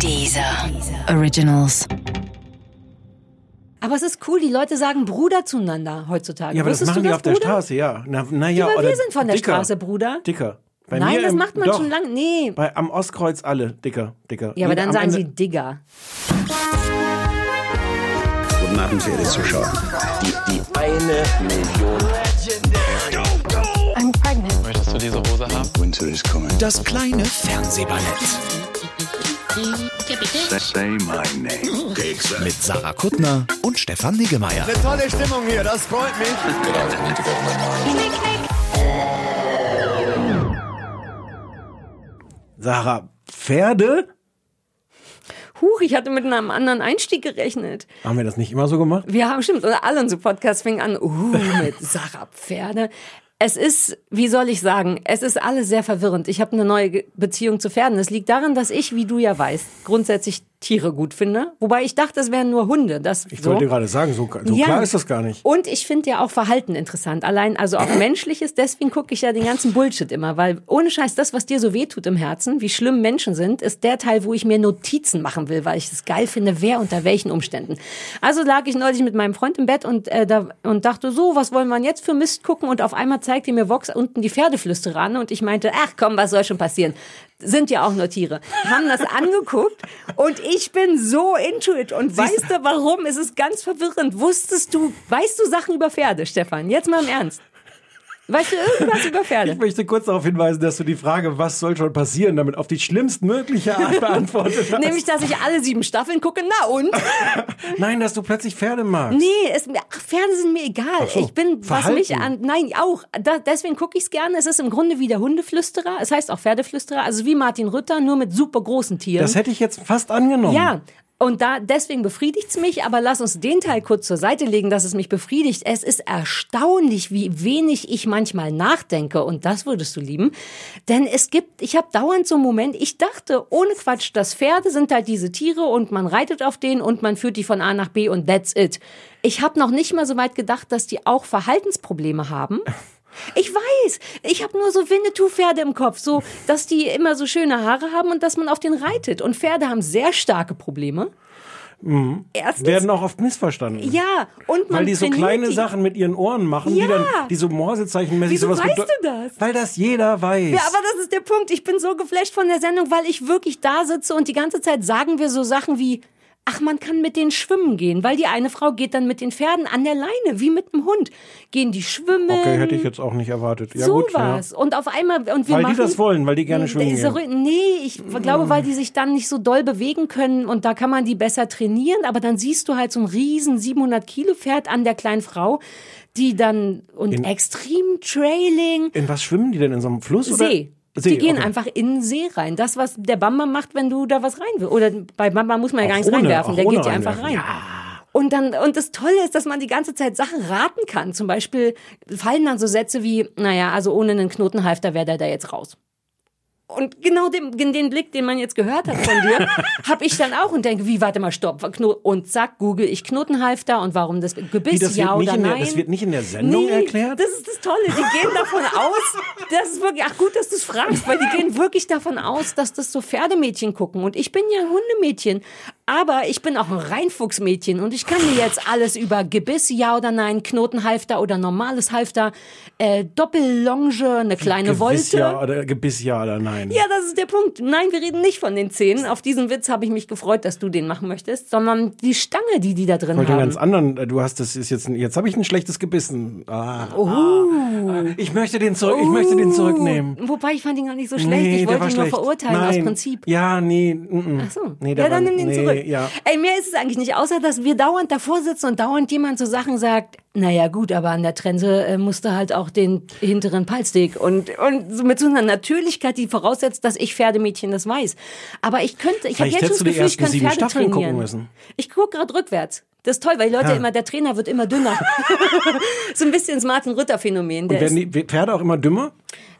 Dieser Originals. Aber es ist cool, die Leute sagen Bruder zueinander heutzutage. Ja, aber das Wusstest machen du die auf der Bruder? Straße, ja. Na, na ja, aber oder wir sind von der dicker, Straße, Bruder. Dicker. Bei Nein, mir das im- macht man doch, schon lange. Nee. Bei, am Ostkreuz alle. Dicker, dicker. Ja, aber dann sagen Ende- sie Digger. Guten Abend, verehrte Zuschauer. Die, die eine Million. I'm pregnant. Möchtest du diese Hose haben? Winter is coming. Das kleine Fernsehballett. Mit Sarah Kuttner und Stefan Niggemeier. Tolle Stimmung hier, das freut mich. Sarah, Pferde? Huch, ich hatte mit einem anderen Einstieg gerechnet. Haben wir das nicht immer so gemacht? Wir haben, stimmt, oder alle unsere Podcasts fingen an, uh, mit Sarah Pferde. Es ist, wie soll ich sagen, es ist alles sehr verwirrend. Ich habe eine neue Beziehung zu Pferden. Es liegt daran, dass ich, wie du ja weißt, grundsätzlich Tiere gut finde. Wobei ich dachte, es wären nur Hunde. Das Ich so. wollte gerade sagen, so, so Ja. klar ist das gar nicht. Und ich finde ja auch Verhalten interessant. Allein, also auch menschliches, deswegen gucke ich ja den ganzen Bullshit immer, weil ohne Scheiß, das, was dir so wehtut im Herzen, wie schlimm Menschen sind, ist der Teil, wo ich mir Notizen machen will, weil ich es geil finde, wer unter welchen Umständen. Also lag ich neulich mit meinem Freund im Bett und, äh, da, und dachte so, was wollen wir jetzt für Mist gucken? Und auf einmal zeigte mir Vox unten die Pferdeflüsterer an und ich meinte, ach komm, was soll schon passieren? Sind ja auch nur Tiere. Haben das angeguckt und ich bin so into it. Und weißt du warum? Es ist ganz verwirrend. Wusstest du, weißt du Sachen über Pferde, Stefan? Jetzt mal im Ernst. Weißt du irgendwas über Ich Pferde? möchte kurz darauf hinweisen, dass du die Frage, was soll schon passieren, damit auf die schlimmstmögliche Art beantwortet hast. Nämlich, dass ich alle sieben Staffeln gucke. Na und? Nein, dass du plötzlich Pferde magst. Nee, es, ach, Pferde sind mir egal. so, ich bin, was mich Verhalten. an, nein, auch. Da, deswegen gucke ich es gerne. Es ist im Grunde wie der Hundeflüsterer. Es heißt auch Pferdeflüsterer. Also wie Martin Rütter, nur mit super großen Tieren. Das hätte ich jetzt fast angenommen. Ja. Und da, deswegen befriedigt's mich, aber lass uns den Teil kurz zur Seite legen, dass es mich befriedigt. Es ist erstaunlich, wie wenig ich manchmal nachdenke und das würdest du lieben. Denn es gibt, ich habe dauernd so einen Moment, ich dachte, ohne Quatsch, das Pferde sind halt diese Tiere und man reitet auf denen und man führt die von A nach B und that's it. Ich habe noch nicht mal so weit gedacht, dass die auch Verhaltensprobleme haben. Ich weiß, ich habe nur so Winnetou-Pferde im Kopf, so, dass die immer so schöne Haare haben und dass man auf den reitet. Und Pferde haben sehr starke Probleme. Erstens, Werden auch oft missverstanden. ja, und man Weil die so kleine die. Sachen mit ihren Ohren machen, Ja. die dann, die so Morsezeichenmäßig Wieso sowas weißt du das? Weil das jeder weiß. Ja, aber das ist der Punkt. Ich bin so geflasht von der Sendung, weil ich wirklich da sitze und die ganze Zeit sagen wir so Sachen wie, ach, man kann mit denen schwimmen gehen, weil die eine Frau geht dann mit den Pferden an der Leine, wie mit dem Hund. Gehen die schwimmen. okay, hätte ich jetzt auch nicht erwartet. Ja, gut, ja. sowas. Und auf einmal, und wir Weil machen, die das wollen, weil die gerne schwimmen Ist so- gehen. Nee, ich glaube, weil die sich dann nicht so doll bewegen können und da kann man die besser trainieren, aber dann siehst du halt so ein riesen 700 Kilo Pferd an der kleinen Frau, die dann und In- extrem Trailing, In was schwimmen die denn? In so einem Fluss? Oder? See. See, die gehen okay. einfach in den See rein. Das, was der Bamba macht, wenn du da was rein willst. Oder bei Bamba muss man ja gar Auch nichts ohne- reinwerfen. Der geht ja einfach rein. reinwerfen. Und dann, und das Tolle ist, dass man die ganze Zeit Sachen raten kann. Zum Beispiel fallen dann so Sätze wie, naja, also ohne einen Knotenhalfter wäre der da jetzt raus. Und genau den, den Blick, den man jetzt gehört hat von dir, habe ich dann auch und denke, wie, warte mal, stopp. Und zack, google ich Knotenhalfter und warum das Gebiss, Wie, das, ja oder in der, nein. das wird nicht in der Sendung Nee, erklärt? Das ist das Tolle. Die gehen davon aus, das ist wirklich, ach gut, dass du es fragst, weil die gehen wirklich davon aus, dass das so Pferdemädchen gucken. Und ich bin ja Hundemädchen. Aber ich bin auch ein Reinfuchsmädchen und ich kann dir jetzt alles über Gebiss, ja oder nein, Knotenhalfter oder normales Halfter, äh, Doppellonge, eine kleine Gewiss Wolte. ja oder Gebiss ja oder nein. Ja, das ist der Punkt. Nein, wir reden nicht von den Zähnen. Auf diesen Witz habe ich mich gefreut, dass du den machen möchtest, sondern die Stange, die die da drin Ich einen ganz haben. anderen, äh, du hast das ist jetzt, ein- jetzt habe ich ein schlechtes Gebissen. Ah, Oh. ah, ich möchte den zurück, ich möchte den zurücknehmen. Wobei ich fand ihn gar nicht so schlecht. Nee, ich wollte ihn nur schlecht. verurteilen Nein. aus Prinzip. Ja, nee, mm, Ach so. nee, ja, dann nimm den nee, zurück. Ja. Ey, mehr ist es eigentlich nicht, außer dass wir dauernd davor sitzen und dauernd jemand so Sachen sagt, naja gut, aber an der Trense äh, musste halt auch den hinteren Palstick und, und so mit so einer Natürlichkeit, die voraussetzt, dass ich Pferdemädchen das weiß. Aber ich könnte, ich habe jetzt schon das Gefühl, ich könnte Pferde Staffeln gucken trainieren. müssen. Ich gucke gerade rückwärts. Das ist toll, weil die Leute immer, der Trainer wird immer dünner. so ein bisschen das Martin Rütter Phänomen. Der Werden die Pferde auch immer dümmer?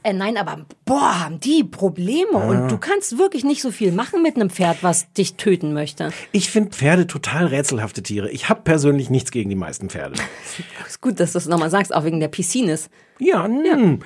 Äh, nein, aber boah, haben die Probleme und du kannst wirklich nicht so viel machen mit einem Pferd, was dich töten möchte. Ich finde Pferde total rätselhafte Tiere. Ich habe persönlich nichts gegen die meisten Pferde. Ist gut, dass du es nochmal sagst, auch wegen der Piscines. Ja, mm.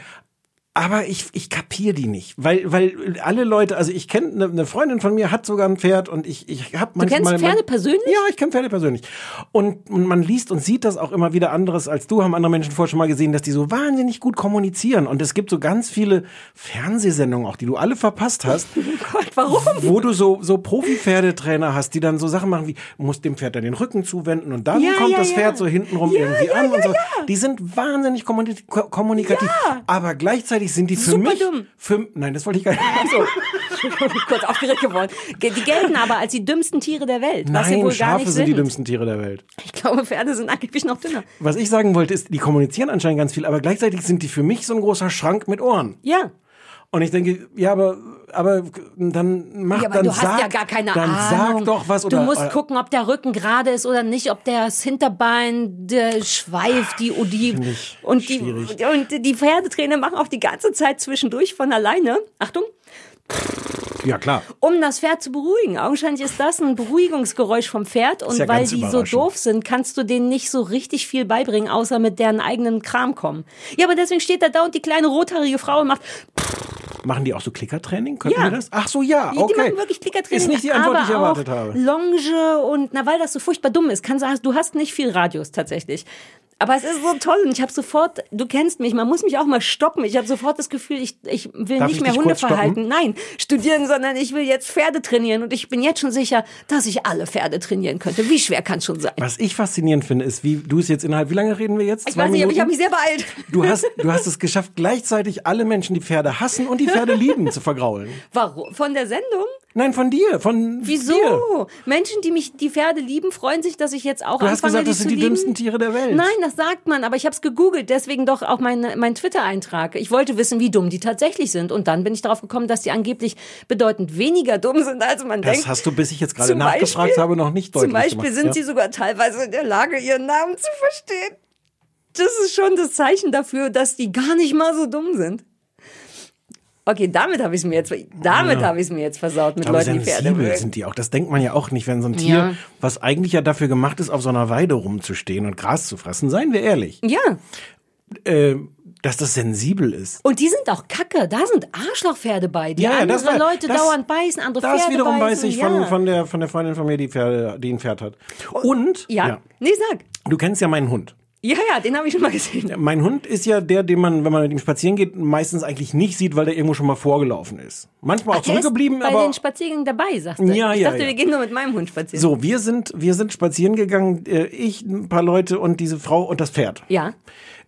Aber ich, ich kapier die nicht, weil, weil alle Leute, also ich kenne eine ne Freundin von mir hat sogar ein Pferd und ich, ich habe manchmal. kennst Pferde man, persönlich? Ja, ich kenne Pferde persönlich. Und, und man liest und sieht das auch immer wieder anderes als du, haben andere Menschen vorher schon mal gesehen, dass die so wahnsinnig gut kommunizieren. Und es gibt so ganz viele Fernsehsendungen auch, die du alle verpasst hast. Oh Gott, warum? Wo du so, so Profi-Pferdetrainer hast, die dann so Sachen machen wie, musst dem Pferd dann den Rücken zuwenden und dann Ja, kommt ja, das ja. Pferd so hintenrum Ja, irgendwie ja, an und so. ja. Die sind wahnsinnig kommuni ko- kommunikativ. Ja. Aber gleichzeitig sind die für Super mich. dumm. Für, nein, das wollte ich gar nicht. So, kurz aufgeregt geworden. Ge- Die gelten aber als die dümmsten Tiere der Welt, was sie Nein, wohl gar Schafe nicht sind die sind. dümmsten Tiere der Welt. Ich glaube, Pferde sind angeblich noch dünner. Was ich sagen wollte, ist, die kommunizieren anscheinend ganz viel, aber gleichzeitig sind die für mich so ein großer Schrank mit Ohren. Ja. Und ich denke, ja, aber, aber dann mach, Ja, aber dann du hast sag, ja gar keine dann Ahnung. sag doch was oder. du musst oder, gucken, ob der Rücken gerade ist oder nicht, ob das Hinterbein, der Schweif, die die ich und die schwierig. und die Pferdetrainer machen auch die ganze Zeit zwischendurch von alleine. Achtung, Ja, klar. um das Pferd zu beruhigen. Augenscheinlich ist das ein Beruhigungsgeräusch vom Pferd und ja weil die so doof sind, kannst du denen nicht so richtig viel beibringen, außer mit deren eigenen Kram kommen. Ja, aber deswegen steht da da und die kleine rothaarige Frau und macht Machen die auch so Klickertraining? Könnten Ja. wir das? Ach so, ja, okay. die machen wirklich Klickertraining. Ist nicht die Antwort, die ich erwartet habe. Longe und, na, weil das so furchtbar dumm ist, kann sagen, du hast nicht viel Radius tatsächlich. Aber es ist so toll und ich habe sofort, du kennst mich, man muss mich auch mal stoppen. Ich habe sofort das Gefühl, ich, ich will Darf nicht ich mehr dich kurz Hundeverhalten, nein, studieren, sondern ich will jetzt Pferde trainieren und ich bin jetzt schon sicher, dass ich alle Pferde trainieren könnte. Wie schwer kann es schon sein? Was ich faszinierend finde, ist, wie du es jetzt innerhalb, wie lange reden wir jetzt? Ich weiß nicht, aber ich habe mich sehr beeilt. Du hast, du hast es geschafft, gleichzeitig alle Menschen, die Pferde hassen und die Pferde lieben, zu vergraulen. Warum? Von der Sendung? Nein, von dir, von Wieso? dir. Menschen, die mich, die Pferde lieben, freuen sich, dass ich jetzt auch Du hast anfange, gesagt, die das sind die lieben. dümmsten Tiere der Welt. Nein, das sagt man, aber ich habe es gegoogelt, deswegen doch auch mein, mein Twitter-Eintrag. Ich wollte wissen, wie dumm die tatsächlich sind. Und dann bin ich darauf gekommen, dass die angeblich bedeutend weniger dumm sind, als man Das denkt. hast du, bis ich jetzt gerade nachgefragt Beispiel- habe, noch nicht deutlich Zum Beispiel gemacht. sind ja. sie sogar teilweise in der Lage, ihren Namen zu verstehen. Das ist schon das Zeichen dafür, dass die gar nicht mal so dumm sind. Okay, damit habe ich es mir jetzt, damit habe ich es mir jetzt versaut mit Leuten, die Pferde sensibel mögen. sind die auch. Das denkt man ja auch nicht, wenn so ein Tier, Ja. was eigentlich ja dafür gemacht ist, auf so einer Weide rumzustehen und Gras zu fressen, seien wir ehrlich, Ja. äh, dass das sensibel ist. Und die sind auch kacke. Da sind Arschlochpferde bei, die Ja, ja, andere das war- Leute das- dauernd beißen, andere Das Pferde wiederum beißen. weiß ich ja. von, von, der, von der Freundin von mir, die, Pferde, die ein Pferd hat. Und, ja. Nee, sag. du kennst ja meinen Hund. Ja, ja, den habe ich schon mal gesehen. Mein Hund ist ja der, den man, wenn man mit ihm spazieren geht, meistens eigentlich nicht sieht, weil der irgendwo schon mal vorgelaufen ist. Manchmal auch ist zurückgeblieben, bei aber. den Spaziergängen dabei, sagst du. Ja, ich ja, dachte, ja. wir gehen nur mit meinem Hund spazieren. So, wir sind, wir sind spazieren gegangen, äh, ich, ein paar Leute und diese Frau und das Pferd. Ja.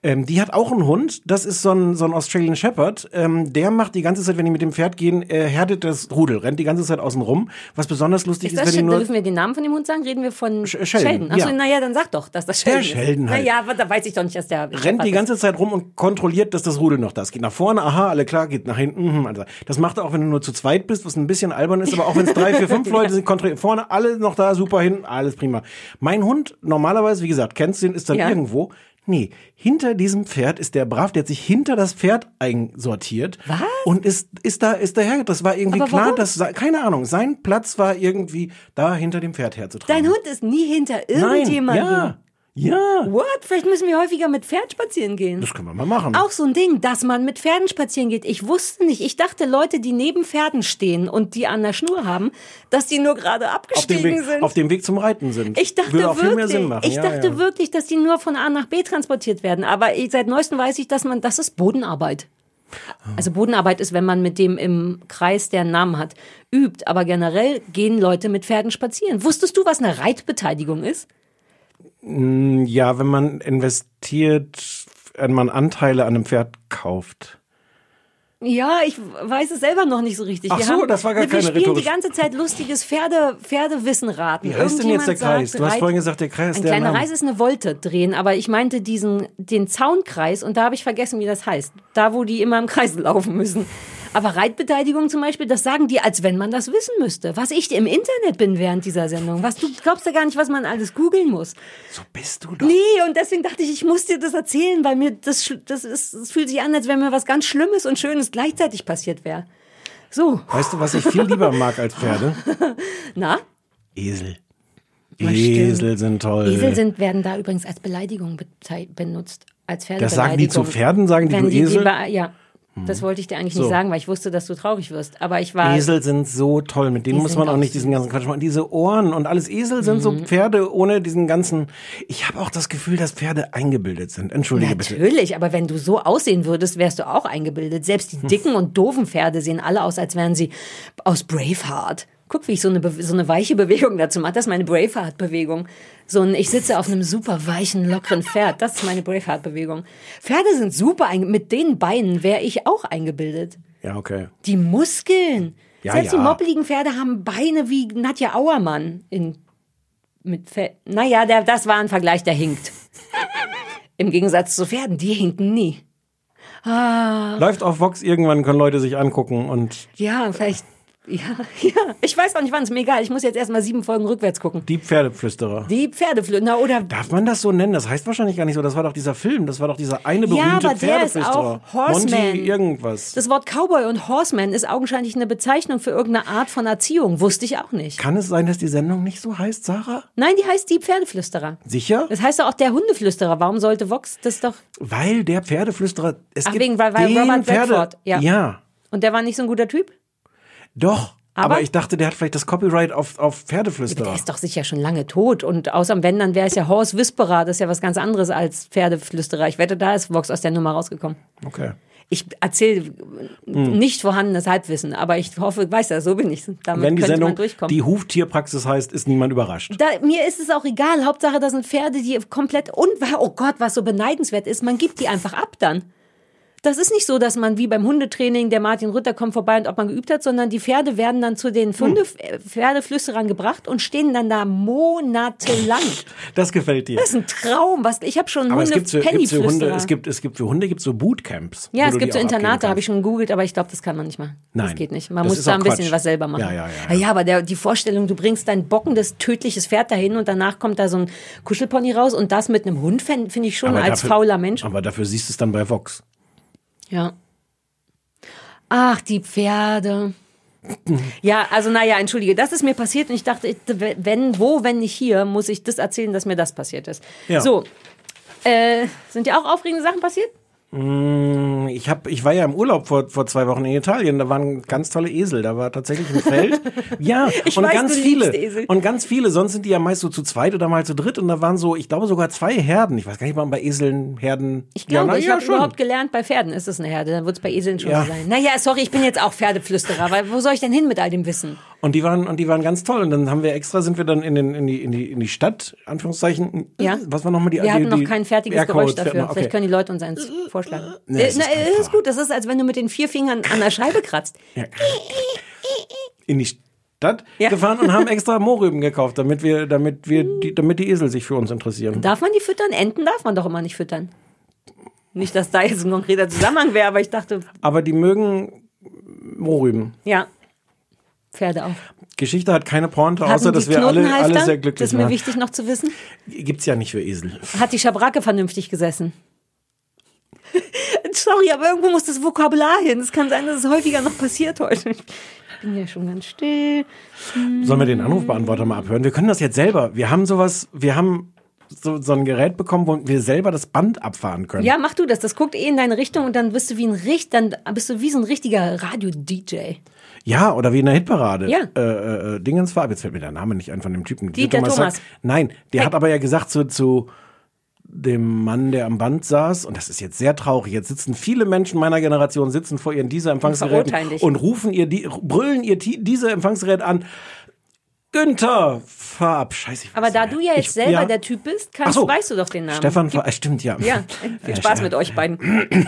Ähm, die hat auch einen Hund, das ist so ein, so ein Australian Shepherd. Ähm, der macht die ganze Zeit, wenn die mit dem Pferd gehen, äh, herdet das Rudel, rennt die ganze Zeit außen rum. Was besonders lustig Ist ist, wenn die Sheldon? nur... Dürfen wir den Namen von dem Hund sagen? Reden wir von Sch- Sheldon, Achso, ja. naja, dann sag doch, dass das Der Sheldon ist. Sheldon halt. Naja, aber da weiß ich doch nicht, dass der rennt die ganze Zeit rum und kontrolliert, dass das Rudel noch da ist. Geht nach vorne, aha, alle klar, geht nach hinten. mhm, Also das macht er auch, wenn du nur zu zweit bist, was ein bisschen albern ist, aber auch wenn es drei, vier, fünf Leute sind, kontrolliert vorne, alle noch da, super hinten, alles prima. Mein Hund, normalerweise, wie gesagt, kennst du den, ist dann Ja. irgendwo. Nee, hinter diesem Pferd ist der brav, der hat sich hinter das Pferd einsortiert. Was? Und ist, ist da, ist daher, das war irgendwie Aber klar, warum? dass, keine Ahnung, sein Platz war irgendwie da hinter dem Pferd herzutragen. Dein Hund ist nie hinter Nein, irgendjemandem. ja, ja, What? Vielleicht müssen wir häufiger mit Pferd spazieren gehen. das können wir mal machen. Auch so ein Ding, dass man mit Pferden spazieren geht. Ich wusste nicht. Ich dachte, Leute, die neben Pferden stehen und die an der Schnur haben, dass die nur gerade auf abgestiegen Weg, sind. auf dem Weg zum Reiten sind. ich dachte Würde auch viel wirklich, mehr Sinn machen. ich ja, dachte ja. wirklich, dass die nur von A nach B transportiert werden. Aber ich, seit neuestem weiß ich, dass man, das ist Bodenarbeit. Also Bodenarbeit ist, wenn man mit dem im Kreis, der einen Namen hat, übt. Aber generell gehen Leute mit Pferden spazieren. Wusstest du, was eine Reitbeteiligung ist? Ja, wenn man investiert, wenn man Anteile an einem Pferd kauft. Ja, ich weiß es selber noch nicht so richtig. Ach wir so, haben, das war gar wir keine spielen rhetorisch- die ganze Zeit lustiges Pferde, Pferdewissen raten. Wie heißt denn jetzt der Kreis? sagt, Du hast vorhin gesagt, der Kreis, Ein der kleiner Name. Reis ist eine Wolte drehen, aber ich meinte diesen, den Zaunkreis und da habe ich vergessen, wie das heißt. Da, wo die immer im Kreis laufen müssen. Aber Reitbeteiligung zum Beispiel, das sagen die, als wenn man das wissen müsste. Was ich im Internet bin während dieser Sendung. Was du glaubst ja gar nicht, was man alles googeln muss. So bist du doch. Nee, und deswegen dachte ich, ich muss dir das erzählen, weil mir das, das ist, es fühlt sich an, als wenn mir was ganz Schlimmes und Schönes gleichzeitig passiert wäre. So, Weißt du, was ich viel lieber mag als Pferde? na? Esel. Esel sind toll. Esel sind, werden da übrigens als Beleidigung benutzt. Als das sagen die zu. Pferden, sagen die Wenn du die, Esel? Die, ja. Das wollte ich dir eigentlich So. nicht sagen, weil ich wusste, dass du traurig wirst. Aber ich war. Esel sind so toll, mit denen muss man auch nicht diesen ganzen Quatsch machen. Diese Ohren und alles. Esel sind Mhm. so Pferde ohne diesen ganzen. Ich habe auch das Gefühl, dass Pferde eingebildet sind. Entschuldige bitte. Natürlich, aber wenn du so aussehen würdest, wärst du auch eingebildet. Selbst Hm. die dicken und doofen Pferde sehen alle aus, als wären sie aus Braveheart. Guck, wie ich so eine, so eine weiche Bewegung dazu mache. Das ist meine Braveheart-Bewegung. So ein, ich sitze auf einem super weichen, lockeren Pferd. Das ist meine Braveheart-Bewegung. Pferde sind super, mit den Beinen wäre ich auch eingebildet. Ja, okay. Die Muskeln. Ja, Selbst ja. die moppeligen Pferde haben Beine wie Nadja Auermann. In, mit Fe naja, der, das war ein Vergleich, der hinkt. Im Gegensatz zu Pferden, die hinken nie. Läuft auf Vox, irgendwann können Leute sich angucken und Ja, vielleicht. Ja, ja. Ich weiß auch nicht, wann es mir egal. Ich muss jetzt erstmal sieben Folgen rückwärts gucken. die Pferdeflüsterer. Die Pferdeflöter oder. Darf man das so nennen? Das heißt wahrscheinlich gar nicht so. Das war doch dieser Film. Das war doch dieser eine berühmte Ja, aber der ist Pferdeflüsterer. auch Horseman. Monty irgendwas. Das Wort Cowboy und Horseman ist augenscheinlich eine Bezeichnung für irgendeine Art von Erziehung. Wusste ich auch nicht. Kann es sein, dass die Sendung nicht so heißt, Sarah? Nein, die heißt die Pferdeflüsterer. Sicher? Das heißt doch auch der Hundeflüsterer. Warum sollte Vox das doch. Weil der Pferdeflüsterer. Es Ach, gibt wegen- weil- weil Robert Pferde, Redford, ja. ja, Und der war nicht so ein guter Typ? Doch. Aber, Aber- ich dachte, der hat vielleicht das Copyright auf, auf Der Pferdeflüsterer. ist doch sicher schon lange tot. Und außer wenn, dann wäre es ja Horse Whisperer. Das ist ja was ganz anderes als Pferdeflüsterer. Ich wette, da ist Vox aus der Nummer rausgekommen. Okay. Ich erzähle Hm. nicht vorhandenes Halbwissen, aber ich hoffe, weiß ja, so bin ich. Damit Wenn die könnte Sendung man durchkommen. die Huftierpraxis heißt, ist niemand überrascht. da, mir ist es auch egal. Hauptsache, das sind Pferde, die komplett und oh Gott, was so beneidenswert ist, man gibt die einfach ab dann. Das ist nicht so, dass man wie beim Hundetraining, der Martin Rütter kommt vorbei und ob man geübt hat, sondern die Pferde werden dann zu den Hunde, äh, Pferdeflüsterern gebracht und stehen dann da monatelang. Das gefällt dir. Das ist ein Traum. Was, ich habe schon Aber es Hunde gibt, für, gibt's für Hunde, es gibt, es gibt für Hunde gibt's so Bootcamps. Ja, es gibt so Internate, habe ich schon gegoogelt, aber ich glaube, das kann man nicht machen. Das Nein. geht nicht. Man Das muss da ein bisschen Quatsch. was selber machen. Ja, ja, ja, ja. aber der, die Vorstellung, du bringst dein bockendes, tödliches Pferd dahin und danach kommt da so ein Kuschelpony raus und das mit einem Hund finde find ich schon Aber als dafür- fauler Mensch. Aber dafür siehst du es dann bei Vox. Ja. Ach, die Pferde. Ja, also naja, entschuldige, das ist mir passiert und ich dachte, wenn, wo, wenn nicht hier, muss ich das erzählen, dass mir das passiert ist. Ja. So, äh, sind dir auch aufregende Sachen passiert? Ich, hab, ich war ja im Urlaub vor, vor zwei Wochen in Italien. Da waren ganz tolle Esel. Da war tatsächlich ein Feld. Ja, Ich und weiß, ganz viele. Und ganz viele. Sonst sind die ja meist so zu zweit oder mal zu dritt. Und da waren so, ich glaube sogar zwei Herden. Ich weiß gar nicht, ob man bei Eseln Herden. Ich glaube, ja, na, ich ja, habe überhaupt gelernt, bei Pferden ist es eine Herde, dann wird es bei Eseln schon Ja. sein. Naja, sorry, ich bin jetzt auch Pferdeflüsterer, weil wo soll ich denn hin mit all dem Wissen? Und die waren, und die waren ganz toll. Und dann haben wir extra, sind wir dann in, den, in, die, in, die, in die Stadt, Anführungszeichen. Ja. Was war nochmal die Wir die, hatten noch kein fertiges Aircodes, Geräusch dafür. hatten- Vielleicht okay. können die Leute uns eins vorschlagen. Nee, äh, es ist na, äh, einfach. ist gut, das ist, als wenn du mit den vier Fingern an der Scheibe kratzt. in die Stadt Ja. gefahren und haben extra Mohrrüben gekauft, damit wir, damit wir, die, damit die Esel sich für uns interessieren. Darf man die füttern? Enten darf man doch immer nicht füttern. Nicht, dass da jetzt ein konkreter Zusammenhang wäre, aber ich dachte, Aber die mögen Mohrrüben. ja, Pferde auch. Geschichte hat keine Pointe, Hatten außer dass wir alle, alle sehr glücklich Das ist mir waren. wichtig noch zu wissen. Gibt's ja nicht für Esel. Hat die Schabracke vernünftig gesessen? Sorry, aber irgendwo muss das Vokabular hin. Es kann sein, dass es häufiger noch passiert heute. Ich bin ja schon ganz still. Sollen wir den Anrufbeantworter mal abhören? Wir können das jetzt selber. Wir haben sowas, wir haben so, so ein Gerät bekommen, wo wir selber das Band abfahren können. Ja, mach du das. Das guckt eh in deine Richtung und dann bist du wie ein Richt, dann bist du wie so ein richtiger Radio-DJ. Ja, oder wie in der Hitparade. Ja. Äh, äh, Dingens Farbe. Jetzt fällt mir der Name nicht ein von dem Typen. Dieter Thomas. Sack. Nein, der Hey. hat aber ja gesagt zu, zu dem Mann, der am Band saß, und das ist jetzt sehr traurig, jetzt sitzen viele Menschen meiner Generation, sitzen vor ihren dieser verurteilen Empfangsgeräten dich. und rufen ihr, die, brüllen ihr die- diese Empfangsgerät an. Günther, Farb, scheiße. ich weiß Aber da du ja jetzt Ich- selber ja. der Typ bist, kannst, so. weißt du doch den Namen. Stefan, Gib- Farb, äh, stimmt, ja. Ja, viel Spaß mit euch beiden.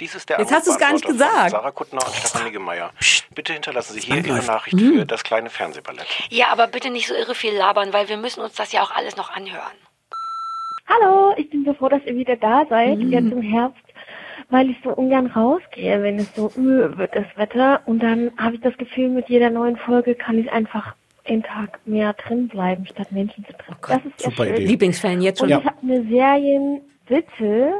Dies ist der Jetzt hast du's gar nicht gesagt. Sarah Kuttner und Stefan Niggemeier. Bitte hinterlassen Sie hier Ihre. Nachricht Mhm. für das kleine Fernsehballett. Ja, aber bitte nicht so irre viel labern, weil wir müssen uns das ja auch alles noch anhören. Hallo, ich bin so froh, dass ihr wieder da seid, jetzt im Herbst, weil ich so ungern rausgehe, wenn es so öh wird, das Wetter. Und dann habe ich das Gefühl, mit jeder neuen Folge kann ich einfach einen Tag mehr drin bleiben, statt Menschen zu treffen. das ist super ja schön. Idee. Lieblingsfan jetzt schon. Und ich habe eine Serienbitte,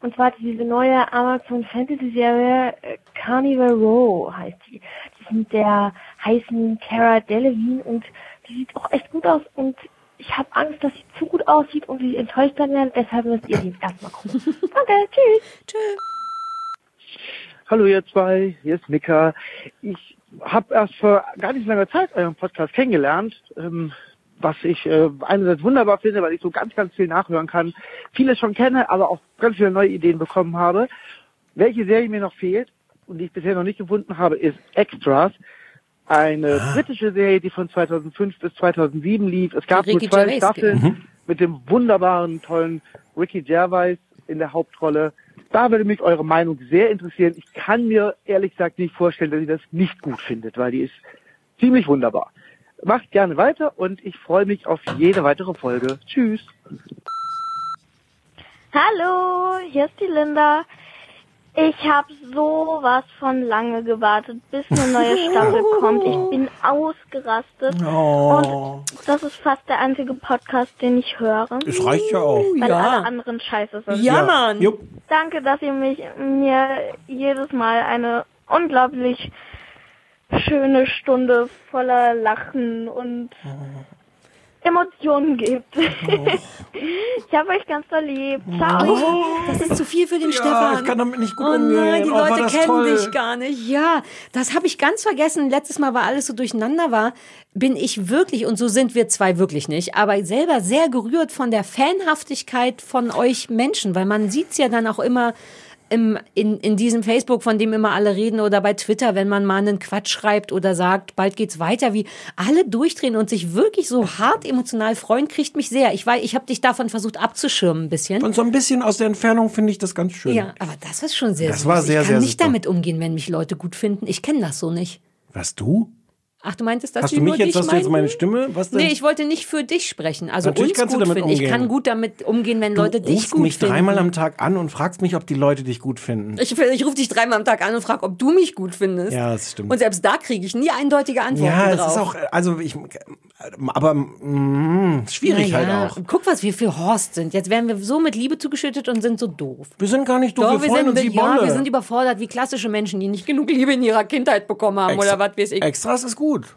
und zwar diese neue Amazon Fantasy Serie äh, Carnival Row heißt die. Die ist mit der heißen Cara Delevingne und die sieht auch echt gut aus und ich habe Angst, dass sie zu gut aussieht und ich enttäuscht dann werde, deshalb müsst ihr die erstmal gucken. Danke, tschüss. Tschüss. Hallo ihr zwei, hier ist Mika. Ich habe erst vor gar nicht langer Zeit euren Podcast kennengelernt, ähm, was ich äh, einerseits wunderbar finde, weil ich so ganz, ganz viel nachhören kann, vieles schon kenne, aber auch ganz viele neue Ideen bekommen habe. Welche Serie mir noch fehlt und die ich bisher noch nicht gefunden habe, ist Extras. Eine britische Serie, die von 2005 bis 2007 lief. Es gab nur zwei Gervais Staffeln gibt. mit dem wunderbaren, tollen Ricky Gervais in der Hauptrolle. Da würde mich eure Meinung sehr interessieren. Ich kann mir ehrlich gesagt nicht vorstellen, dass ihr das nicht gut findet, weil die ist ziemlich wunderbar. Macht gerne weiter und ich freue mich auf jede weitere Folge. Tschüss. Hallo, hier ist die Linda. Ich habe sowas von lange gewartet, bis eine neue Staffel kommt. Ich bin ausgerastet. Oh. Und das ist fast der einzige Podcast, den ich höre. Es reicht ja auch. Weil Ja. alle anderen scheiße sind. Ja, Mann. Jupp. Danke, dass ihr mich mir jedes Mal eine unglaublich schöne Stunde voller Lachen und Emotionen gebt. ich habe euch ganz doll lieb. Ciao. Das ist zu viel für den Ja, Stefan. ich kann damit nicht gut oh umgehen. nein, die Oh, Leute kennen toll. dich gar nicht. Ja, das habe ich ganz vergessen. Letztes Mal, weil alles so durcheinander war, bin ich wirklich, und so sind wir zwei wirklich nicht, aber selber sehr gerührt von der Fanhaftigkeit von euch Menschen, weil man sieht's ja dann auch immer im, in, in diesem Facebook, von dem immer alle reden, oder bei Twitter, wenn man mal einen Quatsch schreibt oder sagt, bald geht's weiter, wie alle durchdrehen und sich wirklich so hart emotional freuen, kriegt mich sehr. Ich weiß, ich habe dich davon versucht abzuschirmen ein bisschen. Und so ein bisschen aus der Entfernung finde ich das ganz schön. Ja, aber das ist schon sehr Das süß. war sehr, ich kann sehr nicht super. damit umgehen, wenn mich Leute gut finden. Ich kenne das so nicht. Was du? Ach, du meintest, dass Hast du mich nur jetzt, dich hast du jetzt meine Stimme? Was denn? Nee, ich wollte nicht für dich sprechen. Also Natürlich uns gut finden. Ich umgehen. kann gut damit umgehen, wenn Leute du dich rufst gut mich finden. dreimal am Tag an und fragst mich, ob die Leute dich gut finden. ich ich rufe dich dreimal am Tag an und frage, ob du mich gut findest. Ja, das stimmt. Und selbst da kriege ich nie eindeutige Antworten ja, es drauf. ist auch, also ich, aber mm, schwierig naja, halt auch. Guck, was wir für Horst sind. Jetzt werden wir so mit Liebe zugeschüttet und sind so doof. Wir sind gar nicht doof, Doch, wir freuen sind, uns wie ja, wir sind überfordert wie klassische Menschen, die nicht genug Liebe in ihrer Kindheit bekommen haben Extra- oder was weiß ich. Extras ist gut.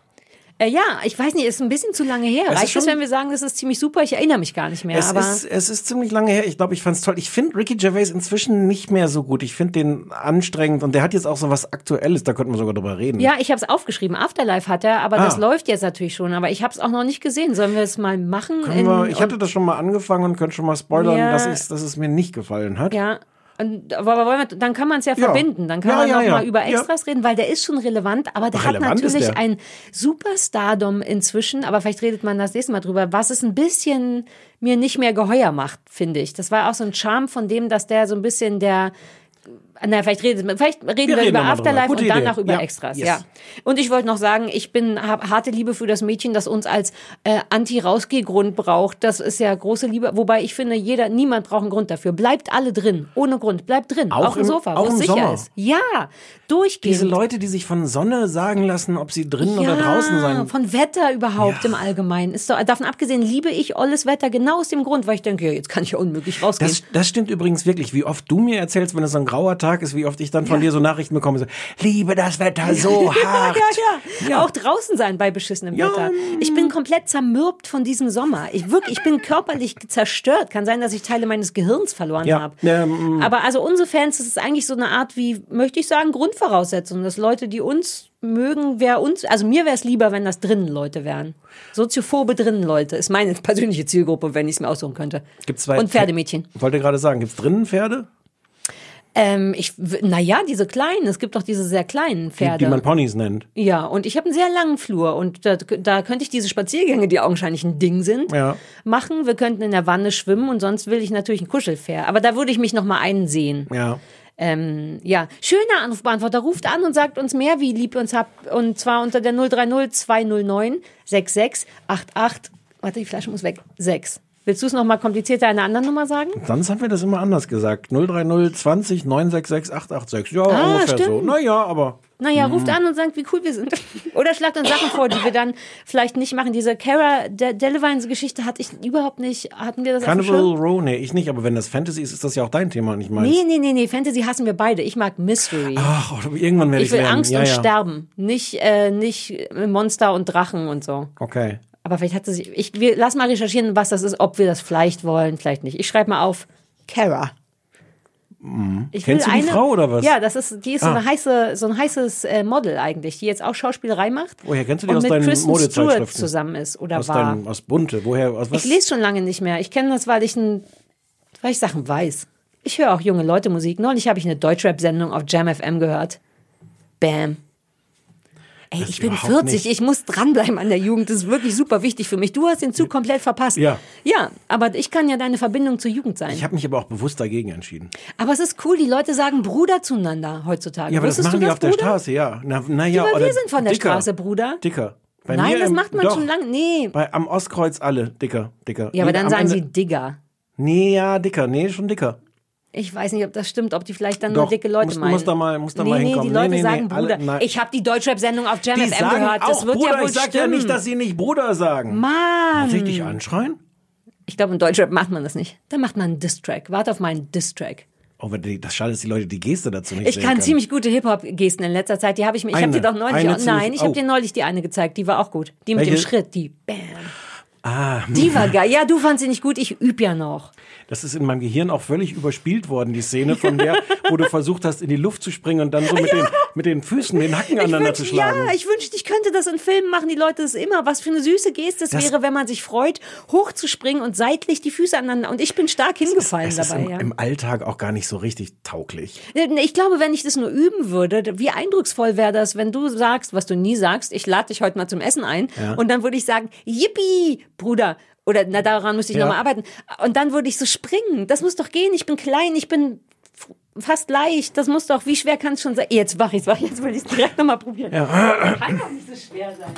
Äh, ja, ich weiß nicht, ist ein bisschen zu lange her. Es Reicht es, wenn wir sagen, das ist ziemlich super? Ich erinnere mich gar nicht mehr. Es aber ist, es ist ziemlich lange her. Ich glaube, ich fand's toll. Ich finde Ricky Gervais inzwischen nicht mehr so gut. Ich finde den anstrengend und der hat jetzt auch so was Aktuelles. Da könnten wir sogar drüber reden. ja, ich habe es aufgeschrieben. Afterlife hat er, aber Ah. das läuft jetzt natürlich schon. Aber ich habe es auch noch nicht gesehen. Sollen wir es mal machen? Können In- wir, ich hatte das schon mal angefangen und könnte schon mal spoilern, Ja. dass, dass es mir nicht gefallen hat. Ja. Aber wollen wir, dann kann man es ja, Ja. verbinden. Dann kann Ja, man ja, noch ja. mal über. Extras reden, weil der ist schon relevant, aber der Relevant hat natürlich der. ein Superstardom inzwischen. Aber vielleicht redet man das nächste Mal drüber, was es ein bisschen mir nicht mehr geheuer macht, finde ich. Das war auch so ein Charme von dem, dass der so ein bisschen der na, vielleicht, redet, vielleicht reden wir, reden über. Afterlife und danach Idee. über Ja. Extras. Yes. Ja. Und ich wollte noch sagen, ich bin habe harte Liebe für das Mädchen, das uns als äh, Anti-Rausgehgrund braucht. Das ist ja große Liebe. Wobei ich finde, jeder, niemand braucht einen Grund dafür. Bleibt alle drin, ohne Grund. Bleibt drin, Auch auf dem Sofa, wo es sicher Sommer. ist. Ja, durchgehend. Diese Leute, die sich von Sonne sagen lassen, ob sie drinnen oder draußen sein. Von Wetter überhaupt im Allgemeinen. Ist doch, davon abgesehen liebe ich alles Wetter genau aus dem Grund, weil ich denke, ja, jetzt kann ich ja unmöglich rausgehen. Das, das stimmt übrigens wirklich, wie oft du mir erzählst, wenn es so ein grauer Tag ist, wie oft ich dann von dir so Nachrichten bekomme, so, liebe das Wetter so hart. ja, ja. Auch draußen sein bei beschissenem Wetter. Ich bin komplett zermürbt von diesem Sommer. Ich wirklich, ich bin körperlich zerstört. Kann sein, dass ich Teile meines Gehirns verloren Ja, habe. ähm, Aber also unsere Fans, das ist eigentlich so eine Art wie, möchte ich sagen, Grundvoraussetzung, dass Leute, die uns mögen, wer uns, also mir wäre es lieber, wenn das drinnen Leute wären. Soziophobe drinnen Leute ist meine persönliche Zielgruppe, wenn ich es mir aussuchen könnte. Gibt's zwei Und Pferdemädchen. Wollte gerade sagen, gibt's drinnen Pferde? Ähm, ich, naja, diese kleinen, es gibt doch diese sehr kleinen Die, Pferde. die man Ponys nennt. Ja, und ich habe einen sehr langen Flur und da, da könnte ich diese Spaziergänge, die augenscheinlich ein Ding sind, Ja. machen. Wir könnten in der Wanne schwimmen und sonst will ich natürlich ein Kuschelpferd. Aber da würde ich mich noch mal einsehen. Ja. Ähm, ja, schöner Anrufbeantworter. Ruft an und sagt uns mehr, wie lieb ihr uns habt. Und zwar unter der 030 209 6688. Warte, die Flasche muss weg. 6. Willst du es noch mal komplizierter eine andere Nummer sagen? Sonst haben wir das immer anders gesagt. 030 20 966 886. Ja, Ah, ungefähr so. stimmt. Naja, aber. Naja, Mhm. ruft an und sagt, wie cool wir sind. Oder schlagt uns Sachen vor, die wir dann vielleicht nicht machen. Diese Cara De Delevines Geschichte hatte ich überhaupt nicht. Hatten wir das Carnival? Row, nee, ich nicht, aber wenn das Fantasy ist, ist das ja auch dein Thema, nicht meins. Nee, nee, nee, nee. Fantasy hassen wir beide. Ich mag Mystery. Ach, irgendwann werde ich ich will lernen. Angst ja, und ja. Sterben. Nicht, äh, nicht Monster und Drachen und so. Okay. Aber vielleicht hat sie sich. Ich, wir, lass mal recherchieren, was das ist, ob wir das vielleicht wollen, vielleicht nicht. Ich schreibe mal auf Cara. Ich Kennst du die eine, Frau oder was? Ja, das ist, die ist so, Ah. eine heiße, so ein heißes äh, Model eigentlich, die jetzt auch Schauspielerei macht. Woher kennst du die und aus mit deinen Kristen Stewart zusammen ist oder Aus, war. deinem, aus Bunte, woher, aus was? Ich lese schon lange nicht mehr. Ich kenne das, weil ich, ein, weil ich Sachen weiß. Ich höre auch junge Leute Musik. Neulich habe ich eine Deutschrap-Sendung auf Jam FM gehört. Bam. Ey, Das ich bin überhaupt 40, nicht. ich muss dranbleiben an der Jugend. Das ist wirklich super wichtig für mich. Du hast den Zug komplett verpasst. Ja. Ja, aber ich kann ja deine Verbindung zur Jugend sein. Ich habe mich aber auch bewusst dagegen entschieden. Aber es ist cool, die Leute sagen Bruder zueinander heutzutage. Ja, aber das Wusstest machen du die auf der Bruder? Straße, ja. Na, na Ja, ja, wir sind von der dicker, Straße, Bruder. Dicker. Bei Nein, das im- macht man doch, schon lange. Nee. Bei, am Ostkreuz alle dicker, dicker. Ja, aber Nee, dann sagen Ende- sie Digger. Nee, ja, dicker. Nee, schon dicker. Ich weiß nicht, ob das stimmt, ob die vielleicht dann Doch, nur dicke Leute musst- meinen. musst da mal- musst da nee, mal nee, hinkommen. die Nee, Leute nee, nee, sagen alle- Bruder. nein. ich habe die Deutschrap-Sendung auf Jam Die FM sagen gehört. Das auch wird Bruder. ja wohl ich sag stimmen. ja nicht, dass sie nicht Bruder sagen. Mann. Muss ich dich anschreien? Ich glaube, in Deutschrap macht man das nicht. Da macht man einen Diss-Track. Warte auf meinen Diss-Track. Oh, das schade, dass die Leute die Geste dazu nicht Ich kann können. ziemlich gute Hip-Hop-Gesten in letzter Zeit. Die habe ich mir. Ich habe dir doch neulich. Auch, nein, ich habe oh. dir neulich die eine gezeigt. Die war auch gut. Die mit dem Welche? Schritt. Die Bam. Ah, Die war geil. Ja, du fandst sie nicht gut. Ich üb ja noch. Das ist in meinem Gehirn auch völlig überspielt worden, die Szene von der, wo du versucht hast, in die Luft zu springen und dann so mit, den, mit den Füßen den Hacken aneinander wünsch- zu schlagen. Ja, ich wünschte, ich könnte das in Filmen machen. Die Leute das immer. Was für eine süße Geste es Das- wäre, wenn man sich freut, hochzuspringen und seitlich die Füße aneinander. Und ich bin stark hingefallen ist dabei. im, ja. im Alltag auch gar nicht so richtig tauglich. Ich glaube, wenn ich das nur üben würde, wie eindrucksvoll wäre das, wenn du sagst, was du nie sagst, ich lade dich heute mal zum Essen ein Ja. und dann würde ich sagen, Yippie, Bruder. Oder na, daran müsste ich Ja. noch nochmal arbeiten. Und dann würde ich so springen. Das muss doch gehen. Ich bin klein, ich bin fast leicht. Das muss doch, wie schwer kann es schon sein? Jetzt mach ich's, mach ich, jetzt will ich es direkt nochmal probieren. Kann doch nicht so schwer sein.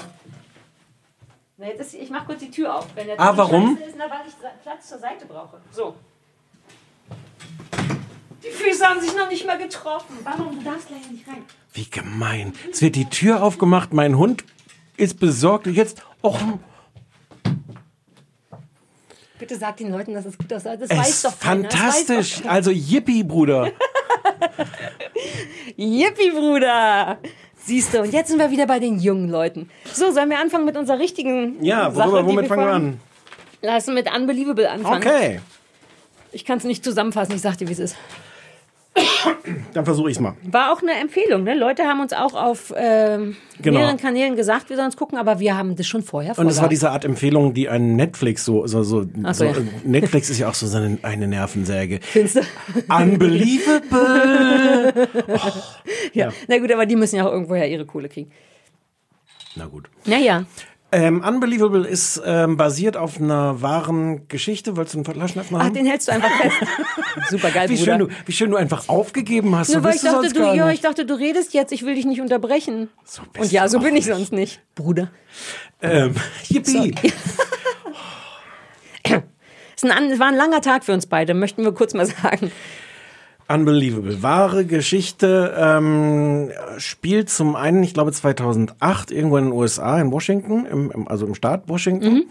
Na, jetzt ist, ich mach kurz die Tür auf. Wenn der Ah, warum? Ist, na, weil ich Platz zur Seite brauche. So. Die Füße haben sich noch nicht mal getroffen. Warum? Du darfst gleich nicht rein. Wie gemein. Es wird die Tür aufgemacht, mein Hund ist besorgt jetzt, och, Bitte sag den Leuten, dass es gut aussah. Das es weiß doch keiner. Fantastisch. doch. Also Yippie, Bruder. Yippie, Bruder! Siehst du, und jetzt sind wir wieder bei den jungen Leuten. So, sollen wir anfangen mit unserer richtigen Ja, Sache, worüber, die womit fangen wir an? Lass uns mit Unbelievable anfangen. Okay, Ich kann es nicht zusammenfassen, ich sag dir, wie es ist. Dann versuche ich es mal. War auch eine Empfehlung, ne? Leute haben uns auch auf ähm, Genau. mehreren Kanälen gesagt, wir sollen es gucken, aber wir haben das schon vorher Und es war diese Art Empfehlung, die ein Netflix so, so, so, so, so ja. Netflix ist ja auch so eine, eine Nervensäge. Findest du? Unbelievable. Ja. Na gut, aber die müssen ja auch irgendwoher ihre Kohle kriegen. Na gut. Naja, Ähm, Unbelievable ist ähm, basiert auf einer wahren Geschichte. Wolltest du einen Flaschenöffner ach, haben? den hältst du einfach fest. Super geil, wie, Bruder. schön du, wie schön du einfach aufgegeben hast. Nur so weil ich dachte, du, ja, ich dachte, du redest jetzt, ich will dich nicht unterbrechen. So bist Und ja, so bin ich nicht. sonst nicht. Bruder. Ähm, yippie. Es war ein langer Tag für uns beide, möchten wir kurz mal sagen. Unbelievable. Wahre Geschichte ähm, spielt zum einen, ich glaube 2008, irgendwo in den USA, in Washington, im, im, also im Staat Washington. Mhm.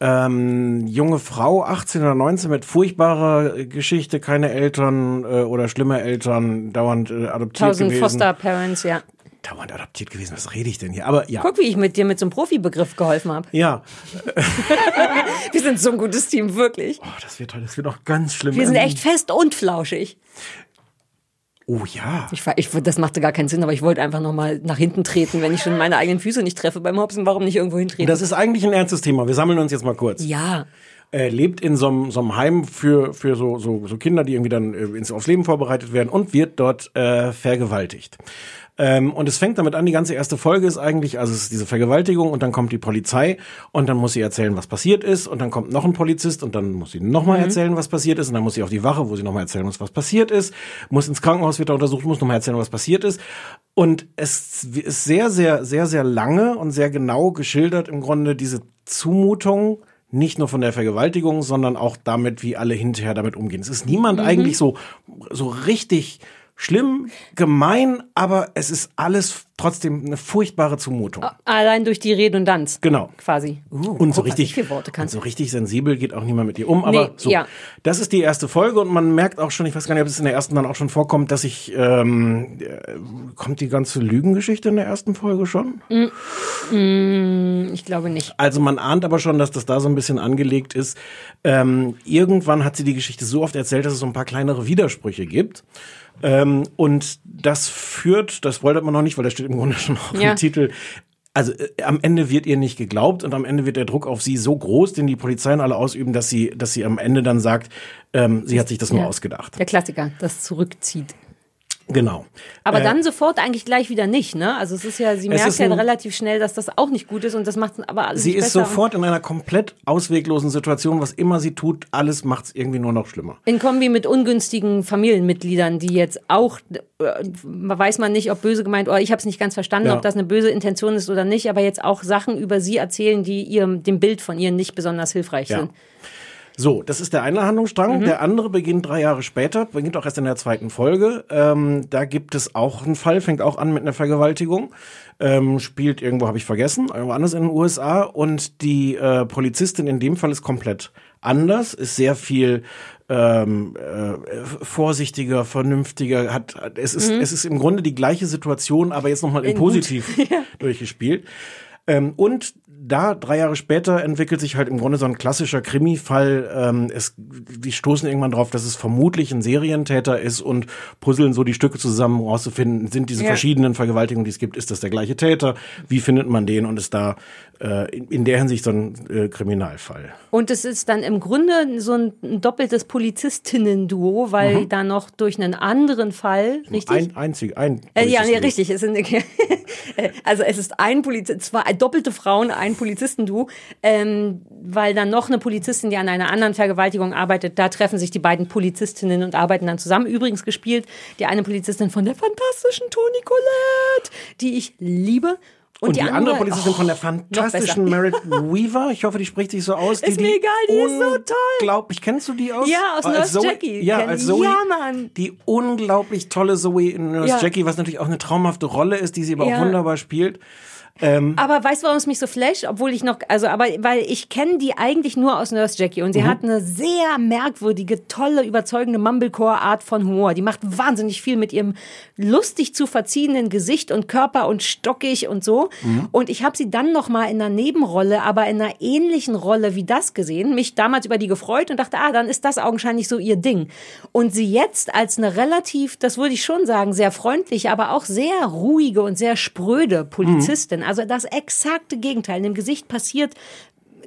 Ähm, junge Frau, 18 oder 19, mit furchtbarer Geschichte, keine Eltern äh, oder schlimme Eltern, dauernd äh, adoptiert Tausend gewesen. Foster Parents, ja. Dauernd adoptiert gewesen, was rede ich denn hier? Aber ja. Guck, wie ich mit dir mit so einem Profibegriff geholfen habe. Ja, Wir sind so ein gutes Team, wirklich. oh, das wird das wird auch ganz schlimm. Wir sind Ähm, echt fest und flauschig. Oh ja. Ich, war- ich, das machte gar keinen Sinn, aber ich wollte einfach noch mal nach hinten treten, wenn ich schon meine eigenen Füße nicht treffe beim Hopsen. Warum nicht irgendwo hintreten? Das ist eigentlich ein ernstes Thema. Wir sammeln uns jetzt mal kurz. ja, äh, lebt in so einem Heim für, für so, so, so Kinder, die irgendwie dann äh, ins, aufs Leben vorbereitet werden und wird dort äh, vergewaltigt. Ähm, und es fängt damit an, die ganze erste Folge ist eigentlich, also es ist diese Vergewaltigung und dann kommt die Polizei und dann muss sie erzählen, was passiert ist und dann kommt noch ein Polizist und dann muss sie nochmal Mhm. erzählen, was passiert ist und dann muss sie auf die Wache, wo sie nochmal erzählen muss, was passiert ist, muss ins Krankenhaus, wird da untersucht, muss nochmal erzählen, was passiert ist. Und es ist sehr, sehr, sehr, sehr lange und sehr genau geschildert im Grunde diese Zumutung, nicht nur von der Vergewaltigung, sondern auch damit, wie alle hinterher damit umgehen. Es ist niemand eigentlich so, so richtig schlimm, gemein, aber es ist alles trotzdem eine furchtbare Zumutung. Allein durch die Redundanz. Genau. Quasi. Uh, und so richtig, und so richtig sensibel geht auch niemand mit ihr um. Aber Nee, so, ja. das ist die erste Folge und man merkt auch schon, ich weiß gar nicht, ob es in der ersten dann auch schon vorkommt, dass ich ähm, äh, kommt die ganze Lügengeschichte in der ersten Folge schon. Mm, ich glaube nicht. Also man ahnt aber schon, dass das da so ein bisschen angelegt ist. Ähm, irgendwann hat sie die Geschichte so oft erzählt, dass es so ein paar kleinere Widersprüche gibt. Ähm, und das führt, das wollte man noch nicht, weil das steht im Grunde schon auch Ja. im Titel. Also äh, am Ende wird ihr nicht geglaubt und am Ende wird der Druck auf sie so groß, den die Polizeien alle ausüben, dass sie, dass sie am Ende dann sagt, ähm, sie hat sich das nur Ja. ausgedacht. Der Klassiker, das zurückzieht. Genau. Aber Äh, dann sofort eigentlich gleich wieder nicht, ne? Also es ist ja, sie merkt ja ein- relativ schnell, dass das auch nicht gut ist und das macht aber alles Sie ist sofort in einer komplett ausweglosen Situation. Was immer sie tut, alles macht es irgendwie nur noch schlimmer. In Kombi mit ungünstigen Familienmitgliedern, die jetzt auch, äh, weiß man nicht, ob böse gemeint, oder ich habe es nicht ganz verstanden, Ja. ob das eine böse Intention ist oder nicht, aber jetzt auch Sachen über sie erzählen, die ihrem, dem Bild von ihr nicht besonders hilfreich Ja. sind. So, das ist der eine Handlungsstrang. Mhm. Der andere beginnt drei Jahre später, beginnt auch erst in der zweiten Folge. Ähm, da gibt es auch einen Fall, fängt auch an mit einer Vergewaltigung. Ähm, spielt irgendwo, habe ich vergessen, irgendwo anders in den USA. Und die äh, Polizistin in dem Fall ist komplett anders, ist sehr viel ähm, äh, vorsichtiger, vernünftiger, hat, es ist, Mhm. es ist im Grunde die gleiche Situation, aber jetzt nochmal gut. positiv durchgespielt. Ähm, und da, drei Jahre später, entwickelt sich halt im Grunde so ein klassischer Krimi-Fall. Ähm, es, die stoßen irgendwann drauf, dass es vermutlich ein Serientäter ist und puzzeln so die Stücke zusammen, um rauszufinden, sind diese Ja. verschiedenen Vergewaltigungen, die es gibt, ist das der gleiche Täter? Wie findet man den? Und ist da äh, in, in der Hinsicht so ein äh, Kriminalfall. Und es ist dann im Grunde so ein, ein doppeltes Polizistinnen-Duo, weil Mhm. da noch durch einen anderen Fall, richtig? Ein einzig, ein. Äh, ja, nee, richtig. Es sind, also es ist ein Polizist, zwei doppelte Frauen, ein Polizistenduo, ähm, weil dann noch eine Polizistin, die an einer anderen Vergewaltigung arbeitet, da treffen sich die beiden Polizistinnen und arbeiten dann zusammen. Übrigens gespielt die eine Polizistin von der fantastischen Toni Collette, die ich liebe. Und, die, andere, Polizistin oh, von der noch fantastischen. Merit Weaver, ich hoffe, die spricht sich so aus. Ist mir egal, die ist so toll. Unglaublich, kennst du die aus? Ja, aus Als Nurse Zoe- Jackie. Ja, als Zoe. Ja, Mann. Die unglaublich tolle Zoe in Nurse Ja. Jackie, was natürlich auch eine traumhafte Rolle ist, die sie aber Ja. auch wunderbar spielt. Ähm, Aber weißt du, warum es mich so flasht? Obwohl ich noch, also, aber, weil ich kenne die eigentlich nur aus Nurse Jackie und sie Mhm. hat eine sehr merkwürdige, tolle, überzeugende Mumblecore-Art von Humor. Die macht wahnsinnig viel mit ihrem lustig zu verziehenden Gesicht und Körper und stockig und so. Mhm. Und ich habe sie dann noch mal in einer Nebenrolle, aber in einer ähnlichen Rolle wie das gesehen, mich damals über die gefreut und dachte, ah, dann ist das augenscheinlich so ihr Ding. Und sie jetzt als eine relativ, das würde ich schon sagen, sehr freundliche, aber auch sehr ruhige und sehr spröde Polizistin. Also das exakte Gegenteil. In dem Gesicht passiert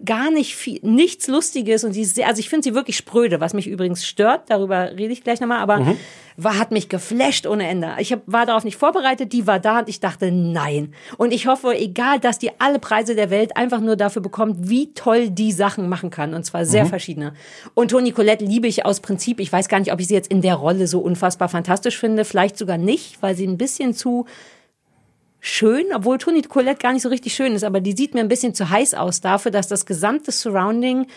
gar nicht viel, nichts Lustiges und sie ist sehr, also ich finde sie wirklich spröde, was mich übrigens stört, darüber rede ich gleich nochmal, aber Mhm. war, hat mich geflasht ohne Ende. Ich hab, war darauf nicht vorbereitet, die war da und ich dachte, nein. Und ich hoffe, egal, dass die alle Preise der Welt einfach nur dafür bekommt, wie toll die Sachen machen kann und zwar sehr Mhm. verschiedene. Und Toni Collette liebe ich aus Prinzip, ich weiß gar nicht, ob ich sie jetzt in der Rolle so unfassbar fantastisch finde, vielleicht sogar nicht, weil sie ein bisschen zu schön, obwohl Toni Collette gar nicht so richtig schön ist, aber die sieht mir ein bisschen zu heiß aus dafür, dass das gesamte Surrounding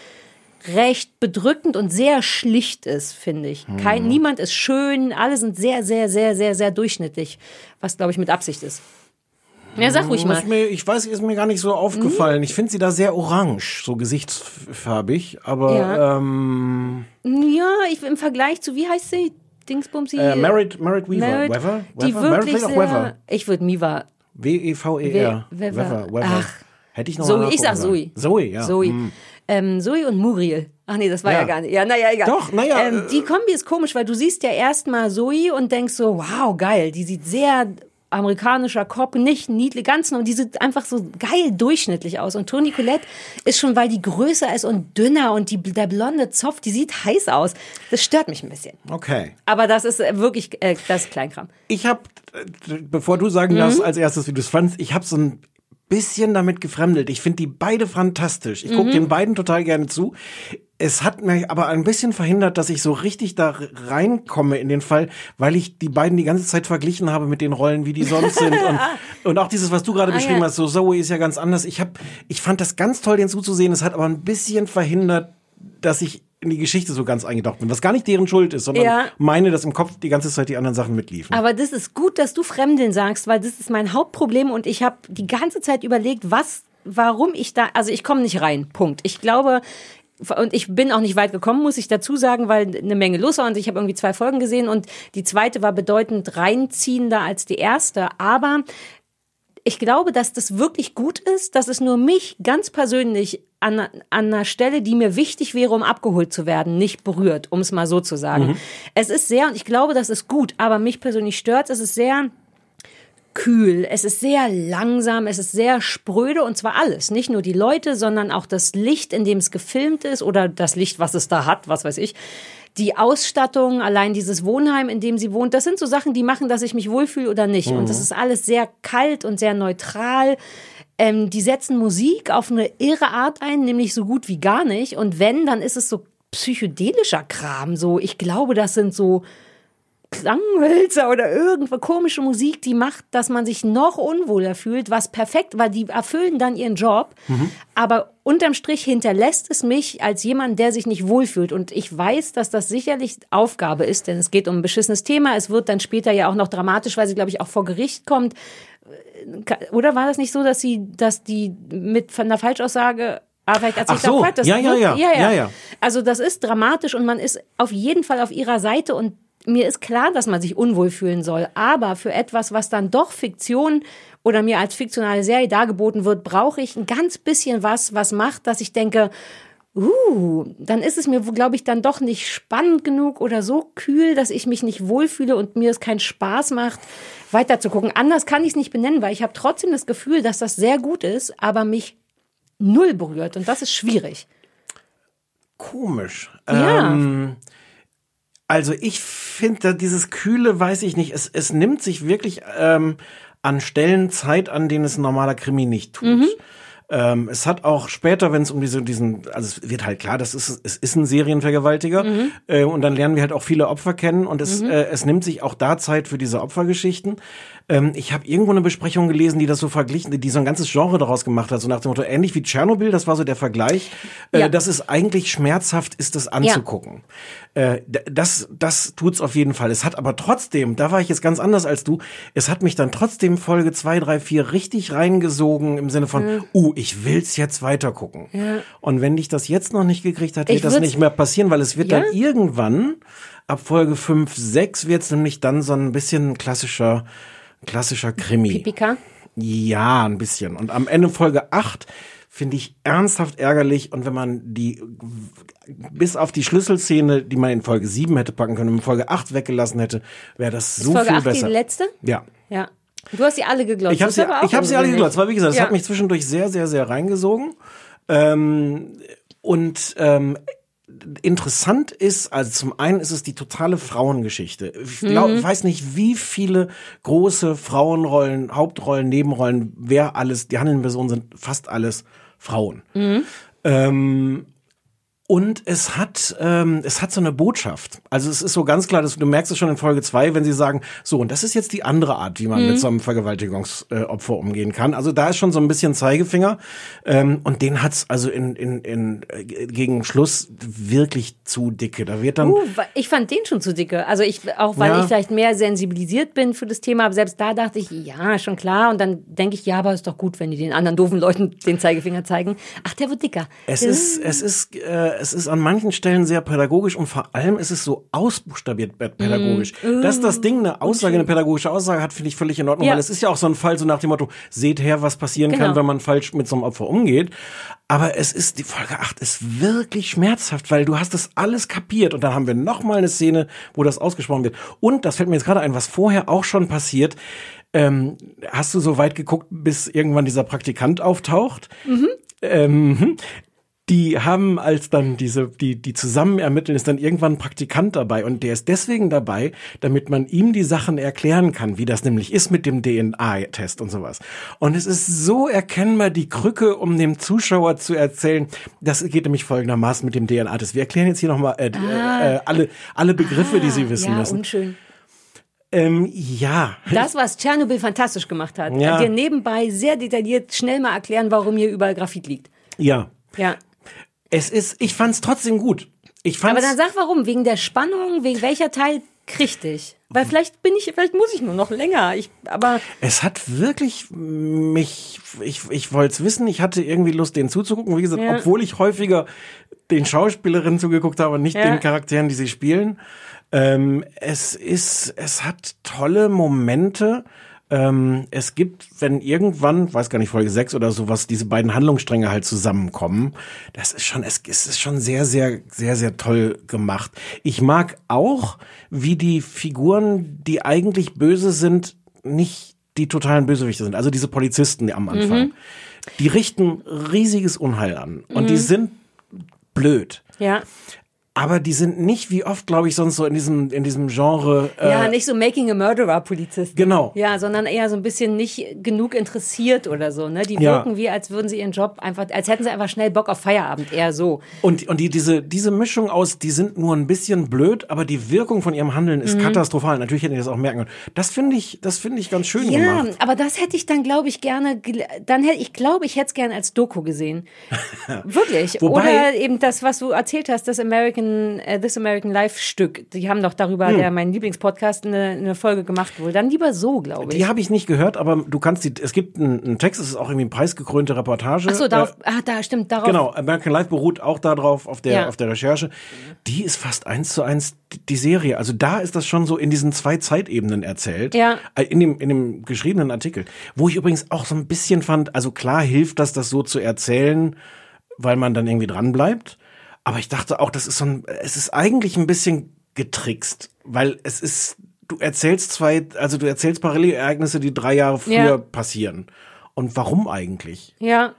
recht bedrückend und sehr schlicht ist, finde ich. Kein, niemand ist schön, alle sind sehr, sehr, sehr, sehr, sehr durchschnittlich, was glaube ich mit Absicht ist. Ja, sag ruhig mal. Ist mir, ich weiß, ist mir gar nicht so aufgefallen. Ich finde sie da sehr orange, so gesichtsfarbig, aber Ja. ähm, Ja, ich, im Vergleich zu, wie heißt sie? Dingsbumsi? äh, Merit, Merit Weaver. Merit, Weaver? Die Weaver? Merit wirklich sehr, Weaver. ich würde Miva W-E-V-E-R. We- Weaver. Weaver. Weaver. Ach. Hätte ich noch Zoe, ich sag Zoe. Zoe, ja. Zoe. Hm. Ähm, Zoe und Muriel. Ach nee, das war ja, Ja. gar nicht. Ja, naja, egal. Doch, na ja, Ähm, die Kombi ist komisch, weil du siehst ja erstmal Zoe und denkst so, wow, geil. Die sieht sehr amerikanischer Cop, nicht niedlich, ganz nur, die sieht einfach so geil durchschnittlich aus. Und Toni Collette ist schon, weil die größer ist und dünner und die, der blonde Zopf, die sieht heiß aus. Das stört mich ein bisschen. Okay. Aber das ist äh, wirklich, äh, das ist Kleinkram. Ich habe, bevor du sagen Mhm. darfst als erstes, wie du es fandst, ich habe so ein bisschen damit gefremdelt. Ich finde die beide fantastisch. Ich gucke Mhm. den beiden total gerne zu. Es hat mir aber ein bisschen verhindert, dass ich so richtig da reinkomme in den Fall, weil ich die beiden die ganze Zeit verglichen habe mit den Rollen, wie die sonst sind. Und, und auch dieses, was du gerade Ah, beschrieben ja. hast, so Zoe ist ja ganz anders. Ich, hab, ich fand das ganz toll, den zuzusehen. Es hat aber ein bisschen verhindert, dass ich in die Geschichte so ganz eingetaucht bin, was gar nicht deren Schuld ist, sondern Ja. meine, dass im Kopf die ganze Zeit die anderen Sachen mitliefen. Aber das ist gut, dass du Fremdeln sagst, weil das ist mein Hauptproblem und ich habe die ganze Zeit überlegt, was, warum ich da, also ich komme nicht rein. Punkt. Ich glaube, und ich bin auch nicht weit gekommen, muss ich dazu sagen, weil eine Menge los war und ich habe irgendwie zwei Folgen gesehen und die zweite war bedeutend reinziehender als die erste. Aber ich glaube, dass das wirklich gut ist, dass es nur mich ganz persönlich an, an einer Stelle, die mir wichtig wäre, um abgeholt zu werden, nicht berührt, um es mal so zu sagen. Mhm. Es ist sehr, und ich glaube, das ist gut, aber mich persönlich stört, es ist sehr kühl, es ist sehr langsam, es ist sehr spröde und zwar alles. Nicht nur die Leute, sondern auch das Licht, in dem es gefilmt ist oder das Licht, was es da hat, was weiß ich. Die Ausstattung, allein dieses Wohnheim, in dem sie wohnt, das sind so Sachen, die machen, dass ich mich wohlfühle oder nicht. Mhm. Und das ist alles sehr kalt und sehr neutral. Ähm, die setzen Musik auf eine irre Art ein, nämlich so gut wie gar nicht. Und wenn, dann ist es so psychedelischer Kram. So, ich glaube, das sind so Klanghölzer oder irgendwo komische Musik, die macht, dass man sich noch unwohler fühlt, was perfekt, weil die erfüllen dann ihren Job. Aber unterm Strich hinterlässt es mich als jemand, der sich nicht wohlfühlt. Und ich weiß, dass das sicherlich Aufgabe ist, denn es geht um ein beschissenes Thema. Es wird dann später ja auch noch dramatisch, weil sie, glaube ich, auch vor Gericht kommt. Oder war das nicht so, dass sie, dass die mit von einer Falschaussage Ah, vielleicht erzählt Ach so, auch Quatsch, das ja, ja, ja, ja, ja. Also das ist dramatisch und man ist auf jeden Fall auf ihrer Seite und mir ist klar, dass man sich unwohl fühlen soll. Aber für etwas, was dann doch Fiktion oder mir als fiktionale Serie dargeboten wird, brauche ich ein ganz bisschen was, was macht, dass ich denke, uh, dann ist es mir, glaube ich, dann doch nicht spannend genug oder so kühl, dass ich mich nicht wohlfühle und mir es keinen Spaß macht, weiter zu gucken. Anders kann ich es nicht benennen, weil ich habe trotzdem das Gefühl, dass das sehr gut ist, aber mich null berührt und das ist schwierig. Komisch. Ja. Ähm, also ich finde, dieses Kühle, weiß ich nicht, es, es nimmt sich wirklich ähm, an Stellen Zeit, an denen es ein normaler Krimi nicht tut. Mhm. Ähm, es hat auch später, wenn es um diese, diesen, also es wird halt klar, das ist, es ist ein Serienvergewaltiger Mhm. äh, und dann lernen wir halt auch viele Opfer kennen und es, Mhm. äh, es nimmt sich auch da Zeit für diese Opfergeschichten. Ähm, ich habe irgendwo eine Besprechung gelesen, die das so verglichen, die so ein ganzes Genre daraus gemacht hat, so nach dem Motto, ähnlich wie Tschernobyl, das war so der Vergleich. Ja. Äh, das ist eigentlich schmerzhaft, ist das anzugucken. Äh, d- das, das tut's auf jeden Fall. Es hat aber trotzdem, da war ich jetzt ganz anders als du, es hat mich dann trotzdem Folge zwei, drei, vier richtig reingesogen im Sinne von, Mhm. uh, ich will's jetzt weiter gucken. Ja. Und wenn dich das jetzt noch nicht gekriegt hat, wird das nicht mehr passieren, weil es wird Ja? dann irgendwann, ab Folge 5, 6 wird's nämlich dann so ein bisschen klassischer, klassischer Krimi. Pipika? Ja, ein bisschen. Und am Ende Folge 8 finde ich ernsthaft ärgerlich. Und wenn man die bis auf die Schlüsselszene, die man in Folge 7 hätte packen können, in Folge 8 weggelassen hätte, wäre das Ist so Folge viel 8 besser. die letzte? Ja. Ja. Du hast sie alle geglotzt. Ich habe sie, ich hab sie alle geglotzt, weil wie gesagt, es Ja. hat mich zwischendurch sehr, sehr, sehr reingesogen. Ähm, und ähm, interessant ist, also zum einen ist es die totale Frauengeschichte. Ich glaub, Mhm. weiß nicht, wie viele große Frauenrollen, Hauptrollen, Nebenrollen, wer alles, die handelnden Personen sind fast alles Frauen. Mhm. Ähm, und es hat, ähm, es hat so eine Botschaft. Also es ist so ganz klar, dass du merkst es schon in Folge zwei, wenn sie sagen, so, und das ist jetzt die andere Art, wie man Mhm. mit so einem Vergewaltigungsopfer umgehen kann. Also da ist schon so ein bisschen Zeigefinger. Ähm, und den hat's also in, in, in, äh, gegen Schluss wirklich zu dicke. Da wird dann. Uh, ich fand den schon zu dicke. Also ich, auch weil Ja. ich vielleicht mehr sensibilisiert bin für das Thema, aber selbst da dachte ich, ja, schon klar. Und dann denke ich, ja, aber ist doch gut, wenn die den anderen doofen Leuten den Zeigefinger zeigen. Ach, der wird dicker. Es ist, es ist, äh, es ist an manchen Stellen sehr pädagogisch und vor allem ist es so ausbuchstabiert pä- pädagogisch. Mm. Dass das Ding eine Aussage, eine pädagogische Aussage hat, finde ich völlig in Ordnung, Ja. weil es ist ja auch so ein Fall so nach dem Motto, seht her, was passieren Genau. kann, wenn man falsch mit so einem Opfer umgeht. Aber es ist, die Folge 8 ist wirklich schmerzhaft, weil du hast das alles kapiert und dann haben wir noch mal eine Szene, wo das ausgesprochen wird. Und, das fällt mir jetzt gerade ein, was vorher auch schon passiert, ähm, hast du so weit geguckt, bis irgendwann dieser Praktikant auftaucht? Mhm. Ähm, die haben als dann diese, die, die zusammen ermitteln, ist dann irgendwann ein Praktikant dabei und der ist deswegen dabei, damit man ihm die Sachen erklären kann, wie das nämlich ist mit dem DNA-Test und sowas. Und es ist so erkennbar die Krücke, um dem Zuschauer zu erzählen, das geht nämlich folgendermaßen mit dem DNA-Test. Wir erklären jetzt hier nochmal äh, Ah. äh, alle, alle Begriffe, die Sie wissen ja, müssen. unschön. Ähm, ja. Das, was Tschernobyl fantastisch gemacht hat. Ja. Dir nebenbei sehr detailliert schnell mal erklären, warum hier überall Graphit liegt. Ja. Ja. Es ist, ich fand's trotzdem gut. Ich fand's, Aber dann sag warum, wegen der Spannung, wegen welcher Teil kriegt dich? Weil vielleicht bin ich, vielleicht muss ich nur noch länger. Ich, aber Es hat wirklich mich, ich, ich wollte es wissen, ich hatte irgendwie Lust, denen zuzugucken. Wie gesagt, Ja. obwohl ich häufiger den Schauspielerinnen zugeguckt habe und nicht Ja. den Charakteren, die sie spielen. Ähm, es ist, es hat tolle Momente. Ähm, es gibt, wenn irgendwann, weiß gar nicht, Folge 6 oder sowas, diese beiden Handlungsstränge halt zusammenkommen, das ist schon, es, ist schon sehr, sehr, sehr, sehr toll gemacht. Ich mag auch, wie die Figuren, die eigentlich böse sind, nicht die totalen Bösewichte sind. Also diese Polizisten am Anfang. Mhm. Die richten riesiges Unheil an. Und die Mhm. sind blöd. ja. Aber die sind nicht wie oft, glaube ich, sonst so in diesem, in diesem Genre. Äh, Ja, nicht so Making a Murderer Polizisten. Genau. Ja, sondern eher so ein bisschen nicht genug interessiert oder so, ne? Die Ja. wirken wie, als würden sie ihren Job einfach, als hätten sie einfach schnell Bock auf Feierabend, eher so. Und, und die, diese, diese Mischung aus, die sind nur ein bisschen blöd, aber die Wirkung von ihrem Handeln ist Mhm. katastrophal. Natürlich hätten die das auch merken können. Das finde ich, das finde ich ganz schön Ja, gemacht. aber das hätte ich dann, glaube ich, gerne, dann hätte ich glaube, ich hätte es gerne als Doku gesehen. Wirklich. Wobei- Oder eben das, was du erzählt hast, das American, äh, This American Life Stück. Die haben doch darüber, Hm. der mein Lieblingspodcast, eine, eine Folge gemacht wohl. Dann lieber so, glaube ich. Die habe ich nicht gehört, aber du kannst die, es gibt einen, einen Text, es ist auch irgendwie eine preisgekrönte Reportage. Ach so, darauf, Äh, ah, da stimmt, darauf. Genau, American Life beruht auch darauf, auf der, Ja. auf der Recherche. Die ist fast eins zu eins die- Serie. Also da ist das schon so in diesen zwei Zeitebenen erzählt. Ja. Äh, In dem, in dem geschriebenen Artikel. Wo ich übrigens auch so ein bisschen fand, also klar hilft das, das so zu erzählen, weil man dann irgendwie dran bleibt. Aber ich dachte auch, das ist so ein, es ist eigentlich ein bisschen getrickst, weil es ist, du erzählst zwei, also du erzählst Parallelereignisse, die drei Jahre früher Ja. passieren. Und warum eigentlich? Ja.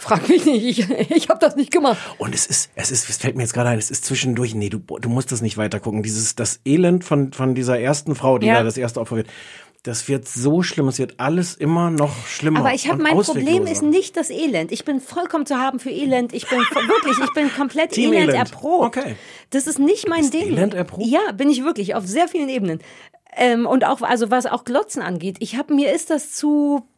Frag mich nicht, ich, ich habe das nicht gemacht. Und es ist, es ist, es fällt mir jetzt gerade ein, es ist zwischendurch, nee, du, du musst das nicht weiter gucken. Dieses, das Elend von, von dieser ersten Frau, die Ja. da das erste Opfer wird, das wird so schlimm, es wird alles immer noch schlimmer. Aber ich habe mein Problem ist nicht das Elend. Ich bin vollkommen zu haben für Elend. Ich bin wirklich, ich bin komplett Team Elend, Elend. erprobt. Okay. Das ist nicht mein Ding. Elend erprobt? Ja, bin ich wirklich auf sehr vielen Ebenen. Ähm, und auch also was auch Glotzen angeht, ich habe mir ist das zu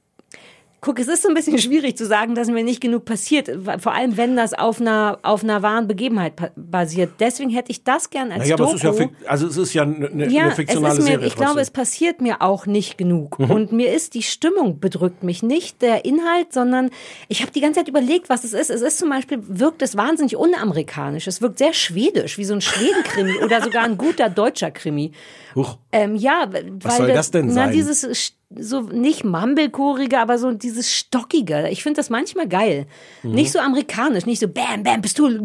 Guck, es ist so ein bisschen schwierig zu sagen, dass mir nicht genug passiert, vor allem wenn das auf einer auf einer wahren Begebenheit basiert. Deswegen hätte ich das gern als Naja, aber Doku. es ist ja, also es ist ja eine, Ja, eine fiktionale es ist mir, Serie. ich glaube, es passiert mir auch nicht genug. Mhm. Und mir ist die Stimmung bedrückt mich nicht der Inhalt, sondern ich habe die ganze Zeit überlegt, was es ist. Es ist zum Beispiel, wirkt es wahnsinnig unamerikanisch. Es wirkt sehr schwedisch, wie so ein Schwedenkrimi oder sogar ein guter deutscher Krimi. Huch. Ähm, ja, weil Was soll das denn na, sein? dieses so nicht mumblekorige, aber so dieses stockige. Ich finde das manchmal geil. Mhm. Nicht so amerikanisch, nicht so bam bam Pistole,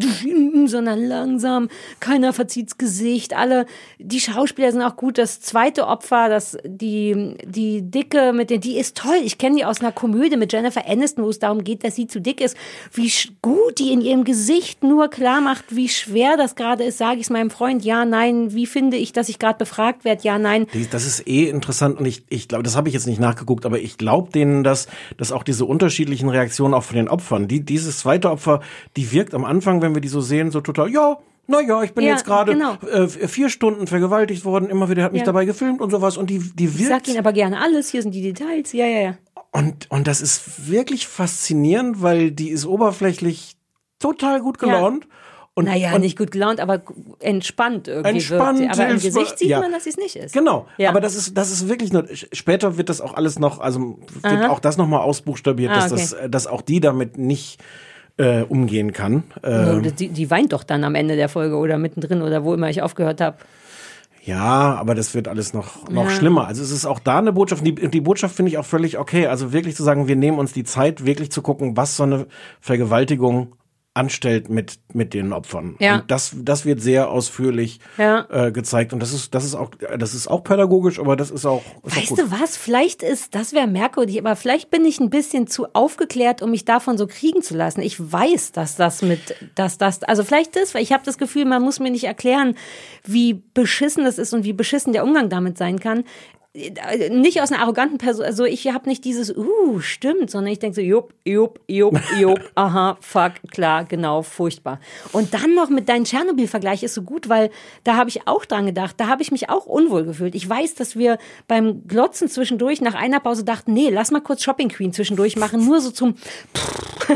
sondern langsam. Keiner verzieht's Gesicht. Alle die Schauspieler sind auch gut. Das zweite Opfer, das die die dicke mit den die ist toll. Ich kenne die aus einer Komödie mit Jennifer Aniston, wo es darum geht, dass sie zu dick ist. Wie gut die in ihrem Gesicht nur klar macht, wie schwer das gerade ist. Sage ich es meinem Freund? Ja, nein. Wie finde ich, dass ich gerade befragt werde? Ja, nein. Das ist eh interessant und ich, ich glaube, das habe ich jetzt nicht nachgeguckt, aber ich glaube denen, dass, dass auch diese unterschiedlichen Reaktionen auch von den Opfern, die, dieses zweite Opfer, die wirkt am Anfang, wenn wir die so sehen, so total, ja, naja, ich bin Ja, jetzt gerade genau. äh, vier Stunden vergewaltigt worden, immer wieder hat mich Ja. dabei gefilmt und sowas und die, die Ich sag wirkt Ihnen aber gerne alles. Hier sind die Details. Ja, ja, ja. und, und das ist wirklich faszinierend, weil die ist oberflächlich total gut gelaunt. Und, naja, und nicht gut gelaunt, aber entspannt irgendwie Entspannt, wirkt sie. Aber im Gesicht sieht ja. man, dass sie es nicht ist. Genau, Ja. aber das ist das ist wirklich nur später wird das auch alles noch also wird Aha. auch das noch mal ausbuchstabiert, Ah, dass okay. das äh, dass auch die damit nicht äh, umgehen kann. Ähm, die, die weint doch dann am Ende der Folge oder mittendrin oder wo immer ich aufgehört habe. ja, aber das wird alles noch noch Ja. schlimmer. Also es ist auch da eine Botschaft. Die, die Botschaft finde ich auch völlig okay. Also wirklich zu sagen, wir nehmen uns die Zeit, wirklich zu gucken, was so eine Vergewaltigung anstellt mit mit den Opfern. Ja. Und das das wird sehr ausführlich Ja. äh, gezeigt und das ist das ist auch das ist auch pädagogisch, aber das ist auch ist auch Weißt gut. du was? Vielleicht ist, das wäre merkwürdig, aber vielleicht bin ich ein bisschen zu aufgeklärt, um mich davon so kriegen zu lassen. Ich weiß, dass das mit, dass das, also vielleicht das, weil ich habe das Gefühl, man muss mir nicht erklären, wie beschissen das ist und wie beschissen der Umgang damit sein kann. Nicht aus einer arroganten Person, also ich habe nicht dieses, uh, stimmt, sondern ich denke so, jupp, jupp, jupp, jupp, aha, fuck, klar, genau, furchtbar. Und dann noch mit deinem Tschernobyl-Vergleich ist so gut, weil da habe ich auch dran gedacht, da habe ich mich auch unwohl gefühlt. Ich weiß, dass wir beim Glotzen zwischendurch nach einer Pause dachten, nee, lass mal kurz Shopping Queen zwischendurch machen, nur so zum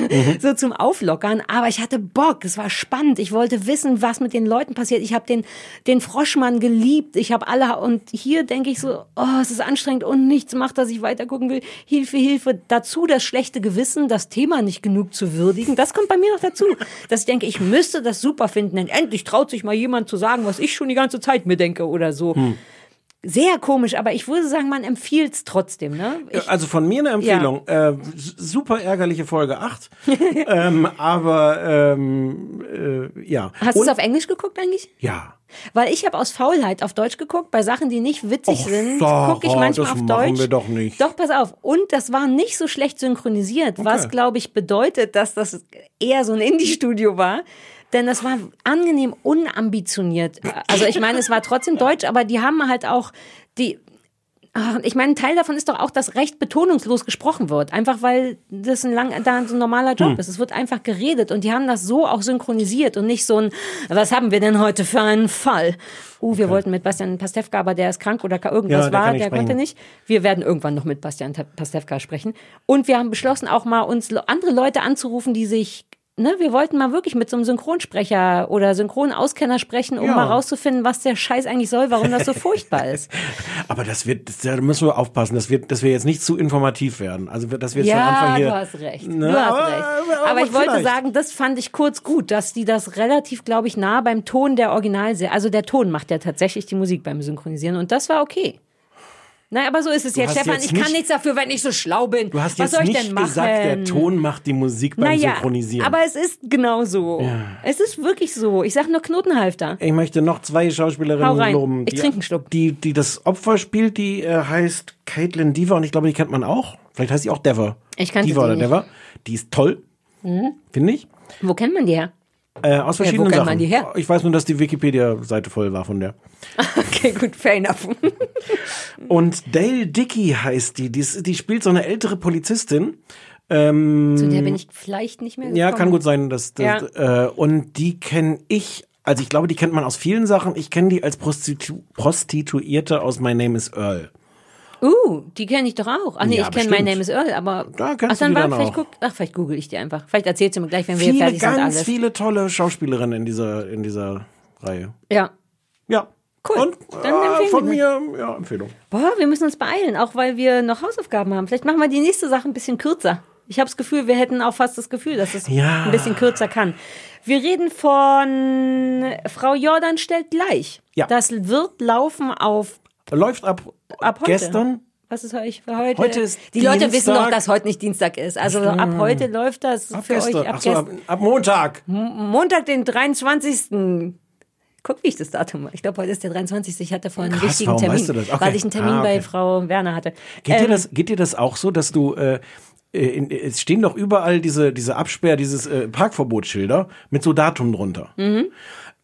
so zum Auflockern. Aber ich hatte Bock, es war spannend. Ich wollte wissen, was mit den Leuten passiert. Ich habe den, den Froschmann geliebt. Ich habe alle, und hier denke ich so, oh, es ist anstrengend und nichts macht, dass ich weiter gucken will. Hilfe, Hilfe. Dazu das schlechte Gewissen, das Thema nicht genug zu würdigen. Das kommt bei mir noch dazu. Dass ich denke, ich müsste das super finden, denn endlich traut sich mal jemand zu sagen, was ich schon die ganze Zeit mir denke oder so. Sehr komisch, aber ich würde sagen, man empfiehlt es trotzdem, ne? Ich, also von mir eine Empfehlung. Äh, s- super ärgerliche Folge 8. ähm, aber ähm, äh, ja. hast du es auf Englisch geguckt eigentlich? Ja. Weil ich habe aus Faulheit auf Deutsch geguckt, bei Sachen, die nicht witzig Och, sind, gucke ich manchmal auf Deutsch. wir doch nicht. Doch, pass auf. Und das war nicht so schlecht synchronisiert, was, glaube ich, bedeutet, dass das eher so ein Indie-Studio war. Denn das war angenehm unambitioniert. Also ich meine, es war trotzdem Deutsch, aber die haben halt auch die, Ich meine, ein Teil davon ist doch auch, dass recht betonungslos gesprochen wird. Einfach weil das ein, lang, da so ein normaler Job Hm. ist. Es wird einfach geredet und die haben das so auch synchronisiert und nicht so ein, was haben wir denn heute für einen Fall? Uh, wir wollten mit Bastian Pastewka, aber der ist krank oder irgendwas Ja, war, der konnte nicht. Wir werden irgendwann noch mit Bastian Pastewka sprechen. Und wir haben beschlossen, auch mal uns andere Leute anzurufen, die sich Ne, wir wollten mal wirklich mit so einem Synchronsprecher oder Synchronauskenner sprechen, um Ja. mal rauszufinden, was der Scheiß eigentlich soll, warum das so furchtbar ist. Aber das wird, das, da müssen wir aufpassen, dass wir, dass wir jetzt nicht zu informativ werden. Also, dass wir jetzt ja, von Anfang hier. du hast recht. Ne, du hast aber- recht. aber- Aber, ich wollte vielleicht. sagen, das fand ich kurz gut, dass die das relativ, glaube ich, nah beim Ton der Originalserie, also der Ton macht ja tatsächlich die Musik beim Synchronisieren und das war okay. Naja, aber so ist es Du jetzt, Stefan. jetzt ich kann nicht- nichts dafür, wenn ich so schlau bin. Du hast Was jetzt soll ich nicht denn machen? gesagt, der Ton macht die Musik beim naja, Synchronisieren. aber es ist genau so. Es ist wirklich so. Ich sag nur Knotenhalfter. ich möchte noch zwei Schauspielerinnen loben. Ich die, trinke einen Schluck. Die, die das Opfer spielt, die äh, heißt Caitlin Dever und ich glaube, die kennt man auch. Vielleicht heißt sie auch Dever. Ich kannte Dever die oder nicht. Dever. Die ist toll, Mhm. finde ich. Wo kennt man die her? Äh, aus verschiedenen kennt Sachen. man die her? Ich weiß nur, dass die Wikipedia-Seite voll war von der. Okay, gut, fair enough. Und Dale Dickey heißt die. Die, die spielt so eine ältere Polizistin. Ähm, Zu der bin ich vielleicht nicht mehr ja, gekommen. kann gut sein. Dass, dass, äh, und die kenne ich, also ich glaube, die kennt man aus vielen Sachen. Ich kenne die als Prostitu Prostituierte aus My Name is Earl. Uh, die kenne ich doch auch. Ach nee, Ja, ich kenne My. Name is Earl, aber Da kennst ach, dann du die dann vielleicht auch. guck, ach, vielleicht google ich die einfach. Vielleicht erzählst du mir gleich, wenn wir Viele, fertig sind ganz alles. viele tolle Schauspielerinnen in dieser, in dieser Reihe. Ja. Ja. Cool. Und Dann äh, von wir. mir, ja, Empfehlung. Boah, wir müssen uns beeilen, auch weil wir noch Hausaufgaben haben. Vielleicht machen wir die nächste Sache ein bisschen kürzer. Ich habe das Gefühl, wir hätten auch fast das Gefühl, dass es Ja. ein bisschen kürzer kann. Wir reden von Frau Jordan stellt gleich. Ja. Das wird laufen auf Läuft ab, ab heute. gestern. Was ist heute? Für heute? Heute ist Die Leute wissen Dienstag. doch, dass heute nicht Dienstag ist. Also ab heute läuft das Ab für gestern. euch ab, Ach so, ab, ab Montag. Montag, den 23. Guck, wie ich das Datum. Ich glaube, heute ist der 23. Ich hatte vorhin einen Krass, wichtigen Termin, weißt du das? Okay. weil ich einen Termin Ah, okay. bei Frau Werner hatte. Geht, dir Ähm, das, geht dir das auch so, dass du, äh, äh, in, es stehen doch überall diese, diese Absperr, dieses äh, Parkverbotsschilder mit so Datum drunter. Mhm.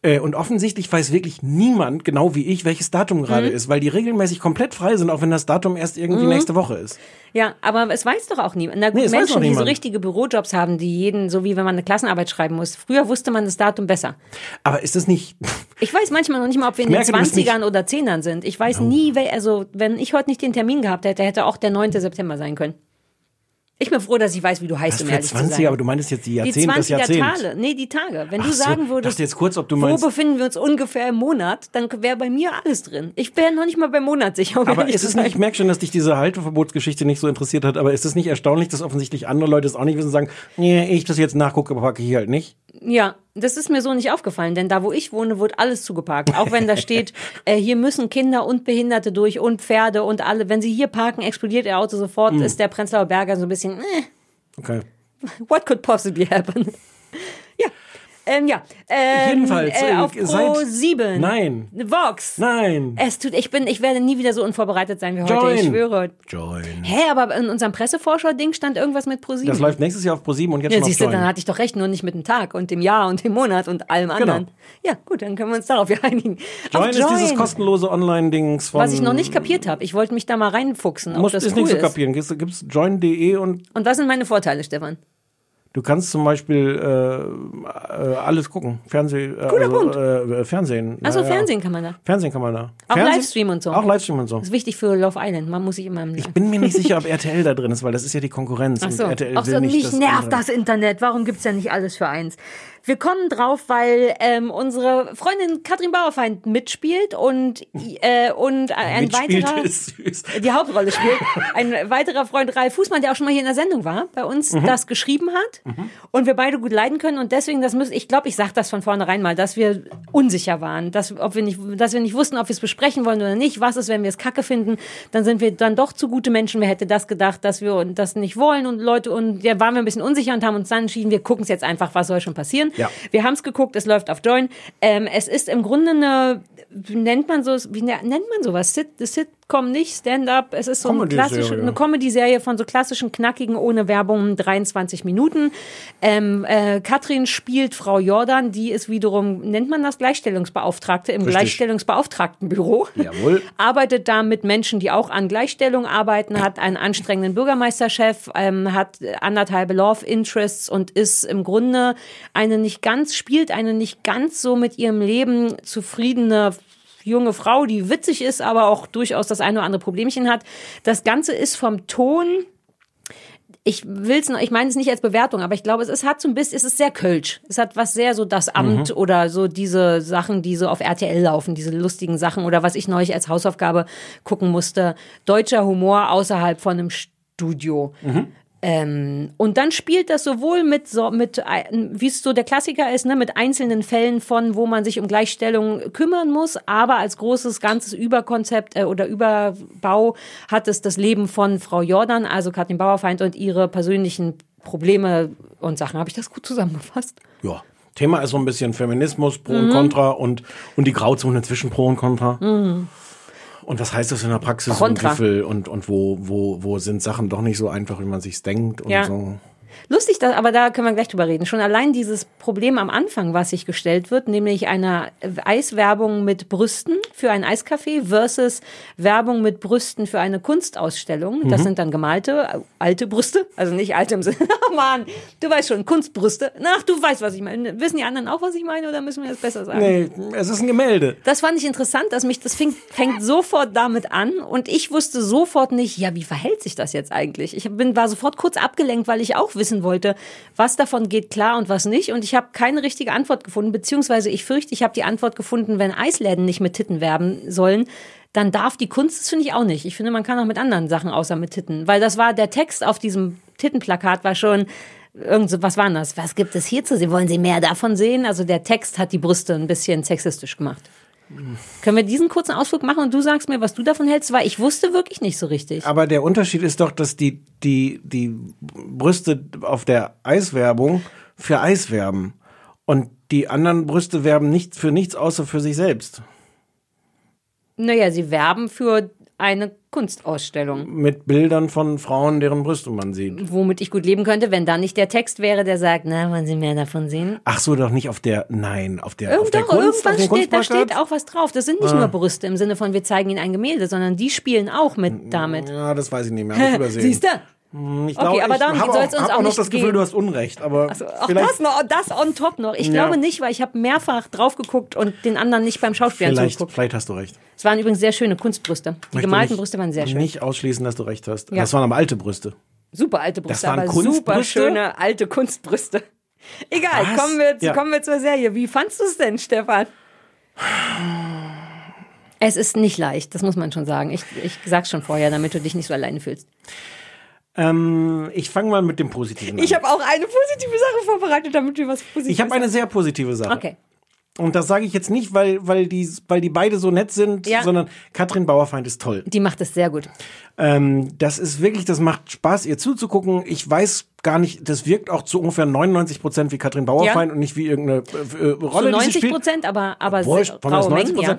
Äh, und offensichtlich weiß wirklich niemand, genau wie ich, welches Datum gerade Mhm. ist, weil die regelmäßig komplett frei sind, auch wenn das Datum erst irgendwie Mhm. nächste Woche ist. Ja, aber es weiß doch auch niemand. Na gut, Nee, Menschen, die so richtige Bürojobs haben, die jeden, so wie wenn man eine Klassenarbeit schreiben muss. Früher wusste man das Datum besser. Aber ist das nicht, Ich weiß manchmal noch nicht mal, ob wir in merke, den du bist nicht- 20ern oder 10ern sind. Ich weiß nie, wel, also wenn ich heute nicht den Termin gehabt hätte, hätte auch der 9. September sein können. Ich bin froh, dass ich weiß, wie du heißt, was um ehrlich zu 20, sein. aber du meintest jetzt die die Jahrzehnt, das 20er Jahrzehnt. Tage, nee, die Tage. Wenn Ach du so, sagen ich würdest, jetzt kurz, ob du wo meinst- befinden wir uns ungefähr im Monat, dann wäre bei mir alles drin. Ich bin noch nicht mal beim Monat sicher. um Aber ist zu es nicht, ich merke schon, dass dich diese Halteverbotsgeschichte nicht so interessiert hat, aber ist es nicht erstaunlich, dass offensichtlich andere Leute es auch nicht wissen und sagen, nee, ich das jetzt nachgucke, packe ich hier halt nicht? Ja, das ist mir so nicht aufgefallen, denn da, wo ich wohne, wird alles zugeparkt. Auch wenn da steht, äh, hier müssen Kinder und Behinderte durch und Pferde und alle. Wenn sie hier parken, explodiert ihr Auto sofort, Hm. ist der Prenzlauer Berger so ein bisschen, äh, Okay. what could possibly happen? Ja. Ähm, ja. Ähm, Jedenfalls, Äh, äh, auf seit- Pro 7. Nein. Vox. Nein. Es tut, ich bin, ich werde nie wieder so unvorbereitet sein wie heute. Join. Ich schwöre. Join. Hä, aber in unserem Pressevorschau-Ding stand irgendwas mit Pro 7. Das läuft nächstes Jahr auf ProSieben und jetzt Ja, schon auf siehst du, Join. dann hatte ich doch recht, nur nicht mit dem Tag und dem Jahr und dem Monat und allem anderen. Ja, gut, dann können wir uns darauf ja einigen. Join Auf ist dieses kostenlose Online-Dings von... was ich noch nicht kapiert habe. Ich wollte mich da mal reinfuchsen, Muss, das ist cool nicht zu ist. kapieren. Gibt's, gibt's join.de und Und was sind meine Vorteile, Stefan? Du kannst zum Beispiel äh, äh, alles gucken. Fernseh, äh, also, Punkt. Äh, Fernsehen. Also Ja, ja. Fernsehen kann man da. Fernsehen kann man da. Auch Fernsehen- Livestream und so. Auch Livestream und so. Das ist wichtig für Love Island. Man muss sich immer im Ich bin mir nicht sicher, ob RTL da drin ist, weil das ist ja die Konkurrenz. Ach so. RTL Ach so, nicht, mich nervt andere- das Internet. Warum gibt's ja nicht alles für eins? Wir kommen drauf, weil ähm, unsere Freundin Katrin Bauerfeind mitspielt und, äh, und ein Mitspielt weiterer die Hauptrolle spielt. Ein weiterer Freund Ralf Fußmann, der auch schon mal hier in der Sendung war, bei uns Mhm. das geschrieben hat und wir beide gut leiden können und deswegen das müssen ich glaube, ich sage das von vornherein mal, dass wir unsicher waren, dass ob wir nicht dass wir nicht wussten, ob wir es besprechen wollen oder nicht. Was ist, wenn wir es kacke finden? Dann sind wir dann doch zu gute Menschen. Wer hätte das gedacht, dass wir das nicht wollen und Leute und ja, waren wir ein bisschen unsicher und haben uns dann entschieden, wir gucken es jetzt einfach, was soll schon passieren. Ja. Wir haben es geguckt, es läuft auf Join. Ähm, es ist im Grunde eine, nennt man so, wie ne- nennt man sowas? Sit, Sitcom nicht, Stand-up. Es ist so klassische, eine Comedy-Serie von so klassischen, knackigen, ohne Werbung, 23 Minuten. Ähm, äh, Katrin spielt Frau Jordan, die ist wiederum, nennt man das Gleichstellungsbeauftragte im Richtig. Gleichstellungsbeauftragtenbüro. Jawohl. Arbeitet da mit Menschen, die auch an Gleichstellung arbeiten, hat einen anstrengenden Bürgermeisterchef, ähm, hat anderthalb Love Interests und ist im Grunde eine nicht ganz, spielt eine nicht ganz so mit ihrem Leben zufriedene junge Frau, die witzig ist, aber auch durchaus das eine oder andere Problemchen hat. Das Ganze ist vom Ton ich will's noch, ich meine es nicht als Bewertung, aber ich glaube, es ist, hat so ein bisschen, es ist sehr kölsch. Es hat was sehr so das Amt Mhm. oder so diese Sachen, die so auf RTL laufen, diese lustigen Sachen oder was ich neulich als Hausaufgabe gucken musste. Deutscher Humor außerhalb von einem Studio. Ähm, und dann spielt das sowohl mit so mit ein- wie es so der Klassiker ist, ne, mit einzelnen Fällen von, wo man sich um Gleichstellung kümmern muss, aber als großes ganzes Überkonzept äh, oder Überbau hat es das Leben von Frau Jordan, also Katrin Bauerfeind und ihre persönlichen Probleme und Sachen. Habe ich das gut zusammengefasst? Ja. Thema ist so ein bisschen Feminismus, Pro Mhm. und Contra und, und die Grauzone zwischen Pro und Contra. Und was heißt das in der Praxis Contra. und und, und wo, wo, wo sind Sachen doch nicht so einfach, wie man sich denkt und Ja. so. Lustig, aber da können wir gleich drüber reden. Schon allein dieses Problem am Anfang, was sich gestellt wird, nämlich einer Eiswerbung mit Brüsten für ein Eiscafé versus Werbung mit Brüsten für eine Kunstausstellung. Das Mhm. sind dann gemalte, alte Brüste. Also nicht alte im Sinne, oh Mann, du weißt schon, Kunstbrüste. Ach, du weißt, was ich meine. Wissen die anderen auch, was ich meine, oder müssen wir das besser sagen? Nee, es ist ein Gemälde. Das fand ich interessant, dass mich das fing, fängt sofort damit an und ich wusste sofort nicht, ja, wie verhält sich das jetzt eigentlich? Ich bin war sofort kurz abgelenkt, weil ich auch wissen wollte, was davon geht klar und was nicht und ich habe keine richtige Antwort gefunden, beziehungsweise ich fürchte, ich habe die Antwort gefunden, wenn Eisläden nicht mit Titten werben sollen, dann darf die Kunst, das finde ich auch nicht. Ich finde, man kann auch mit anderen Sachen außer mit Titten, weil das war der Text auf diesem Tittenplakat war schon irgend so, was war das? Was gibt es hier zu sehen? Wollen Sie mehr davon sehen? Also der Text hat die Brüste ein bisschen sexistisch gemacht. Können wir diesen kurzen Ausflug machen und du sagst mir, was du davon hältst? Weil ich wusste wirklich nicht so richtig. Aber der Unterschied ist doch, dass die, die, die Brüste auf der Eiswerbung für Eis werben. Und die anderen Brüste werben nicht für nichts außer für sich selbst. Naja, sie werben für eine Kunstausstellung, Mit Bildern von Frauen, deren Brüste man sieht. womit ich gut leben könnte, wenn da nicht der Text wäre, der sagt, na, wollen Sie mehr davon sehen? Ach so, doch nicht auf der, nein, auf der, auf der doch, Kunst, auf irgendwas dem steht, da steht auch was drauf. Das sind nicht Ah. nur Brüste im Sinne von, wir zeigen Ihnen ein Gemälde, sondern die spielen auch mit damit. Ja, das weiß ich nicht mehr, hab ich übersehen. Siehst du? Hm, Ich Okay, glaube, aber ich darum soll's auch, uns auch auch noch das Gefühl, gehen. du hast Unrecht, aber Also auch vielleicht, das, noch, das on top noch. Ich Ja. glaube nicht, weil ich habe mehrfach drauf geguckt und den anderen nicht beim Schauspielen vielleicht, zugeguckt. vielleicht hast du recht. Es waren übrigens sehr schöne Kunstbrüste. Die Möchte gemalten nicht- Brüste waren sehr schön. Nicht ausschließen, dass du recht hast. Ja. Das waren aber alte Brüste. Super alte Brüste, waren aber super schöne alte Kunstbrüste. Egal, Was? kommen wir, zu, Ja. kommen wir zur Serie. Wie fandst du es denn, Stefan? Es ist nicht leicht, das muss man schon sagen. Ich, ich sag's schon vorher, damit du dich nicht so alleine fühlst. Ähm, ich fange mal mit dem Positiven an. Ich habe auch eine positive Sache vorbereitet, damit wir was Positives Ich habe eine sehr positive Sache. Okay. Und das sage ich jetzt nicht, weil, weil, die, weil die beide so nett sind, Ja. sondern Katrin Bauerfeind ist toll. Die macht es sehr gut. Ähm, das ist wirklich, das macht Spaß, ihr zuzugucken. Ich weiß gar nicht, das wirkt auch zu ungefähr 99 Prozent wie Katrin Bauerfeind Ja. und nicht wie irgendeine äh, äh, Zu Rolle, sie 90 spielt. Prozent, aber, aber Wurscht, sehr von mir aus graue 90 Mengen, ja.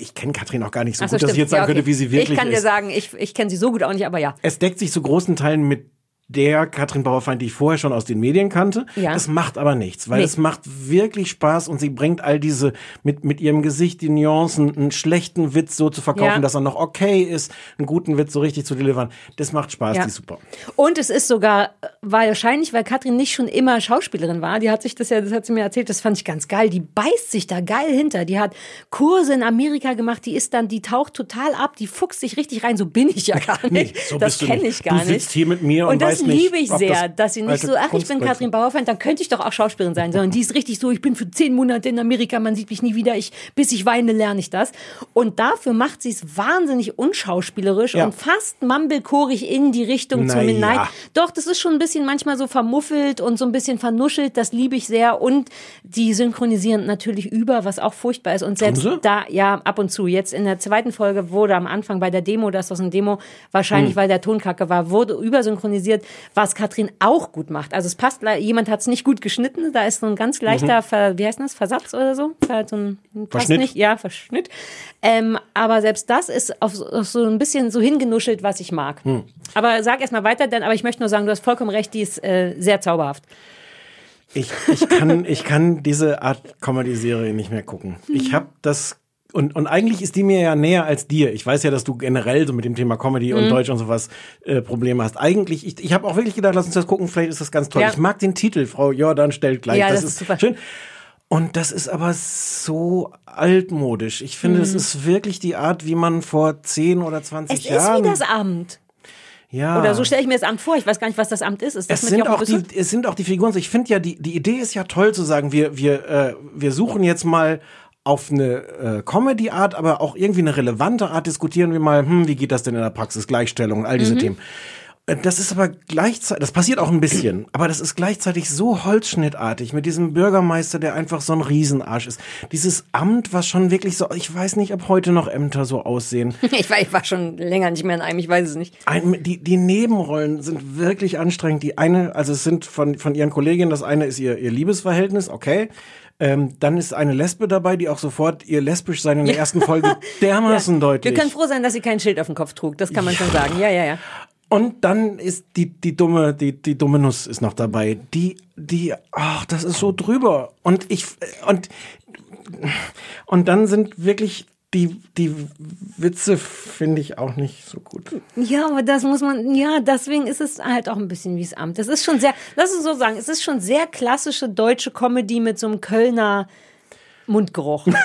Ich kenne Katrin auch gar nicht so Ach gut, dass ich stimmt. jetzt sagen Ja, okay. könnte, wie sie wirklich Ich kann dir ist. sagen, ich, ich kenne sie so gut auch nicht, aber ja. Es deckt sich zu großen Teilen mit der Katrin Bauerfeind, die ich vorher schon aus den Medien kannte. Ja. Das macht aber nichts, weil Nee. es macht wirklich Spaß und sie bringt all diese mit, mit ihrem Gesicht die Nuancen, einen schlechten Witz so zu verkaufen, Ja. dass er noch okay ist, einen guten Witz so richtig zu delivern. Das macht Spaß, Ja. die ist super. Und es ist sogar wahrscheinlich, weil Katrin nicht schon immer Schauspielerin war, die hat sich das ja, das hat sie mir erzählt, das fand ich ganz geil. Die beißt sich da geil hinter. Die hat Kurse in Amerika gemacht, die ist dann, die taucht total ab, die fuchst sich richtig rein. So bin ich ja gar nicht. so das du kenne ich gar Du nicht. sitzt hier mit mir und das weißt nicht, liebe ich ob sehr, das dass sie nicht so, ach, ich bin Katrin. Bauerfeind, dann könnte ich doch auch Schauspielerin sein, sondern die ist richtig so, ich bin für zehn Monate in Amerika, man sieht mich nie wieder, ich, bis ich weine, lerne ich das. Und dafür macht sie es wahnsinnig unschauspielerisch Ja. und fast mumblechorig in die Richtung Na zu ja. Nein, doch, das ist schon ein bisschen manchmal so vermuffelt und so ein bisschen vernuschelt. Das liebe ich sehr. Und die synchronisieren natürlich über, was auch furchtbar ist. Und selbst da, ja, ab und zu. Jetzt in der zweiten Folge wurde am Anfang bei der Demo, das aus einer Demo, wahrscheinlich Hm. weil der Ton kacke war, wurde übersynchronisiert, was Katrin auch gut macht. Also es passt, jemand hat es nicht gut geschnitten. Da ist so ein ganz leichter, Ver, wie heißt das, Versatz oder so? So ein, passt Mhm. Verschnitt. Nicht. Ja, Verschnitt. Ähm, aber selbst das ist auf, so- auf so ein bisschen so hingenuschelt, was ich mag. Hm. Aber sag erst mal weiter, denn, aber ich möchte nur sagen, du hast vollkommen recht, die ist äh, sehr zauberhaft. Ich, ich, kann, ich kann diese Art Comedy-Serie nicht mehr gucken. Ich habe das. Und, und eigentlich ist die mir ja näher als dir. Ich weiß ja, dass du generell so mit dem Thema Comedy Mhm. und Deutsch und sowas äh, Probleme hast. Eigentlich, ich, ich habe auch wirklich gedacht, lass uns das gucken, vielleicht ist das ganz toll. Ja. Ich mag den Titel, Frau Jordan stellt gleich. Ja, das, das ist ist super. schön. Und das ist aber so altmodisch. Ich finde, es ist wirklich die Art, wie man vor 10 oder 20 Mhm. Es ist Jahren. wie das Amt. ja. Oder so stelle ich mir das Amt vor. Ich weiß gar nicht, was das Amt ist. Ist das Es sind, Jochen auch die, es sind auch die Figuren. Ich finde ja, die, die Idee ist ja toll zu sagen, wir, wir, äh, wir suchen jetzt mal auf eine äh, Comedy-Art, aber auch irgendwie eine relevante Art diskutieren wir mal, hm, wie geht das denn in der Praxis, Gleichstellung und all diese Themen. Äh, Das ist aber gleichzeitig, das passiert auch ein bisschen, aber das ist gleichzeitig so holzschnittartig mit diesem Bürgermeister, der einfach so ein Riesenarsch ist. Dieses Amt, was schon wirklich so, ich weiß nicht, ob heute noch Ämter so aussehen. Ich war, ich war schon länger nicht mehr in einem, ich weiß es nicht. Ein, die, die Nebenrollen sind wirklich anstrengend. Die eine, also es sind von, von ihren Kolleginnen, das eine ist ihr, ihr Liebesverhältnis, okay. Ähm, dann ist eine Lesbe dabei, die auch sofort ihr lesbisch sein in der ersten Folge dermaßen deutlich. Wir können froh sein, dass sie kein Schild auf dem Kopf trug. Das kann man schon sagen. Ja, ja, ja. Und dann ist die, die dumme, die, die dumme Nuss ist noch dabei. Die, die, ach, das ist so drüber. Und ich, und, und dann sind wirklich die, die Witze finde ich auch nicht so gut. Ja, aber das muss man, ja, deswegen ist es halt auch ein bisschen wie das Amt. Das ist schon sehr, lass uns so sagen, es ist schon sehr klassische deutsche Comedy mit so einem Kölner Mundgeruch.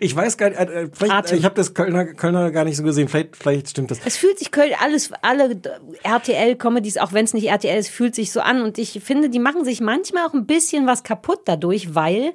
Ich weiß gar nicht, äh, vielleicht, Atem. ich habe das Kölner, Kölner gar nicht so gesehen. Vielleicht, vielleicht stimmt das. Es fühlt sich Köln, alles, alle RTL-Comedies, auch wenn es nicht RTL ist, fühlt sich so an. Und ich finde, die machen sich manchmal auch ein bisschen was kaputt dadurch, weil,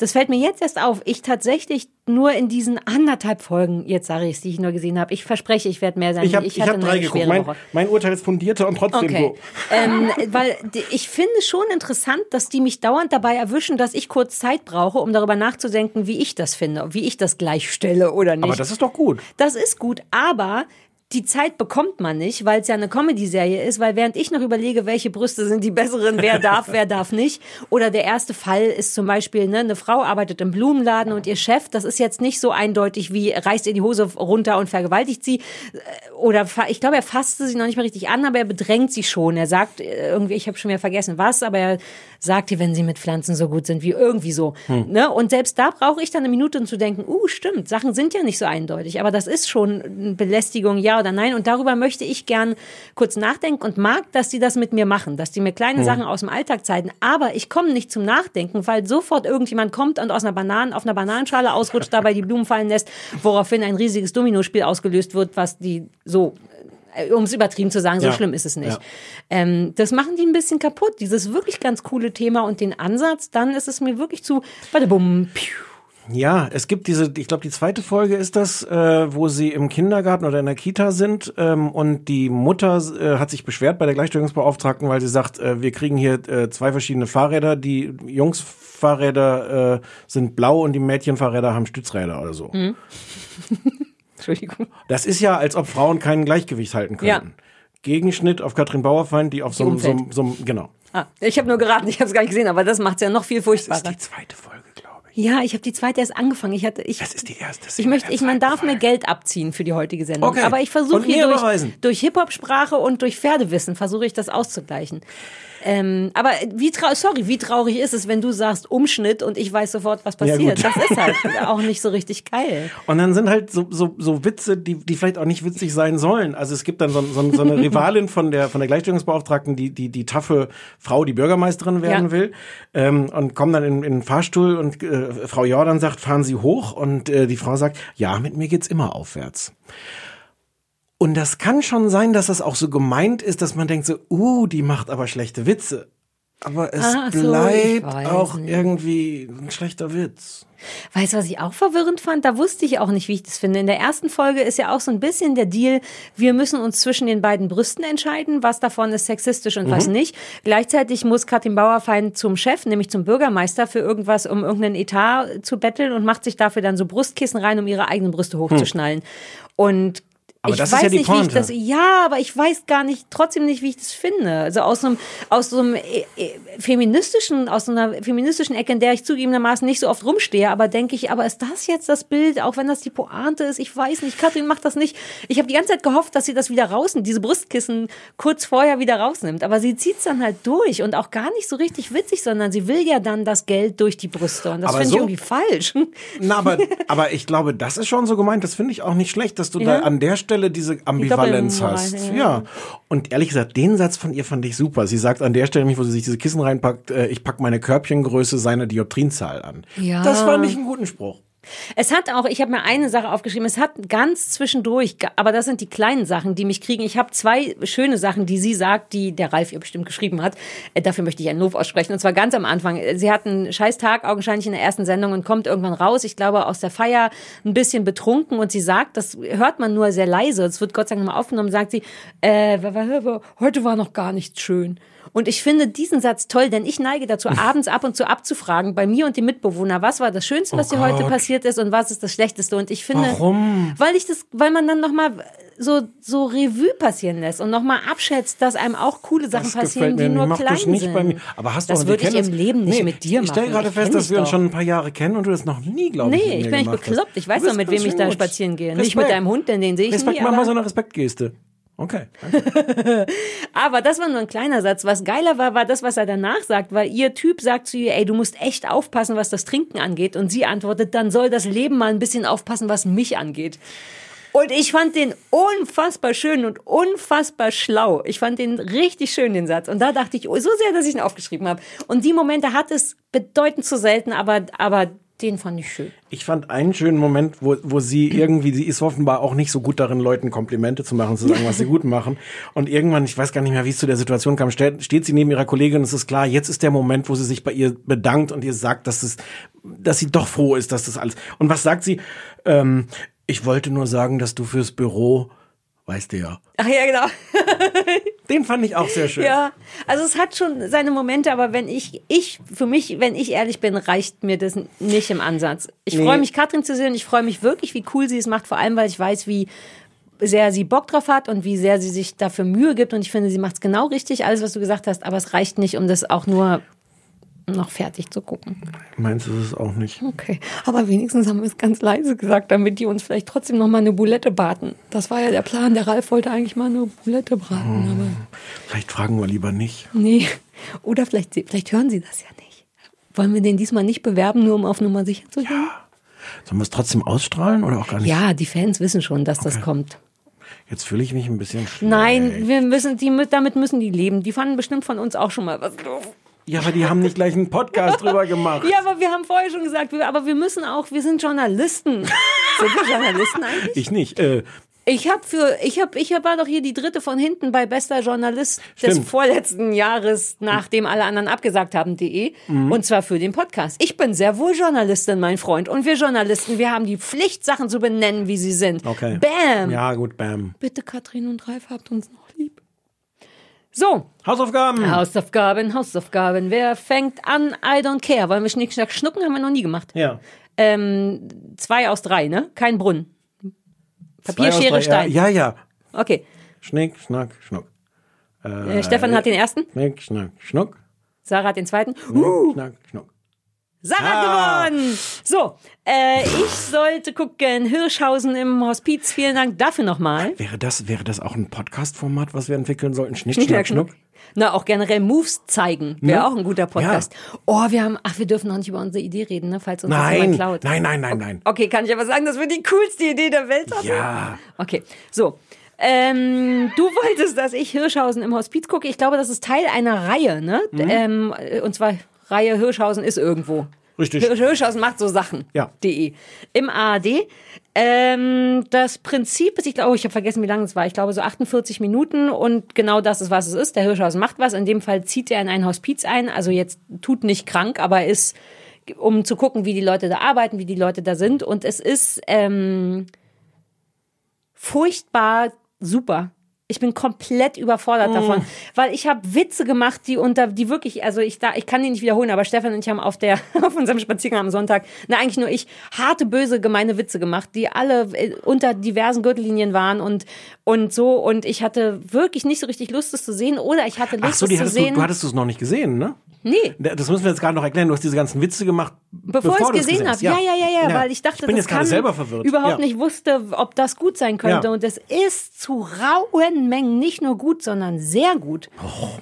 das fällt mir jetzt erst auf, ich tatsächlich nur in diesen anderthalb Folgen, jetzt sage ich es, die ich nur gesehen habe, ich verspreche, ich werde mehr sein. Ich habe ich hatte hab drei geguckt. Mein, mein Urteil ist fundierter und trotzdem Okay. so. ähm, weil ich finde schon interessant, dass die mich dauernd dabei erwischen, dass ich kurz Zeit brauche, um darüber nachzudenken, wie ich das finde, wie ich das gleichstelle oder nicht. Aber das ist doch gut. Das ist gut, aber die Zeit bekommt man nicht, weil es ja eine Comedy-Serie ist, weil während ich noch überlege, welche Brüste sind die besseren, wer darf, wer darf nicht. Oder der erste Fall ist zum Beispiel, ne, eine Frau arbeitet im Blumenladen und ihr Chef, das ist jetzt nicht so eindeutig wie reißt ihr die Hose runter und vergewaltigt sie. Äh, Oder ich glaube, er fasste sie noch nicht mal richtig an, aber er bedrängt sie schon. Er sagt äh, irgendwie, ich habe schon wieder vergessen was, aber er sagt ihr, wenn sie mit Pflanzen so gut sind wie irgendwie so. Ne? Und selbst da brauche ich dann eine Minute, um zu denken, uh, stimmt, Sachen sind ja nicht so eindeutig, aber das ist schon eine Belästigung, ja oder nein. Und darüber möchte ich gern kurz nachdenken und mag, dass die das mit mir machen, dass die mir kleine Sachen aus dem Alltag zeigen. Aber ich komme nicht zum Nachdenken, weil sofort irgendjemand kommt und aus einer Bananen, auf einer Bananenschale ausrutscht, dabei die Blumen fallen lässt, woraufhin ein riesiges Dominospiel ausgelöst wird, was die so um es übertrieben zu sagen, so Ja. schlimm ist es nicht. Ja. Ähm, das machen die ein bisschen kaputt, dieses wirklich ganz coole Thema und den Ansatz, dann ist es mir wirklich zu, warte, bumm, piu. Ja, es gibt diese, ich glaube, die zweite Folge ist das, äh, wo sie im Kindergarten oder in der Kita sind ähm, und die Mutter äh, hat sich beschwert bei der Gleichstellungsbeauftragten, weil sie sagt, äh, wir kriegen hier äh, zwei verschiedene Fahrräder, die Jungsfahrräder äh, sind blau und die Mädchenfahrräder haben Stützräder oder so. Entschuldigung. Das ist ja, als ob Frauen kein Gleichgewicht halten Ja. könnten. Gegenschnitt auf Katrin Bauerfeind, die auf so einem, so, so genau. Ah, ich habe nur geraten, ich habe es gar nicht gesehen, aber das macht es ja noch viel Das ist furchtbarer. die zweite Folge, Ja, ich habe die zweite erst angefangen. Ich hatte, ich, Das ist die erste. ich möchte, ich, man darf mir Geld abziehen für die heutige Sendung. Okay. Aber ich versuche hier durch, durch Hip-Hop-Sprache und durch Pferdewissen versuche ich das auszugleichen. Ähm, aber wie traurig, sorry, wie traurig ist es, wenn du sagst Umschnitt und ich weiß sofort, was Ja, passiert. gut. das ist halt auch nicht so richtig geil. Und dann sind halt so, so, so Witze, die, die vielleicht auch nicht witzig sein sollen. Also es gibt dann so, so, so eine Rivalin von der, von der Gleichstellungsbeauftragten, die, die, die taffe Frau, die Bürgermeisterin werden Ja. will, ähm, und kommen dann in, in den Fahrstuhl und äh, Frau Jordan sagt, fahren Sie hoch und äh, die Frau sagt, ja, mit mir geht's immer aufwärts. Und das kann schon sein, dass das auch so gemeint ist, dass man denkt so, uh, die macht aber schlechte Witze. Aber es Ach so, bleibt auch nicht. irgendwie ein schlechter Witz. Weißt du, was ich auch verwirrend fand? Da wusste ich auch nicht, wie ich das finde. In der ersten Folge ist ja auch so ein bisschen der Deal, wir müssen uns zwischen den beiden Brüsten entscheiden, was davon ist sexistisch und was nicht. Gleichzeitig muss Katrin Bauerfeind zum Chef, nämlich zum Bürgermeister, für irgendwas, um irgendeinen Etat zu betteln und macht sich dafür dann so Brustkissen rein, um ihre eigenen Brüste hochzuschnallen. Und Aber ich das ist weiß ja die nicht, wie ich Pointe. das. Ja, aber ich weiß gar nicht, trotzdem nicht, wie ich das finde. Also aus so einem, aus so einem äh, äh, feministischen, aus so einer feministischen Ecke, in der ich zugegebenermaßen nicht so oft rumstehe, aber denke ich, aber ist das jetzt das Bild, auch wenn das die Pointe ist? Ich weiß nicht. Katrin macht das nicht. Ich habe die ganze Zeit gehofft, dass sie das wieder rausnimmt, diese Brustkissen kurz vorher wieder rausnimmt. Aber sie zieht's dann halt durch und auch gar nicht so richtig witzig, sondern sie will ja dann das Geld durch die Brüste. Und das finde so- ich irgendwie falsch. Na, aber, aber ich glaube, das ist schon so gemeint. Das finde ich auch nicht schlecht, dass du Ja. da an der Stelle diese Ambivalenz hast. ja. Ja. Und ehrlich gesagt, den Satz von ihr fand ich super. Sie sagt an der Stelle, nämlich, wo sie sich diese Kissen reinpackt, äh, ich pack meine Körbchengröße seiner Dioptrinzahl an. Ja. Das fand ich einen guten Spruch. Es hat auch, ich habe mir eine Sache aufgeschrieben, es hat ganz zwischendurch, aber das sind die kleinen Sachen, die mich kriegen. Ich habe zwei schöne Sachen, die sie sagt, die der Ralf ihr bestimmt geschrieben hat. Äh, Dafür möchte ich einen Lob aussprechen. Und zwar ganz am Anfang. Sie hat einen scheiß Tag augenscheinlich in der ersten Sendung und kommt irgendwann raus, ich glaube aus der Feier, ein bisschen betrunken und sie sagt, das hört man nur sehr leise, es wird Gott sei Dank mal aufgenommen, sagt sie, äh, heute war noch gar nicht schön. Und ich finde diesen Satz toll, denn ich neige dazu, abends ab und zu abzufragen, bei mir und dem Mitbewohner, was war das Schönste, was Oh dir heute passiert ist und was ist das Schlechteste. Und ich finde, Warum? weil ich das, weil man dann nochmal so, so Revue passieren lässt und nochmal abschätzt, dass einem auch coole Sachen Das passieren, die nicht. nur Mach klein das nicht sind. bei mir. Aber hast du das würde ich im Leben nicht Nee, mit dir machen. Ich stelle gerade fest, dass wir uns schon ein paar Jahre kennen und du das noch nie, glaube ich, Nee, ich bin nicht bekloppt. hast. Ich weiß doch, mit wem ich da spazieren gehe. Nicht Respekt. mit deinem Hund, denn den sehe ich Respekt, nie. mach mal so eine Respektgeste. Okay. Aber das war nur ein kleiner Satz. Was geiler war, war das, was er danach sagt, weil ihr Typ sagt zu ihr, ey, du musst echt aufpassen, was das Trinken angeht. Und sie antwortet, dann soll das Leben mal ein bisschen aufpassen, was mich angeht. Und ich fand den unfassbar schön und unfassbar schlau. Ich fand den richtig schön, den Satz. Und da dachte ich, oh, so sehr, dass ich ihn aufgeschrieben habe. Und die Momente hat es bedeutend zu selten, aber, aber den fand ich schön. Ich fand einen schönen Moment, wo, wo sie irgendwie, sie ist offenbar auch nicht so gut darin, Leuten Komplimente zu machen, zu sagen, was sie gut machen. Und irgendwann, ich weiß gar nicht mehr, wie es zu der Situation kam, steht, steht sie neben ihrer Kollegin und es ist klar, jetzt ist der Moment, wo sie sich bei ihr bedankt und ihr sagt, dass es, dass sie doch froh ist, dass das alles. Und was sagt sie? Ähm, ich wollte nur sagen, dass du fürs Büro, weißt du ja. Ach ja, genau. Den fand ich auch sehr schön. Ja, also es hat schon seine Momente, aber wenn ich, ich, für mich, wenn ich ehrlich bin, reicht mir das nicht im Ansatz. Ich Nee. freue mich, Katrin zu sehen. Ich freue mich wirklich, wie cool sie es macht, vor allem, weil ich weiß, wie sehr sie Bock drauf hat und wie sehr sie sich dafür Mühe gibt. Und ich finde, sie macht es genau richtig, alles, was du gesagt hast, aber es reicht nicht, um das auch nur noch fertig zu gucken. Meinst du es auch nicht? Okay, aber wenigstens haben wir es ganz leise gesagt, damit die uns vielleicht trotzdem noch mal eine Boulette braten. Das war ja der Plan. Der Ralf wollte eigentlich mal eine Boulette braten, Oh. aber Vielleicht fragen wir lieber nicht. Nee. Oder vielleicht, vielleicht hören sie das ja nicht. Wollen wir den diesmal nicht bewerben, nur um auf Nummer sicher zu gehen? Sollen wir es trotzdem ausstrahlen oder auch gar nicht? Ja, die Fans wissen schon, dass das kommt. Jetzt fühle ich mich ein bisschen schlecht. Nein, wir müssen, die, damit müssen die leben. Die fanden bestimmt von uns auch schon mal was doof. Ja, aber die haben nicht gleich einen Podcast drüber gemacht. Ja, aber wir haben vorher schon gesagt, wir, aber wir müssen auch, wir sind Journalisten. Sind wir Journalisten eigentlich? Ich nicht. Äh, Ich habe für, ich habe, ich war doch hier die dritte von hinten bei bester Journalist des Stimmt. vorletzten Jahres, nachdem alle anderen abgesagt haben, de. Mhm. Und zwar für den Podcast. Ich bin sehr wohl Journalistin, mein Freund. Und wir Journalisten, wir haben die Pflicht, Sachen zu benennen, wie sie sind. okay. Bam! Ja, gut, bam. Bitte, Katrin und Ralf, habt uns noch. So, Hausaufgaben. Hausaufgaben, Hausaufgaben. Wer fängt an? I don't care. Wollen wir Schnick, Schnack, Schnucken? Haben wir noch nie gemacht. Ja. Ähm, zwei aus drei, ne? Kein Brunnen. Papier, Schere, drei, Stein. Ja, ja. Okay. Schnick, schnack, schnuck. Äh, Stefan hat den ersten, Schnick, schnack, schnuck. Sarah hat den zweiten. Schnick, schnack, schnuck. Sarah Ah. gewonnen! So, äh, ich sollte gucken, Hirschhausen im Hospiz. Vielen Dank dafür nochmal. Wäre das, wäre das auch ein Podcast-Format, was wir entwickeln sollten? Schnick, Schnick, schnack, schnuck? Na, auch generell Moves zeigen. Wäre Ne? auch ein guter Podcast. Oh, wir haben, ach, wir dürfen noch nicht über unsere Idee reden, ne, falls uns das Nein, jemand klaut. nein, nein, nein, nein. Okay, kann ich aber sagen, dass wir die coolste Idee der Welt haben? Ja. Okay, so. Ähm, du wolltest, dass ich Hirschhausen im Hospiz gucke. Ich glaube, das ist Teil einer Reihe, ne? Mhm. Ähm, und zwar Reihe Hirschhausen ist irgendwo. Richtig. Hirsch- Hirschhausen macht so Sachen. Ja. De. Im ARD. Ähm, das Prinzip ist, ich glaube, ich habe vergessen, wie lange es war. Ich glaube, so 48 Minuten und genau das ist, was es ist. Der Hirschhausen macht was. In dem Fall zieht er in ein Hospiz ein. Also jetzt tut nicht krank, aber ist, um zu gucken, wie die Leute da arbeiten, wie die Leute da sind. Und es ist ähm, furchtbar super. Ich bin komplett überfordert davon, weil ich habe Witze gemacht, die unter, die wirklich, also ich da, ich kann die nicht wiederholen, aber Stefan und ich haben auf der, auf unserem Spaziergang am Sonntag, na eigentlich nur ich, harte, böse, gemeine Witze gemacht, die alle äh, unter diversen Gürtellinien waren und und so und ich hatte wirklich nicht so richtig Lust, es zu sehen oder ich hatte Lust, Ach so, die es zu hattest du, sehen. du hattest es noch nicht gesehen, ne? nee, Das müssen wir jetzt gerade noch erklären. Du hast diese ganzen Witze gemacht, Bevor, bevor ich es gesehen habe. Ja. ja, ja, ja, weil ich dachte, ich bin das jetzt gerade selber verwirrt. überhaupt ja. nicht wusste, ob das gut sein könnte. Ja. Und es ist zu rauen Mengen nicht nur gut, sondern sehr gut.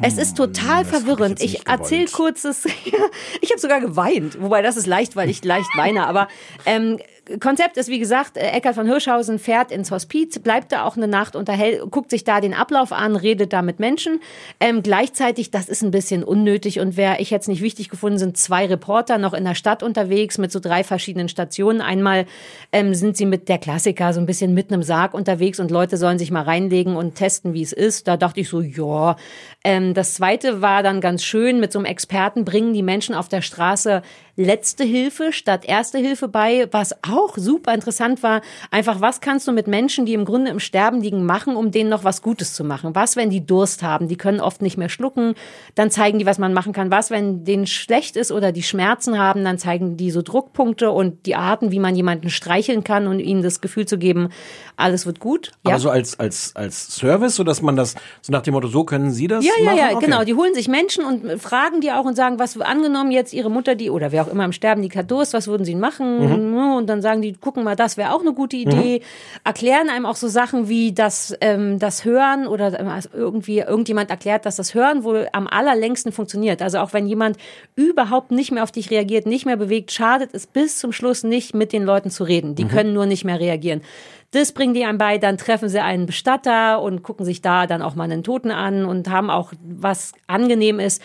es ist total ich verwirrend. Ich, nicht erzähle gewollt. kurz das. ich habe sogar geweint, wobei das ist leicht, weil ich leicht weine. Aber ähm, Konzept ist, wie gesagt, äh, Eckhard von Hirschhausen fährt ins Hospiz, bleibt da auch eine Nacht, unterhält, guckt sich da den Ablauf an, redet da mit Menschen. Ähm, gleichzeitig, das ist ein bisschen unnötig und wäre ich jetzt nicht wichtig gefunden, sind zwei Reporter noch in der Stadt unterwegs mit so drei verschiedenen Stationen. Einmal ähm, sind sie mit der Klassiker so ein bisschen mitten im Sarg unterwegs und Leute sollen sich mal reinlegen und testen, wie es ist. Da dachte ich so, ja. Ähm, das zweite war dann ganz schön, mit so einem Experten bringen die Menschen auf der Straße letzte Hilfe statt erste Hilfe bei, was auch super interessant war. Einfach, was kannst du mit Menschen, die im Grunde im Sterben liegen, machen, um denen noch was Gutes zu machen? Was, wenn die Durst haben? Die können oft nicht mehr schlucken. Dann zeigen die, was man machen kann. Was, wenn denen schlecht ist oder die Schmerzen haben? Dann zeigen die so Druckpunkte und die Arten, wie man jemanden streicheln kann und ihnen das Gefühl zu geben, alles wird gut. Aber so als, als, als Service, so dass man das, so nach dem Motto, so können Sie das Ja, ja, machen? ja, Okay. genau. Die holen sich Menschen und fragen die auch und sagen, was angenommen jetzt ihre Mutter, die oder wer auch immer im Sterben hat Durst, was würden sie machen? Mhm. Und dann sagen die, gucken mal, das wäre auch eine gute Idee. Erklären einem auch so Sachen wie das, ähm, das Hören oder ähm, also irgendwie irgendjemand erklärt, dass das Hören wohl am allerlängsten funktioniert. Also auch wenn jemand überhaupt nicht mehr auf dich reagiert, nicht mehr bewegt, schadet es bis zum Schluss nicht, mit den Leuten zu reden. Die können nur nicht mehr reagieren. Das bringen die einem bei, dann treffen sie einen Bestatter und gucken sich da dann auch mal einen Toten an und haben auch was angenehm ist.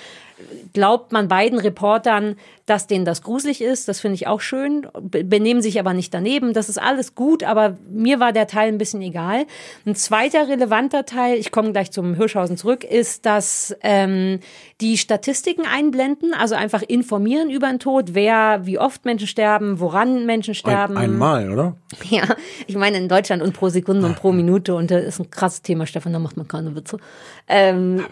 Glaubt man beiden Reportern, dass denen das gruselig ist, das finde ich auch schön, be- benehmen sich aber nicht daneben, das ist alles gut, aber mir war der Teil ein bisschen egal. Ein zweiter relevanter Teil, ich komme gleich zum Hirschhausen zurück, ist, dass ähm, die Statistiken einblenden, also einfach informieren über den Tod, wer, wie oft Menschen sterben, woran Menschen sterben. Ein, einmal, oder? Ja, ich meine in Deutschland und pro Sekunde und pro Minute. Und das ist ein krasses Thema, Stefan, da macht man keine Witze. Ähm,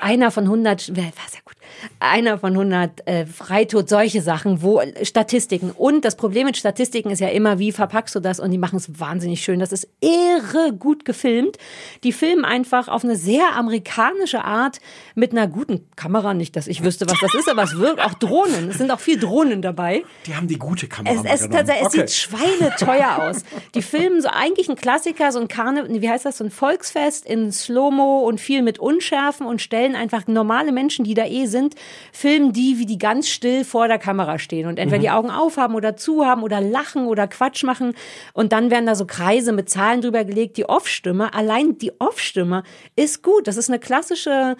einer von 100, war sehr gut, einer von 100 äh, Freitod, solche Sachen, wo Statistiken und das Problem mit Statistiken ist ja immer, wie verpackst du das und die machen es wahnsinnig schön. Das ist irre gut gefilmt. Die filmen einfach auf eine sehr amerikanische Art mit einer guten Kamera, nicht, dass ich wüsste, was das ist, aber es wirkt auch Drohnen. Es sind auch viel Drohnen dabei. Die haben die gute Kamera Es, es, tatsächlich- Okay. es sieht schweineteuer aus. Die filmen so eigentlich ein Klassiker, so ein Karne, wie heißt das, so ein Volksfest in Slow-Mo und viel mit Unschärfen und stellen einfach normale Menschen, die da eh sind, filmen die, wie die ganz still vor der Kamera stehen und entweder die Augen aufhaben oder zu haben oder lachen oder Quatsch machen und dann werden da so Kreise mit Zahlen drüber gelegt. Die Off-Stimme, allein die Off-Stimme ist gut. Das ist eine klassische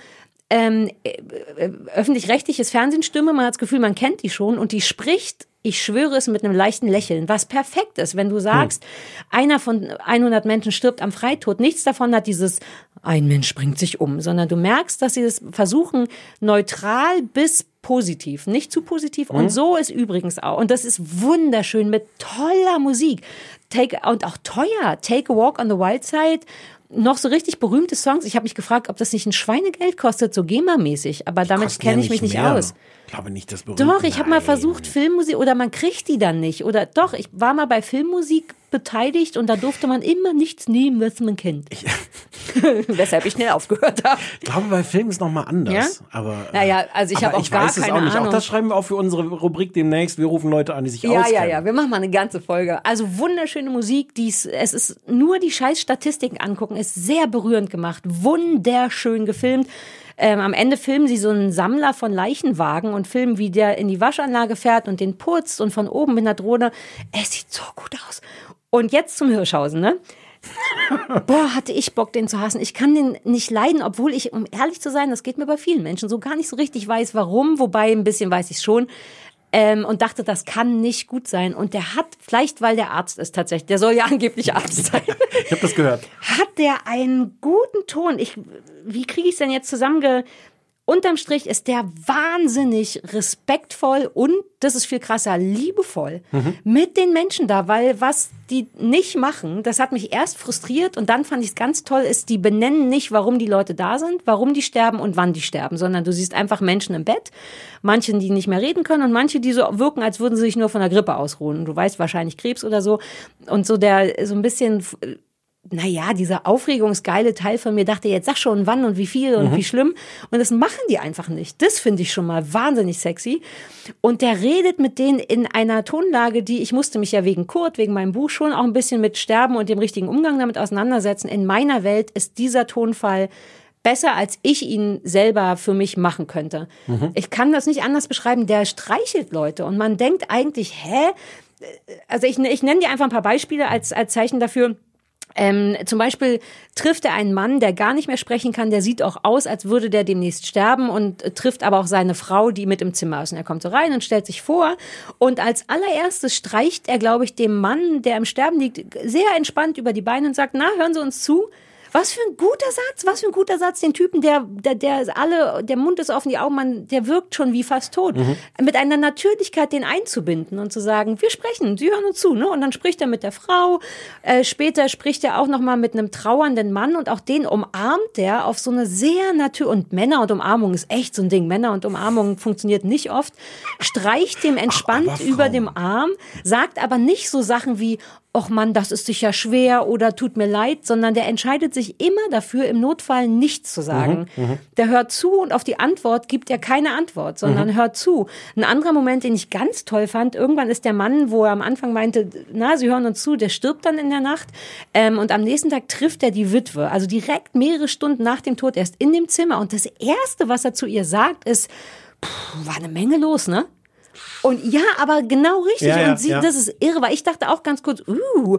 ähm, äh, äh, öffentlich-rechtliches Fernsehstimme, man hat das Gefühl, man kennt die schon und die spricht, ich schwöre es, mit einem leichten Lächeln, was perfekt ist, wenn du sagst, einer von 100 Menschen stirbt am Freitod, nichts davon hat dieses, ein Mensch bringt sich um, sondern du merkst, dass sie das versuchen, neutral bis positiv, nicht zu positiv und so ist übrigens auch, und das ist wunderschön mit toller Musik, Take, und auch teuer, Take a Walk on the Wild Side, noch so richtig berühmte Songs. Ich habe mich gefragt, ob das nicht ein Schweinegeld kostet, so GEMA-mäßig. Aber damit kenne ich mich nicht mehr. aus. Ich glaube nicht, das berühmte. Doch, ich habe mal versucht, Filmmusik, oder man kriegt die dann nicht. Oder doch, ich war mal bei Filmmusik beteiligt und da durfte man immer nichts nehmen, was man kennt. Weshalb ich schnell aufgehört habe. Ich glaube, bei Filmen ist noch mal anders. Ja? Aber, Naja, also ich habe auch ich gar weiß es keine auch nicht. Ahnung. Auch das schreiben wir auch für unsere Rubrik demnächst. Wir rufen Leute an, die sich Ja, auskennen. ja, ja. Wir machen mal eine ganze Folge. Also wunderschöne Musik. Dies, es ist nur die scheiß Statistiken angucken. Ist sehr berührend gemacht. Wunderschön gefilmt. Ähm, am Ende filmen sie so einen Sammler von Leichenwagen und filmen, wie der in die Waschanlage fährt und den putzt und von oben mit einer Drohne. Es sieht so gut aus. Und jetzt zum Hirschhausen, ne? Boah, hatte ich Bock, den zu hassen. Ich kann den nicht leiden, obwohl ich, um ehrlich zu sein, das geht mir bei vielen Menschen so gar nicht so richtig weiß, warum. Wobei ein bisschen weiß ich schon. Ähm, und dachte, das kann nicht gut sein. Und der hat, vielleicht weil der Arzt ist tatsächlich, der soll ja angeblich Arzt sein, Ich habe das gehört. hat der einen guten Ton. Ich, wie kriege ich es denn jetzt zusammenge... Unterm Strich ist der wahnsinnig respektvoll und, das ist viel krasser, liebevoll mit den Menschen da, weil was die nicht machen, das hat mich erst frustriert und dann fand ich es ganz toll, ist, die benennen nicht, warum die Leute da sind, warum die sterben und wann die sterben, sondern du siehst einfach Menschen im Bett, manche, die nicht mehr reden können und manche, die so wirken, als würden sie sich nur von der Grippe ausruhen. Du weißt wahrscheinlich Krebs oder so und so der, so ein bisschen naja, dieser aufregungsgeile Teil von mir dachte, jetzt sag schon wann und wie viel und Mhm. wie schlimm. Und das machen die einfach nicht. Das finde ich schon mal wahnsinnig sexy. Und der redet mit denen in einer Tonlage, die ich musste mich ja wegen Kurt, wegen meinem Buch schon auch ein bisschen mit Sterben und dem richtigen Umgang damit auseinandersetzen. In meiner Welt ist dieser Tonfall besser, als ich ihn selber für mich machen könnte. Ich kann das nicht anders beschreiben. Der streichelt Leute und man denkt eigentlich, hä? Also ich, ich nenne dir einfach ein paar Beispiele als, als Zeichen dafür. Ähm, zum Beispiel trifft er einen Mann, der gar nicht mehr sprechen kann, der sieht auch aus, als würde der demnächst sterben und äh, trifft aber auch seine Frau, die mit im Zimmer ist. Und er kommt so rein und stellt sich vor. Und als allererstes streicht er, glaube ich, dem Mann, der im Sterben liegt, sehr entspannt über die Beine und sagt, na, hören Sie uns zu. Was für ein guter Satz, was für ein guter Satz. Den Typen, der, der, der alle, der Mund ist offen, die Augen, man, der wirkt schon wie fast tot. Mhm. Mit einer Natürlichkeit den einzubinden und zu sagen, wir sprechen, Sie hören uns zu, ne? Und dann spricht er mit der Frau. Äh, später spricht er auch noch mal mit einem trauernden Mann und auch den umarmt er auf so eine sehr natürlich und Männer und Umarmung ist echt so ein Ding. Männer und Umarmung funktioniert nicht oft. Streicht dem entspannt über dem Arm, sagt aber nicht so Sachen wie Och Mann, das ist sicher schwer oder tut mir leid, sondern der entscheidet sich immer dafür, im Notfall nichts zu sagen. Mhm, mhm. Der hört zu und auf die Antwort gibt er keine Antwort, sondern Mhm. hört zu. Ein anderer Moment, den ich ganz toll fand, irgendwann ist der Mann, wo er am Anfang meinte, na, Sie hören uns zu, der stirbt dann in der Nacht. Ähm, und am nächsten Tag trifft er die Witwe, also direkt mehrere Stunden nach dem Tod, erst in dem Zimmer. Und das Erste, was er zu ihr sagt, ist, "Puh, war eine Menge los, ne? Und ja, aber genau richtig. Ja, ja, und sie, ja. das ist irre, weil ich dachte auch ganz kurz, uh,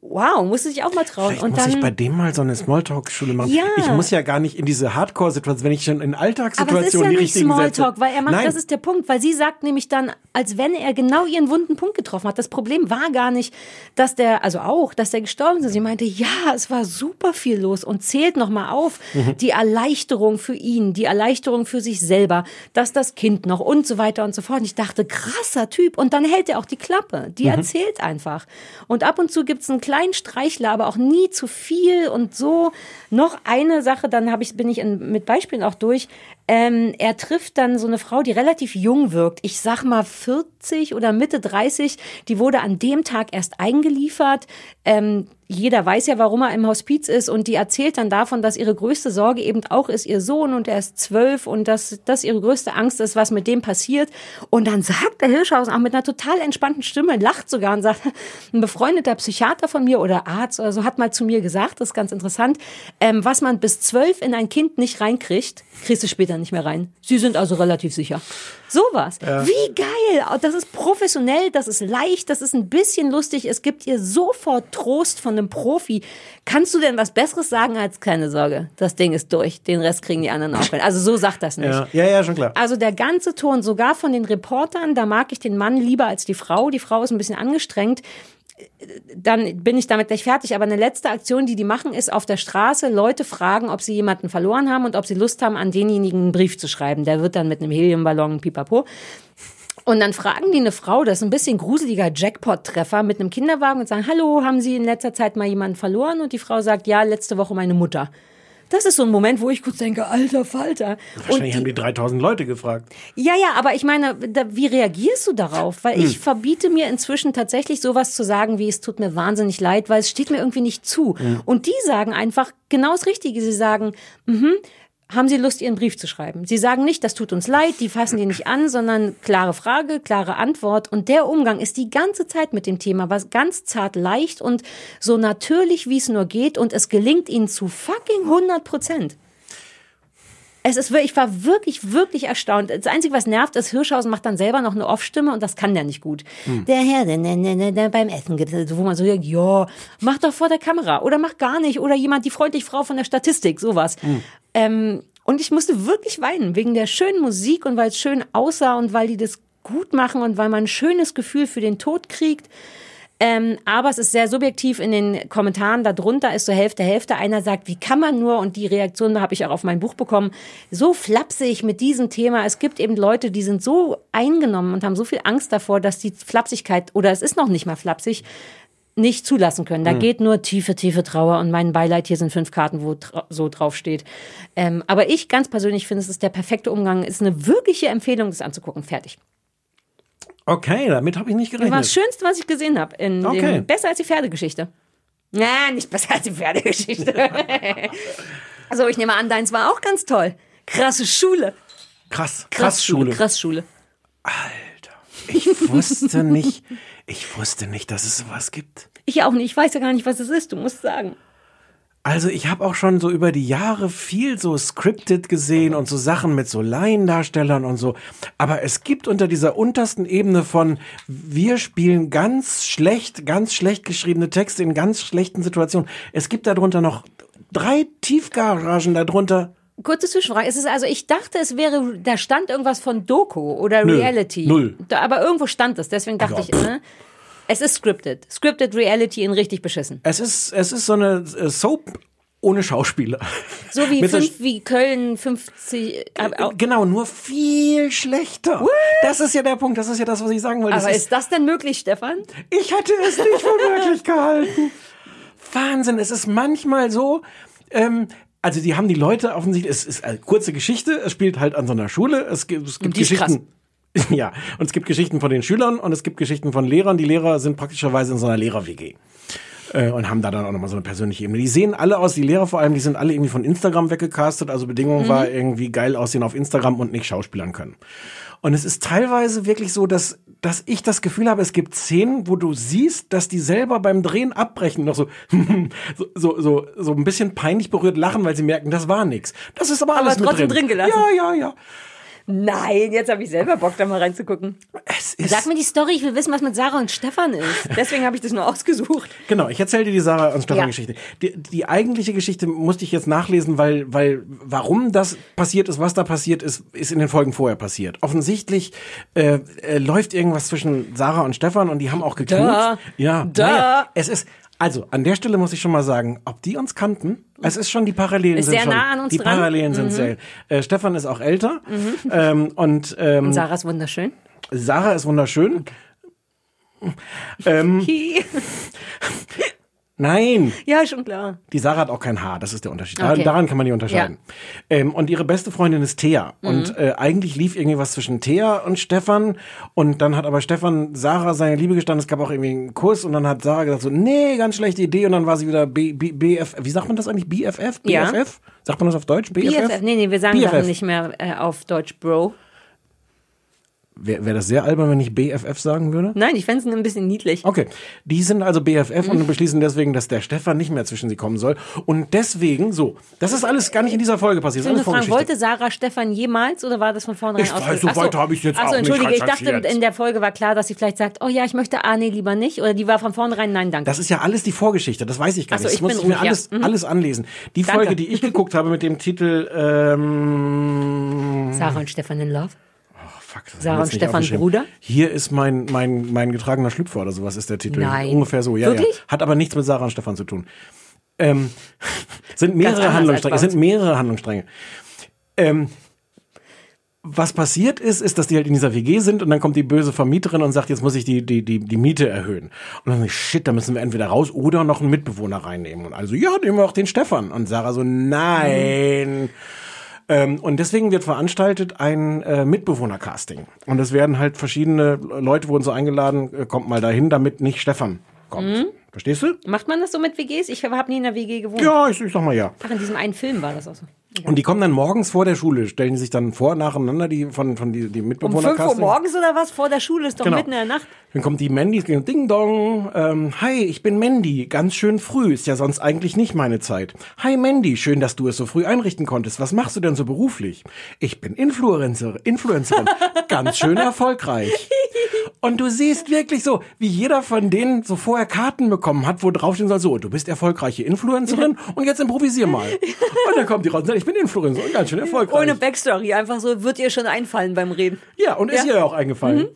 wow, musste ich auch mal trauen. Vielleicht und muss ich bei dem mal so eine Smalltalk-Schule machen. Ja. Ich muss ja gar nicht in diese Hardcore-Situation, wenn ich schon in aber es ist Alltagssituationen ja die nicht richtigen Sätze. Smalltalk, weil er macht, Nein. das ist der Punkt, weil sie sagt nämlich dann, als wenn er genau ihren wunden Punkt getroffen hat. Das Problem war gar nicht, dass der, also auch, dass der gestorben ist. Sie meinte, ja, es war super viel los und zählt nochmal auf Mhm. die Erleichterung für ihn, die Erleichterung für sich selber, dass das Kind noch und so weiter und so fort. Und ich dachte, krasser Typ. Und dann hält er auch die Klappe. Die Mhm. erzählt einfach. Und ab und zu gibt's einen kleinen Streichler, aber auch nie zu viel und so. Noch eine Sache, dann hab ich, bin ich in, mit Beispielen auch durch. Ähm, er trifft dann so eine Frau, die relativ jung wirkt. Ich sag mal 40 oder Mitte 30. Die wurde an dem Tag erst eingeliefert. Ähm, jeder weiß ja, warum er im Hospiz ist und die erzählt dann davon, dass ihre größte Sorge eben auch ist ihr Sohn und er ist zwölf und dass das ihre größte Angst ist, was mit dem passiert. Und dann sagt der Hirschhausen auch mit einer total entspannten Stimme, lacht sogar und sagt, ein befreundeter Psychiater von mir oder Arzt oder so hat mal zu mir gesagt, das ist ganz interessant, ähm, was man bis zwölf in ein Kind nicht reinkriegt, kriegst du später nicht mehr rein. Sie sind also relativ sicher. Sowas. Ja. Wie geil. Das ist professionell, das ist leicht, das ist ein bisschen lustig. Es gibt ihr sofort Trost von einem Profi. Kannst du denn was Besseres sagen als keine Sorge? Das Ding ist durch. Den Rest kriegen die anderen auch. Also so sagt das nicht. Ja, ja, ja, schon klar. Also der ganze Ton, sogar von den Reportern, da mag ich den Mann lieber als die Frau. Die Frau ist ein bisschen angestrengt. Dann bin ich damit gleich fertig. Aber eine letzte Aktion, die die machen, ist auf der Straße Leute fragen, ob sie jemanden verloren haben und ob sie Lust haben, an denjenigen einen Brief zu schreiben. Der wird dann mit einem Heliumballon, pipapo. Und dann fragen die eine Frau, das ist ein bisschen gruseliger Jackpot-Treffer, mit einem Kinderwagen und sagen, hallo, haben Sie in letzter Zeit mal jemanden verloren? Und die Frau sagt, ja, letzte Woche meine Mutter. Das ist so ein Moment, wo ich kurz denke, alter Falter. Wahrscheinlich haben die 3000 Leute gefragt. Ja, ja, aber ich meine, da, wie reagierst du darauf? Weil ich Hm. verbiete mir inzwischen tatsächlich sowas zu sagen, wie es tut mir wahnsinnig leid, weil es steht mir irgendwie nicht zu. Hm. Und die sagen einfach genau das Richtige. Sie sagen, mhm, haben Sie Lust, Ihren Brief zu schreiben? Sie sagen nicht, das tut uns leid, die fassen die nicht an, sondern klare Frage, klare Antwort. Und der Umgang ist die ganze Zeit mit dem Thema, was ganz zart leicht und so natürlich, wie es nur geht. Und es gelingt ihnen zu fucking 100 Prozent. Es ist wirklich, ich war wirklich, wirklich erstaunt. Das Einzige, was nervt, ist, Hirschhausen macht dann selber noch eine Off-Stimme und das kann der nicht gut. Hm. Der Herr, der, der, der, der beim Essen gibt, wo man so denkt, ja, mach doch vor der Kamera oder mach gar nicht oder jemand, die freundliche Frau von der Statistik, sowas. Hm. Ähm, und ich musste wirklich weinen, wegen der schönen Musik und weil es schön aussah und weil die das gut machen und weil man ein schönes Gefühl für den Tod kriegt. Ähm, aber es ist sehr subjektiv in den Kommentaren. Darunter ist so Hälfte, Hälfte. Einer sagt, wie kann man nur, und die Reaktion habe ich auch auf mein Buch bekommen, so flapsig mit diesem Thema. Es gibt eben Leute, die sind so eingenommen und haben so viel Angst davor, dass die Flapsigkeit, oder es ist noch nicht mal flapsig, nicht zulassen können. Da Hm. geht nur tiefe, tiefe Trauer und mein Beileid, hier sind fünf Karten, wo tra so drauf steht. Ähm, aber ich ganz persönlich finde, es ist der perfekte Umgang, ist eine wirkliche Empfehlung, das anzugucken. Fertig. Okay, damit habe ich nicht Das war gerechnet. das Schönste, was ich gesehen habe. In Okay. dem, besser als die Pferdegeschichte. Ja, nicht besser als die Pferdegeschichte. also ich nehme an, deins war auch ganz toll. Krasse Schule. Krass, krass Schule. Krass Schule. Ich wusste nicht, ich wusste nicht, dass es sowas gibt. Ich auch nicht. Ich weiß ja gar nicht, was es ist. Du musst sagen. Also ich habe auch schon so über die Jahre viel so scripted gesehen und so Sachen mit so Laiendarstellern und so. Aber es gibt unter dieser untersten Ebene von wir spielen ganz schlecht, ganz schlecht geschriebene Texte in ganz schlechten Situationen. Es gibt darunter noch drei Tiefgaragen darunter. Kurze Zwischenfrage. Es ist also, ich dachte, es wäre, da stand irgendwas von Doku oder Nö, Reality. null. Da, aber irgendwo stand es. Deswegen dachte Ja, ich, äh, es ist scripted. Scripted Reality in richtig beschissen. Es ist, es ist so eine äh, Soap ohne Schauspieler. So wie, fünf, wie Köln 50. äh, au- Genau, nur viel schlechter. Das ist ja der Punkt, das ist ja das, was ich sagen wollte. aber Das ist das denn möglich, Stefan? Ich hätte es nicht für möglich gehalten. Wahnsinn, es ist manchmal so, ähm, also die haben die Leute offensichtlich, es ist eine kurze Geschichte, es spielt halt an so einer Schule, es gibt, es gibt ist Geschichten. Ja, und es gibt Geschichten von den Schülern und es gibt Geschichten von Lehrern. Die Lehrer sind praktischerweise in so einer Lehrer-WG. Äh, und haben da dann auch nochmal so eine persönliche Ebene. Die sehen alle aus, die Lehrer vor allem, die sind alle irgendwie von Instagram weggecastet. Also Bedingung Mhm. war irgendwie geil aussehen auf Instagram und nicht schauspielern können. Und es ist teilweise wirklich so, dass, dass ich das Gefühl habe, es gibt Szenen, wo du siehst, dass die selber beim Drehen abbrechen, noch so, so, so, so, so ein bisschen peinlich berührt lachen, weil sie merken, das war nix. Das ist aber Aber alles mit trotzdem drin. drin gelassen. Ja, ja, ja. Nein, jetzt habe ich selber Bock, da mal reinzugucken. Es ist Sag mir die Story, ich will wissen, was mit Sarah und Stefan ist. Deswegen habe ich das nur ausgesucht. Genau, ich erzähle dir die Sarah und Stefan Ja. Geschichte. Die, die eigentliche Geschichte musste ich jetzt nachlesen, weil, weil warum das passiert ist, was da passiert ist, ist in den Folgen vorher passiert. Offensichtlich äh, äh, läuft irgendwas zwischen Sarah und Stefan und die haben auch geknutscht. Da. Ja, Da. naja, es ist also an der Stelle muss ich schon mal sagen, ob die uns kannten, es ist schon die Parallelen Ist sind sehr schon, nah an uns die dran. Parallelen sind Mhm. sehr. Äh, Stefan ist auch älter ähm, und ähm, Und Sarah ist wunderschön. Sarah ist wunderschön. Ähm, nein, Ja, schon klar. die Sarah hat auch kein Haar, das ist der Unterschied. Okay. Daran kann man die unterscheiden. Ähm, und ihre beste Freundin ist Thea. Mhm. Und äh, eigentlich lief irgendwie was zwischen Thea und Stefan. Und dann hat aber Stefan Sarah seine Liebe gestanden. Es gab auch irgendwie einen Kuss. Und dann hat Sarah gesagt so, nee, ganz schlechte Idee. Und dann war sie wieder B, B, BF. Wie sagt man das eigentlich? BFF? BFF? Ja. Sagt man das auf Deutsch? BFF? BFF. Nee, nee, wir sagen BFF. Sachen nicht mehr äh, auf Deutsch, Bro. Wäre wär das sehr albern, wenn ich BFF sagen würde? Nein, ich fände es ein bisschen niedlich. Okay, die sind also BFF Mhm. und beschließen deswegen, dass der Stefan nicht mehr zwischen sie kommen soll. Und deswegen, so, das ist alles gar nicht in dieser Folge passiert. Ich alles fragen, wollte Sarah Stefan jemals oder war das von vornherein Ich weiß, ausgelöst? so weit habe ich jetzt Ach auch so, nicht entschuldige, ich dachte, in der Folge war klar, dass sie vielleicht sagt, oh ja, ich möchte, ah nee, lieber nicht. Oder die war von vornherein, nein, danke. Das ist ja alles die Vorgeschichte, das weiß ich gar so, nicht. Das ich muss ich mir ruhig, ja. alles, Mhm. alles anlesen. Die Danke. Folge, die ich geguckt habe mit dem Titel ähm, Sarah und Stefan in Love? Fuck, Sarah und Stefan. Bruder? Hier ist mein, mein, mein getragener Schlüpfer oder sowas ist der Titel. Nein. Ungefähr so, ja, ja. Hat aber nichts mit Sarah und Stefan zu tun. Ähm, sind mehrere Handlungsstränge. sind mehrere Handlungsstränge. Ähm, was passiert ist, ist, dass die halt in dieser WG sind und dann kommt die böse Vermieterin und sagt, jetzt muss ich die, die, die, die Miete erhöhen. Und dann ich, shit, da müssen wir entweder raus oder noch einen Mitbewohner reinnehmen. Und also, ja, nehmen wir auch den Stefan. Und Sarah so, nein. Ähm, und deswegen wird veranstaltet ein äh, Mitbewohner-Casting. Und es werden halt verschiedene Leute wurden so eingeladen, äh, kommt mal dahin, damit nicht Stefan kommt. Verstehst du? Macht man das so mit WGs? Ich habe nie in der WG gewohnt. Ja, ich, ich sag mal ja. Ach, in diesem einen Film war das auch so. Und die kommen dann morgens vor der Schule, stellen sich dann vor, nacheinander, die von, von die, die Um Mitbewohner. 5 Uhr morgens oder was? Vor der Schule ist doch Genau. mitten in der Nacht. Dann kommt die Mandy, Ding Dong. Ähm, Hi, ich bin Mandy. Ganz schön früh. Ist ja sonst eigentlich nicht meine Zeit. Hi Mandy, schön, dass du es so früh einrichten konntest. Was machst du denn so beruflich? Ich bin Influencer, Influencerin. Ganz schön erfolgreich. Und du siehst wirklich so, wie jeder von denen so vorher Karten bekommen hat, wo draufstehen soll, so, du bist erfolgreiche Influencerin und jetzt improvisier mal. Und dann kommt die sagt, ich bin Influencer und ganz schön erfolgreich. Ohne Backstory, einfach so, wird ihr schon einfallen beim Reden. Ja, und ist Ja. ihr ja auch eingefallen. Mhm.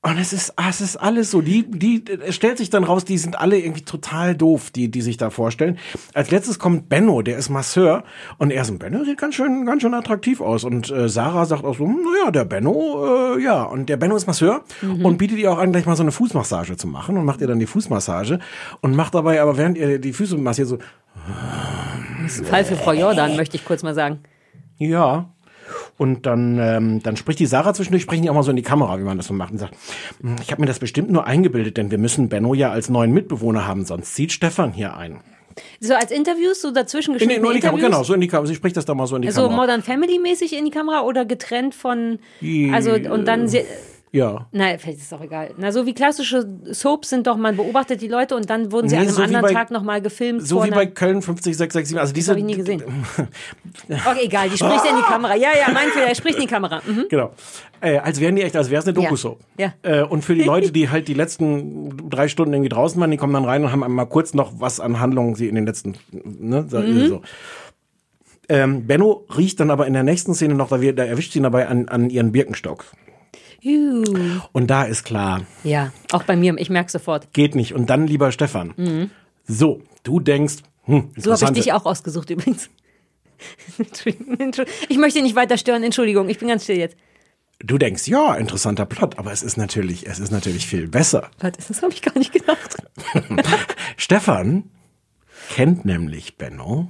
Und es ist, ah, es ist alles so. Die, die, es stellt sich dann raus, die sind alle irgendwie total doof, die, die sich da vorstellen. Als letztes kommt Benno, der ist Masseur. Und er so, Benno sieht ganz schön, ganz schön attraktiv aus. Und äh, Sarah sagt auch so, naja, der Benno, äh, ja. Und der Benno ist Masseur Mhm. und bietet ihr auch an, gleich mal so eine Fußmassage zu machen und macht ihr dann die Fußmassage und macht dabei aber, während ihr die Füße massiert, so, Das ist ein Fall für Frau Jordan, möchte ich kurz mal sagen. Ja. Und dann, ähm, dann spricht die Sarah zwischendurch, sprechen die auch mal so in die Kamera, wie man das so macht, und sagt, "Hm, ich habe mir das bestimmt nur eingebildet, denn wir müssen Benno ja als neuen Mitbewohner haben, sonst zieht Stefan hier ein. So als Interviews, so dazwischen In, geschnittene nur in die Kamera, genau, so in die Kamera. Sie spricht das da mal so in die Also Kamera. Modern Family mäßig in die Kamera oder getrennt von, also und dann, sie, Ja. na, vielleicht ist es auch egal. Na, so wie klassische Soaps sind doch, man beobachtet die Leute und dann wurden sie Nee, an einem so anderen bei- Tag nochmal gefilmt. So wie bei Köln 50667. Also diese. habe ich nie gesehen. Okay, egal, die spricht ja in die Kamera. Ja, ja, mein Fehler, er spricht in die Kamera. Mhm. Genau. Äh, als wären die echt, als wäre es eine Ja. Doku-Soap. Ja. Äh, und für die Leute, die halt die letzten drei Stunden irgendwie draußen waren, die kommen dann rein und haben einmal kurz noch was an Handlungen sie in den letzten, ne, so. Mhm. so. Ähm, Benno riecht dann aber in der nächsten Szene noch, da, wir, da erwischt sie ihn dabei an, an ihren Birkenstock. Und da ist klar, Ja, auch bei mir, ich merke sofort. geht nicht. Und dann, lieber Stefan, Mhm. so, du denkst, hm, So habe ich dich auch ausgesucht übrigens. Ich möchte nicht weiter stören, Entschuldigung, ich bin ganz still jetzt. Du denkst, ja, interessanter Plot, aber es ist natürlich, es ist natürlich viel besser. Was ist das? Habe ich gar nicht gedacht. Stefan kennt nämlich Benno.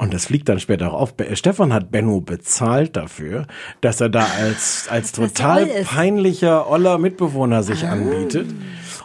Und das fliegt dann später auch auf. Stefan hat Benno bezahlt dafür, dass er da als, als total peinlicher, oller Mitbewohner sich Ah. anbietet.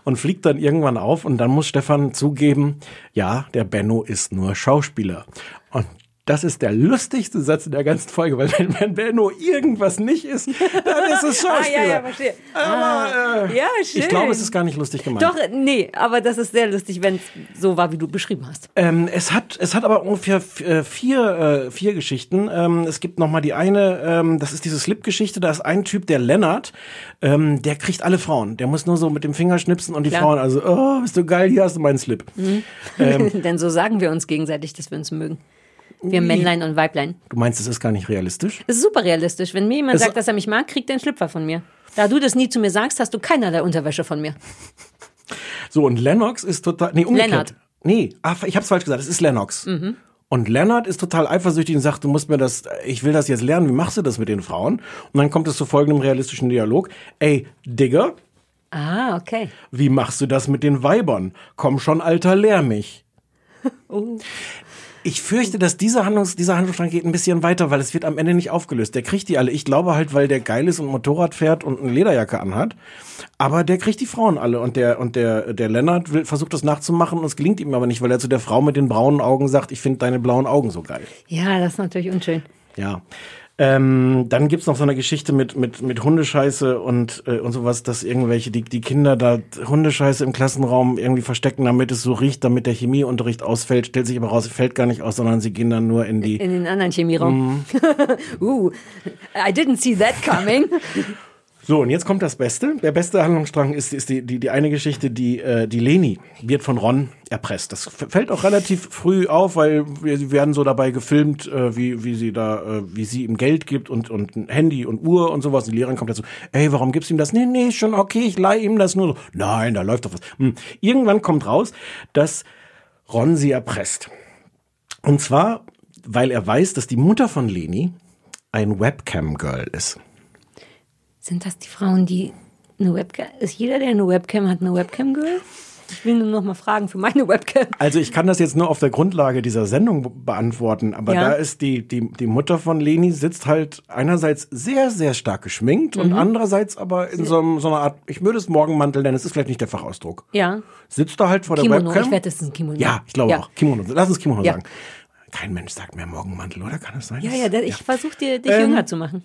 Und fliegt dann irgendwann auf und dann muss Stefan zugeben, ja, der Benno ist nur Schauspieler. Und das ist der lustigste Satz in der ganzen Folge, weil wenn, wenn Benno irgendwas nicht ist, dann ist es Ah, Schauspieler. ja, ja, verstehe. Aber, ah, äh, ja, schön. Ich glaube, es ist gar nicht lustig gemeint. Doch, nee, aber das ist sehr lustig, wenn es so war, wie du beschrieben hast. Ähm, es hat, es hat aber ungefähr äh, vier, äh, vier Geschichten. Ähm, es gibt noch mal die eine, ähm, das ist diese Slip-Geschichte. Da ist ein Typ, der Lennart, ähm, der kriegt alle Frauen. Der muss nur so mit dem Finger schnipsen und die Klar. Frauen, also, oh, bist du geil, hier hast du meinen Slip. Ähm, Denn so sagen wir uns gegenseitig, dass wir uns mögen. Wir Männlein und Weiblein. du meinst, es ist gar nicht realistisch? Das ist super realistisch. Wenn mir jemand Es- sagt, dass er mich mag, kriegt er einen Schlüpfer von mir. Da du das nie zu mir sagst, hast du keinerlei Unterwäsche von mir. So, und Lennox ist total, nee, umgekehrt. Lennart. Nee, ah, ich hab's falsch gesagt, es ist Lennox. Mhm. Und Lennart ist total eifersüchtig und sagt, du musst mir das, ich will das jetzt lernen, wie machst du das mit den Frauen? Und dann kommt es zu folgendem realistischen Dialog. Ey, Digger, Ah, okay. Wie machst du das mit den Weibern? Komm schon, Alter, lehr mich. Oh. Ich fürchte, dass dieser, Handlungs, dieser Handlungsstrang geht ein bisschen weiter, weil es wird am Ende nicht aufgelöst. Der kriegt die alle. Ich glaube halt, weil der geil ist und Motorrad fährt und eine Lederjacke anhat. Aber der kriegt die Frauen alle. Und der, und der, der Lennart will, versucht das nachzumachen und es gelingt ihm aber nicht, weil er zu der Frau mit den braunen Augen sagt, ich finde deine blauen Augen so geil. Ja, das ist natürlich unschön. Ja. Ähm, dann gibt's noch so eine Geschichte mit, mit, mit Hundescheiße und, äh, und sowas, dass irgendwelche, die, die Kinder da Hundescheiße im Klassenraum irgendwie verstecken, damit es so riecht, damit der Chemieunterricht ausfällt. Stellt sich aber raus, fällt gar nicht aus, sondern sie gehen dann nur in die. In den anderen Chemieraum. Mhm. uh, I didn't see that coming. So, und jetzt kommt das Beste. Der beste Handlungsstrang ist, ist die, die, die eine Geschichte, die, äh, die Leni wird von Ron erpresst. Das fällt auch relativ früh auf, weil wir, werden so dabei gefilmt, äh, wie, wie sie da, äh, wie sie ihm Geld gibt und, und ein Handy und Uhr und sowas. Die Lehrerin kommt dazu, ey, warum gibst du ihm das? Nee, nee, schon okay, ich leih ihm das nur so. Nein, da läuft doch was. Hm. Irgendwann kommt raus, dass Ron sie erpresst. Und zwar, weil er weiß, dass die Mutter von Leni ein Webcam-Girl ist? Sind das die Frauen, die eine Webcam, ist jeder, der eine Webcam hat, eine Webcam-Girl? Ich will nur noch mal fragen für meine Webcam. Also ich kann das jetzt nur auf der Grundlage dieser Sendung be- beantworten, aber Ja. da ist die, die, die Mutter von Leni sitzt halt einerseits sehr, sehr stark geschminkt und Mhm. andererseits aber in so, so einer Art, ich würde es Morgenmantel nennen, das ist vielleicht nicht der Fachausdruck. Ja. Sitzt da halt vor der Kimono, Webcam. ich wette, es ist ein Kimono. Ja, ich glaube Ja. auch. Kimono. Lass uns Kimono Ja. sagen. Kein Mensch sagt mehr Morgenmantel, oder? Kann es sein? Ja, ja, der, ich versuche dir, dich Ähm, jünger zu machen.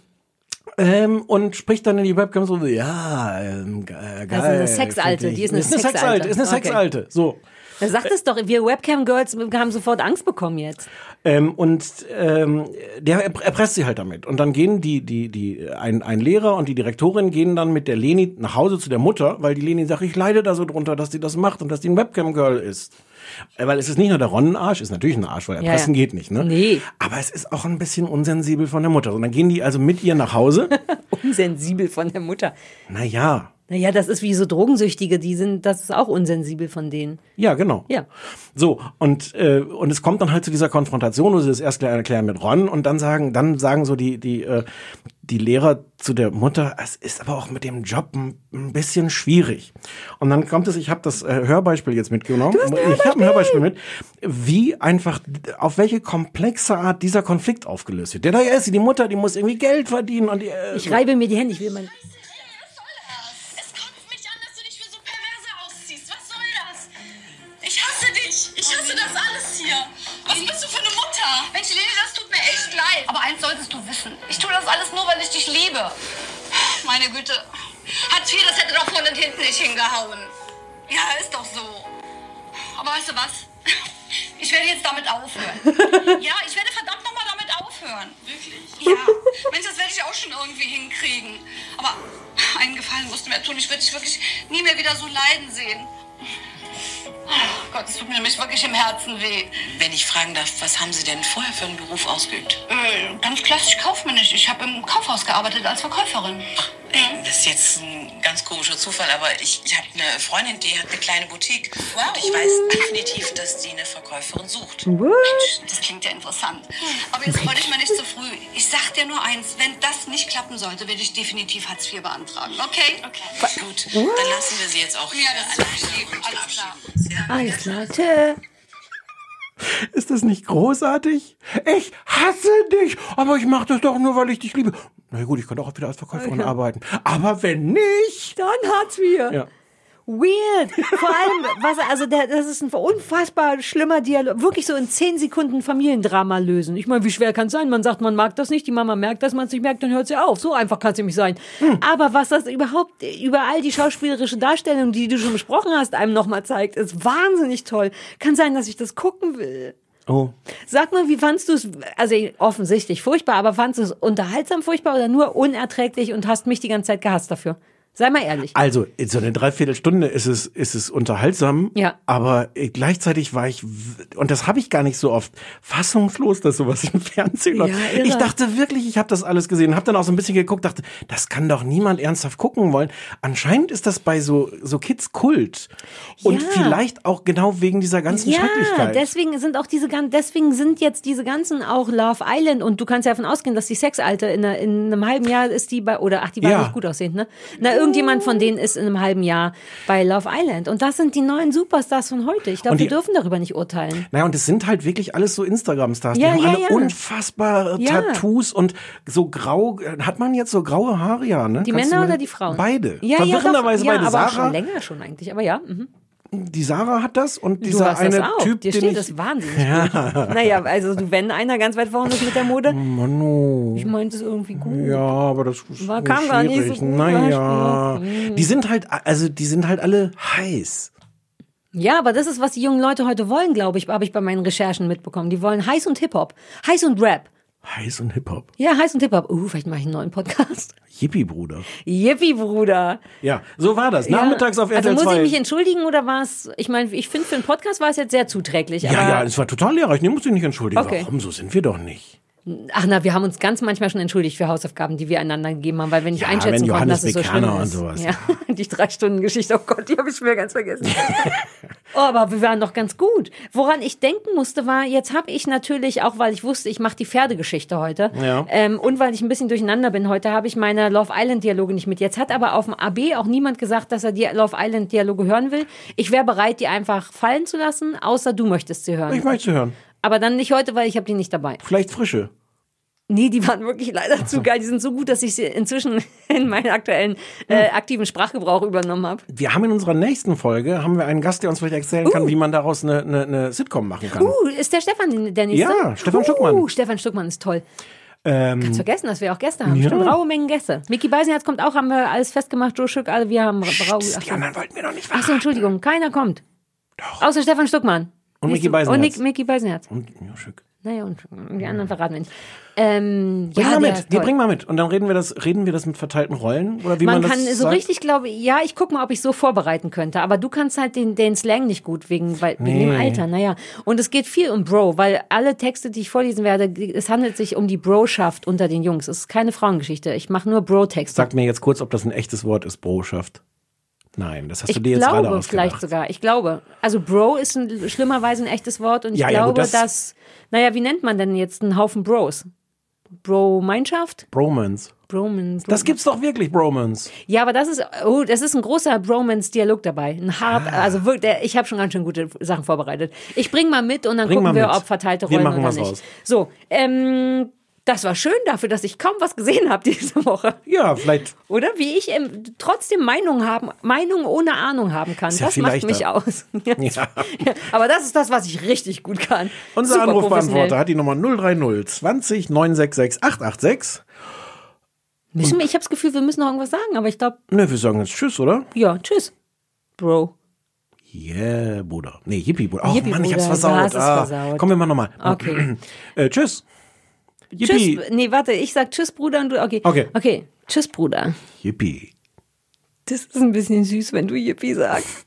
Ähm, und spricht dann in die Webcam so, ja, ähm, äh, geil. Das ist eine Sexalte, die ist eine ist eine Sexalte. Sexalte, ist eine Okay. Sexalte. So. Da sagt es doch, wir Webcam-Girls haben sofort Angst bekommen jetzt. Ähm, und ähm, der erp- erpresst sie halt damit. Und dann gehen die, die, die, ein, ein Lehrer und die Direktorin gehen dann mit der Leni nach Hause zu der Mutter, weil die Leni sagt, ich leide da so drunter, dass die das macht und dass die ein Webcam-Girl ist. Äh, Weil es ist nicht nur der Ronnenarsch, ist natürlich ein Arsch, weil Ja, erpressen ja. geht nicht, ne? Nee. Aber es ist auch ein bisschen unsensibel von der Mutter. Und dann gehen die also mit ihr nach Hause. Unsensibel von der Mutter. naja, Naja, das ist wie so Drogensüchtige, die sind, das ist auch unsensibel von denen. ja, genau. Ja. So, und, äh, und es kommt dann halt zu dieser Konfrontation, wo sie das erst erklären mit Ron und dann sagen, dann sagen so die, die, äh, die Lehrer zu der Mutter, es ist aber auch mit dem Job ein, bisschen schwierig. Und dann kommt es, ich habe das äh, Hörbeispiel jetzt mitgenommen. Ich habe ein Heurbeispiel mit, wie einfach, auf welche komplexe Art dieser Konflikt aufgelöst wird. Der da ist, die Mutter, die muss irgendwie Geld verdienen und die, äh, Ich reibe mir die Hände, ich will mein. Lene, das tut mir echt leid. Aber eins solltest du wissen. Ich tue das alles nur, weil ich dich liebe. Meine Güte. Hartz IV, das hätte doch vorne und hinten nicht hingehauen. Ja, ist doch so. Aber weißt du was? Ich werde jetzt damit aufhören. ja, ich werde verdammt nochmal damit aufhören. Wirklich? Ja. Mensch, das werde ich auch schon irgendwie hinkriegen. Aber einen Gefallen musst du mir tun. Ich würde dich wirklich nie mehr wieder so leiden sehen. Oh Gott, es tut mir nämlich wirklich im Herzen weh. Wenn ich fragen darf, was haben Sie denn vorher für einen Beruf ausgeübt? Äh, ganz klassisch kaufmännisch. Ich habe im Kaufhaus gearbeitet als Verkäuferin. Das ist jetzt ein ganz komischer Zufall, aber ich, ich habe eine Freundin, die hat eine kleine Boutique. Und ich weiß definitiv, dass die eine Verkäuferin sucht. Mensch, das klingt ja interessant. Aber jetzt wollte ich mal nicht zu früh. Ich sag dir nur eins, wenn das nicht klappen sollte, werde ich definitiv Hartz IV beantragen. Okay? Okay. Gut, dann lassen wir sie jetzt auch hier Ja, das ist lieb. Alles klar. Alles klar, tschö. Ist das nicht großartig? Ich hasse dich, aber ich mache das doch nur, weil ich dich liebe. Na gut, ich könnte auch wieder als Verkäuferin Okay. arbeiten. Aber wenn nicht. Dann Hartz IV. Ja. Weird. Vor allem, was, also der, das ist ein unfassbar schlimmer Dialog. Wirklich so in zehn Sekunden Familiendrama lösen. Ich meine, wie schwer kann es sein? Man sagt, man mag das nicht, die Mama merkt, dass man es nicht merkt, dann hört sie auf. So einfach kann es nämlich sein. Aber was das überhaupt, überall die schauspielerische Darstellung, die du schon besprochen hast, einem nochmal zeigt, ist wahnsinnig toll. Kann sein, dass ich das gucken will. Oh. Sag mal, wie fandst du es, also offensichtlich furchtbar, aber fandst du es unterhaltsam furchtbar oder nur unerträglich und hast mich die ganze Zeit gehasst dafür? Sei mal ehrlich. Also, in so eine Dreiviertelstunde ist es, ist es unterhaltsam. Ja. Aber gleichzeitig war ich, und das habe ich gar nicht so oft, fassungslos, dass sowas im Fernsehen läuft. Ja, ich dachte wirklich, ich habe das alles gesehen. Habe dann auch so ein bisschen geguckt, dachte, das kann doch niemand ernsthaft gucken wollen. Anscheinend ist das bei so, so Kids Kult. Und Ja. vielleicht auch genau wegen dieser ganzen Ja, Schrecklichkeit. deswegen sind auch diese ganzen, deswegen sind jetzt diese ganzen auch Love Island und du kannst ja davon ausgehen, dass die Sexalte in, einer- in einem halben Jahr ist die bei, oder ach, die war Ja. nicht gut aussehend, ne? Na, irgendjemand von denen ist in einem halben Jahr bei Love Island und das sind die neuen Superstars von heute. Ich glaube, wir die- dürfen darüber nicht urteilen. Naja, und es sind halt wirklich alles so Instagram-Stars. Die Ja, haben ja, alle ja. unfassbare Ja. Tattoos und so grau. Hat man jetzt so graue Haare, ja, ne? Die Kannst Männer oder die Frauen? Beide. Ja, ja, doch. Verwirrenderweise ja, beide. aber Sarah, schon länger schon eigentlich, aber ja. Mhm. Die Sarah hat das und dieser eine. Typ, Dir den steht ich, das wahnsinnig Ja. gut. Naja, also wenn einer ganz weit vorne ist mit der Mode, Manu. ich meinte es irgendwie gut. Ja, aber das ist War- kam gar nicht so gut, Naja, du? die sind halt, also die sind halt alle heiß. Ja, aber das ist, was die jungen Leute heute wollen, glaube ich, habe ich bei meinen Recherchen mitbekommen. Die wollen heiß und Hip-Hop. Heiß und Rap. Heiß und Hip-Hop. Ja, heiß und Hip-Hop. Uh, vielleicht mache ich einen neuen Podcast. Yippie, Bruder. Yippie, Bruder. Ja, so war das. Nachmittags ja. auf RTL Also muss 2. ich mich entschuldigen oder war es, ich meine, ich finde für einen Podcast war es jetzt sehr zuträglich. ja, ja, es war total lehrreich. Nee, musst du dich nicht entschuldigen. Okay. Warum? So sind wir doch nicht. Ach na, wir haben uns ganz manchmal schon entschuldigt für Hausaufgaben, die wir einander gegeben haben, weil wir nicht Ja, einschätzen wenn konnten, dass es so schlimm Bekerner und ist. sowas, Ja, die drei Stunden Geschichte, oh Gott, die habe ich mir ganz vergessen. Oh, aber wir waren doch ganz gut. Woran ich denken musste, war, jetzt habe ich natürlich, auch weil ich wusste, ich mache die Pferdegeschichte heute Ja. ähm, und weil ich ein bisschen durcheinander bin heute, habe ich meine Love Island-Dialoge nicht mit. Jetzt hat aber auf dem AB auch niemand gesagt, dass er die Love Island-Dialoge hören will. Ich wäre bereit, die einfach fallen zu lassen, außer du möchtest sie hören. Ich möchte sie hören. aber dann nicht heute, weil ich habe die nicht dabei. Vielleicht frische. Nee, die waren wirklich leider zu geil. Die sind so gut, dass ich sie inzwischen in meinen aktuellen äh, aktiven Sprachgebrauch übernommen habe. Wir haben in unserer nächsten Folge haben wir einen Gast, der uns vielleicht erzählen kann, wie man daraus eine, eine, eine Sitcom machen kann. Uh, ist der Stefan der nächste? Ja, Stefan uh, Stuckmann. Stefan Stuckmann ist toll. Ähm, Kannst vergessen, dass wir auch Gäste haben. Ja. Stimmt, raue Mengen Gäste. Mickey Beisenherz kommt auch, haben wir alles festgemacht. Joe Schück, alle, wir haben Brau. die anderen wollten wir noch nicht Achso, Entschuldigung, keiner kommt. Doch. Außer Stefan Stuckmann. Und Mickey? Beisenherz. Und Mickey Beisenherz. Und, ja, schick. Naja, und die anderen verraten wir nicht. Ähm, Bring ja, mal mit, die toll. bring mal mit. Und dann reden wir das, reden wir das mit verteilten Rollen? Oder wie man, man, das kann so sagt? richtig, glaube ich, ja, ich guck mal, ob ich so vorbereiten könnte. Aber du kannst halt den, den Slang nicht gut wegen, weil, wegen dem Nee. Alter. Naja. Und es geht viel um Bro, weil alle Texte, die ich vorlesen werde, es handelt sich um die Broschaft unter den Jungs. Es ist keine Frauengeschichte. Ich mache nur Bro-Texte. Sag mir jetzt kurz, ob das ein echtes Wort ist, Broschaft. Nein, das hast du Ich dir jetzt gerade glaube ausgedacht. vielleicht sogar. Ich glaube. Also Bro ist ein, schlimmerweise ein echtes Wort und ich Ja, ja, gut, glaube, das- dass, naja, wie nennt man denn jetzt einen Haufen Bros? Bro-Meinschaft? Bromance. Bromance. Das gibt's doch wirklich, Bromance. Ja, aber das ist, oh, das ist ein großer Bromance-Dialog dabei. Ein hart, Ah. also wirklich, ich habe schon ganz schön gute Sachen vorbereitet. Ich bring mal mit und dann Bring gucken wir, mit. ob verteilte Wir Rollen machen oder was nicht. raus. So, ähm, das war schön dafür, dass ich kaum was gesehen habe diese Woche. Ja, vielleicht. Oder wie ich ähm, trotzdem Meinung haben, Meinung ohne Ahnung haben kann. Ja das macht mich aus. ja. Ja. Aber das ist das, was ich richtig gut kann. Unser Super Anrufbeantworter hat die Nummer 030 20 966 886. Müssen wir, ich habe das Gefühl, wir müssen noch irgendwas sagen, aber ich glaube, Ne, wir sagen jetzt Tschüss, oder? ja, tschüss, Bro. Yeah, Bruder. Nee, Yippie, Bruder. Oh Yippie, Mann, ich hab's Bruder, versaut. ah, versaut. Kommen wir mal nochmal. Okay. äh, tschüss. Yippie. Tschüss. Nee, warte, ich sag Tschüss, Bruder und du. Okay. Okay. Okay. Tschüss, Bruder. Yippie. Das ist ein bisschen süß, wenn du Yippie sagst.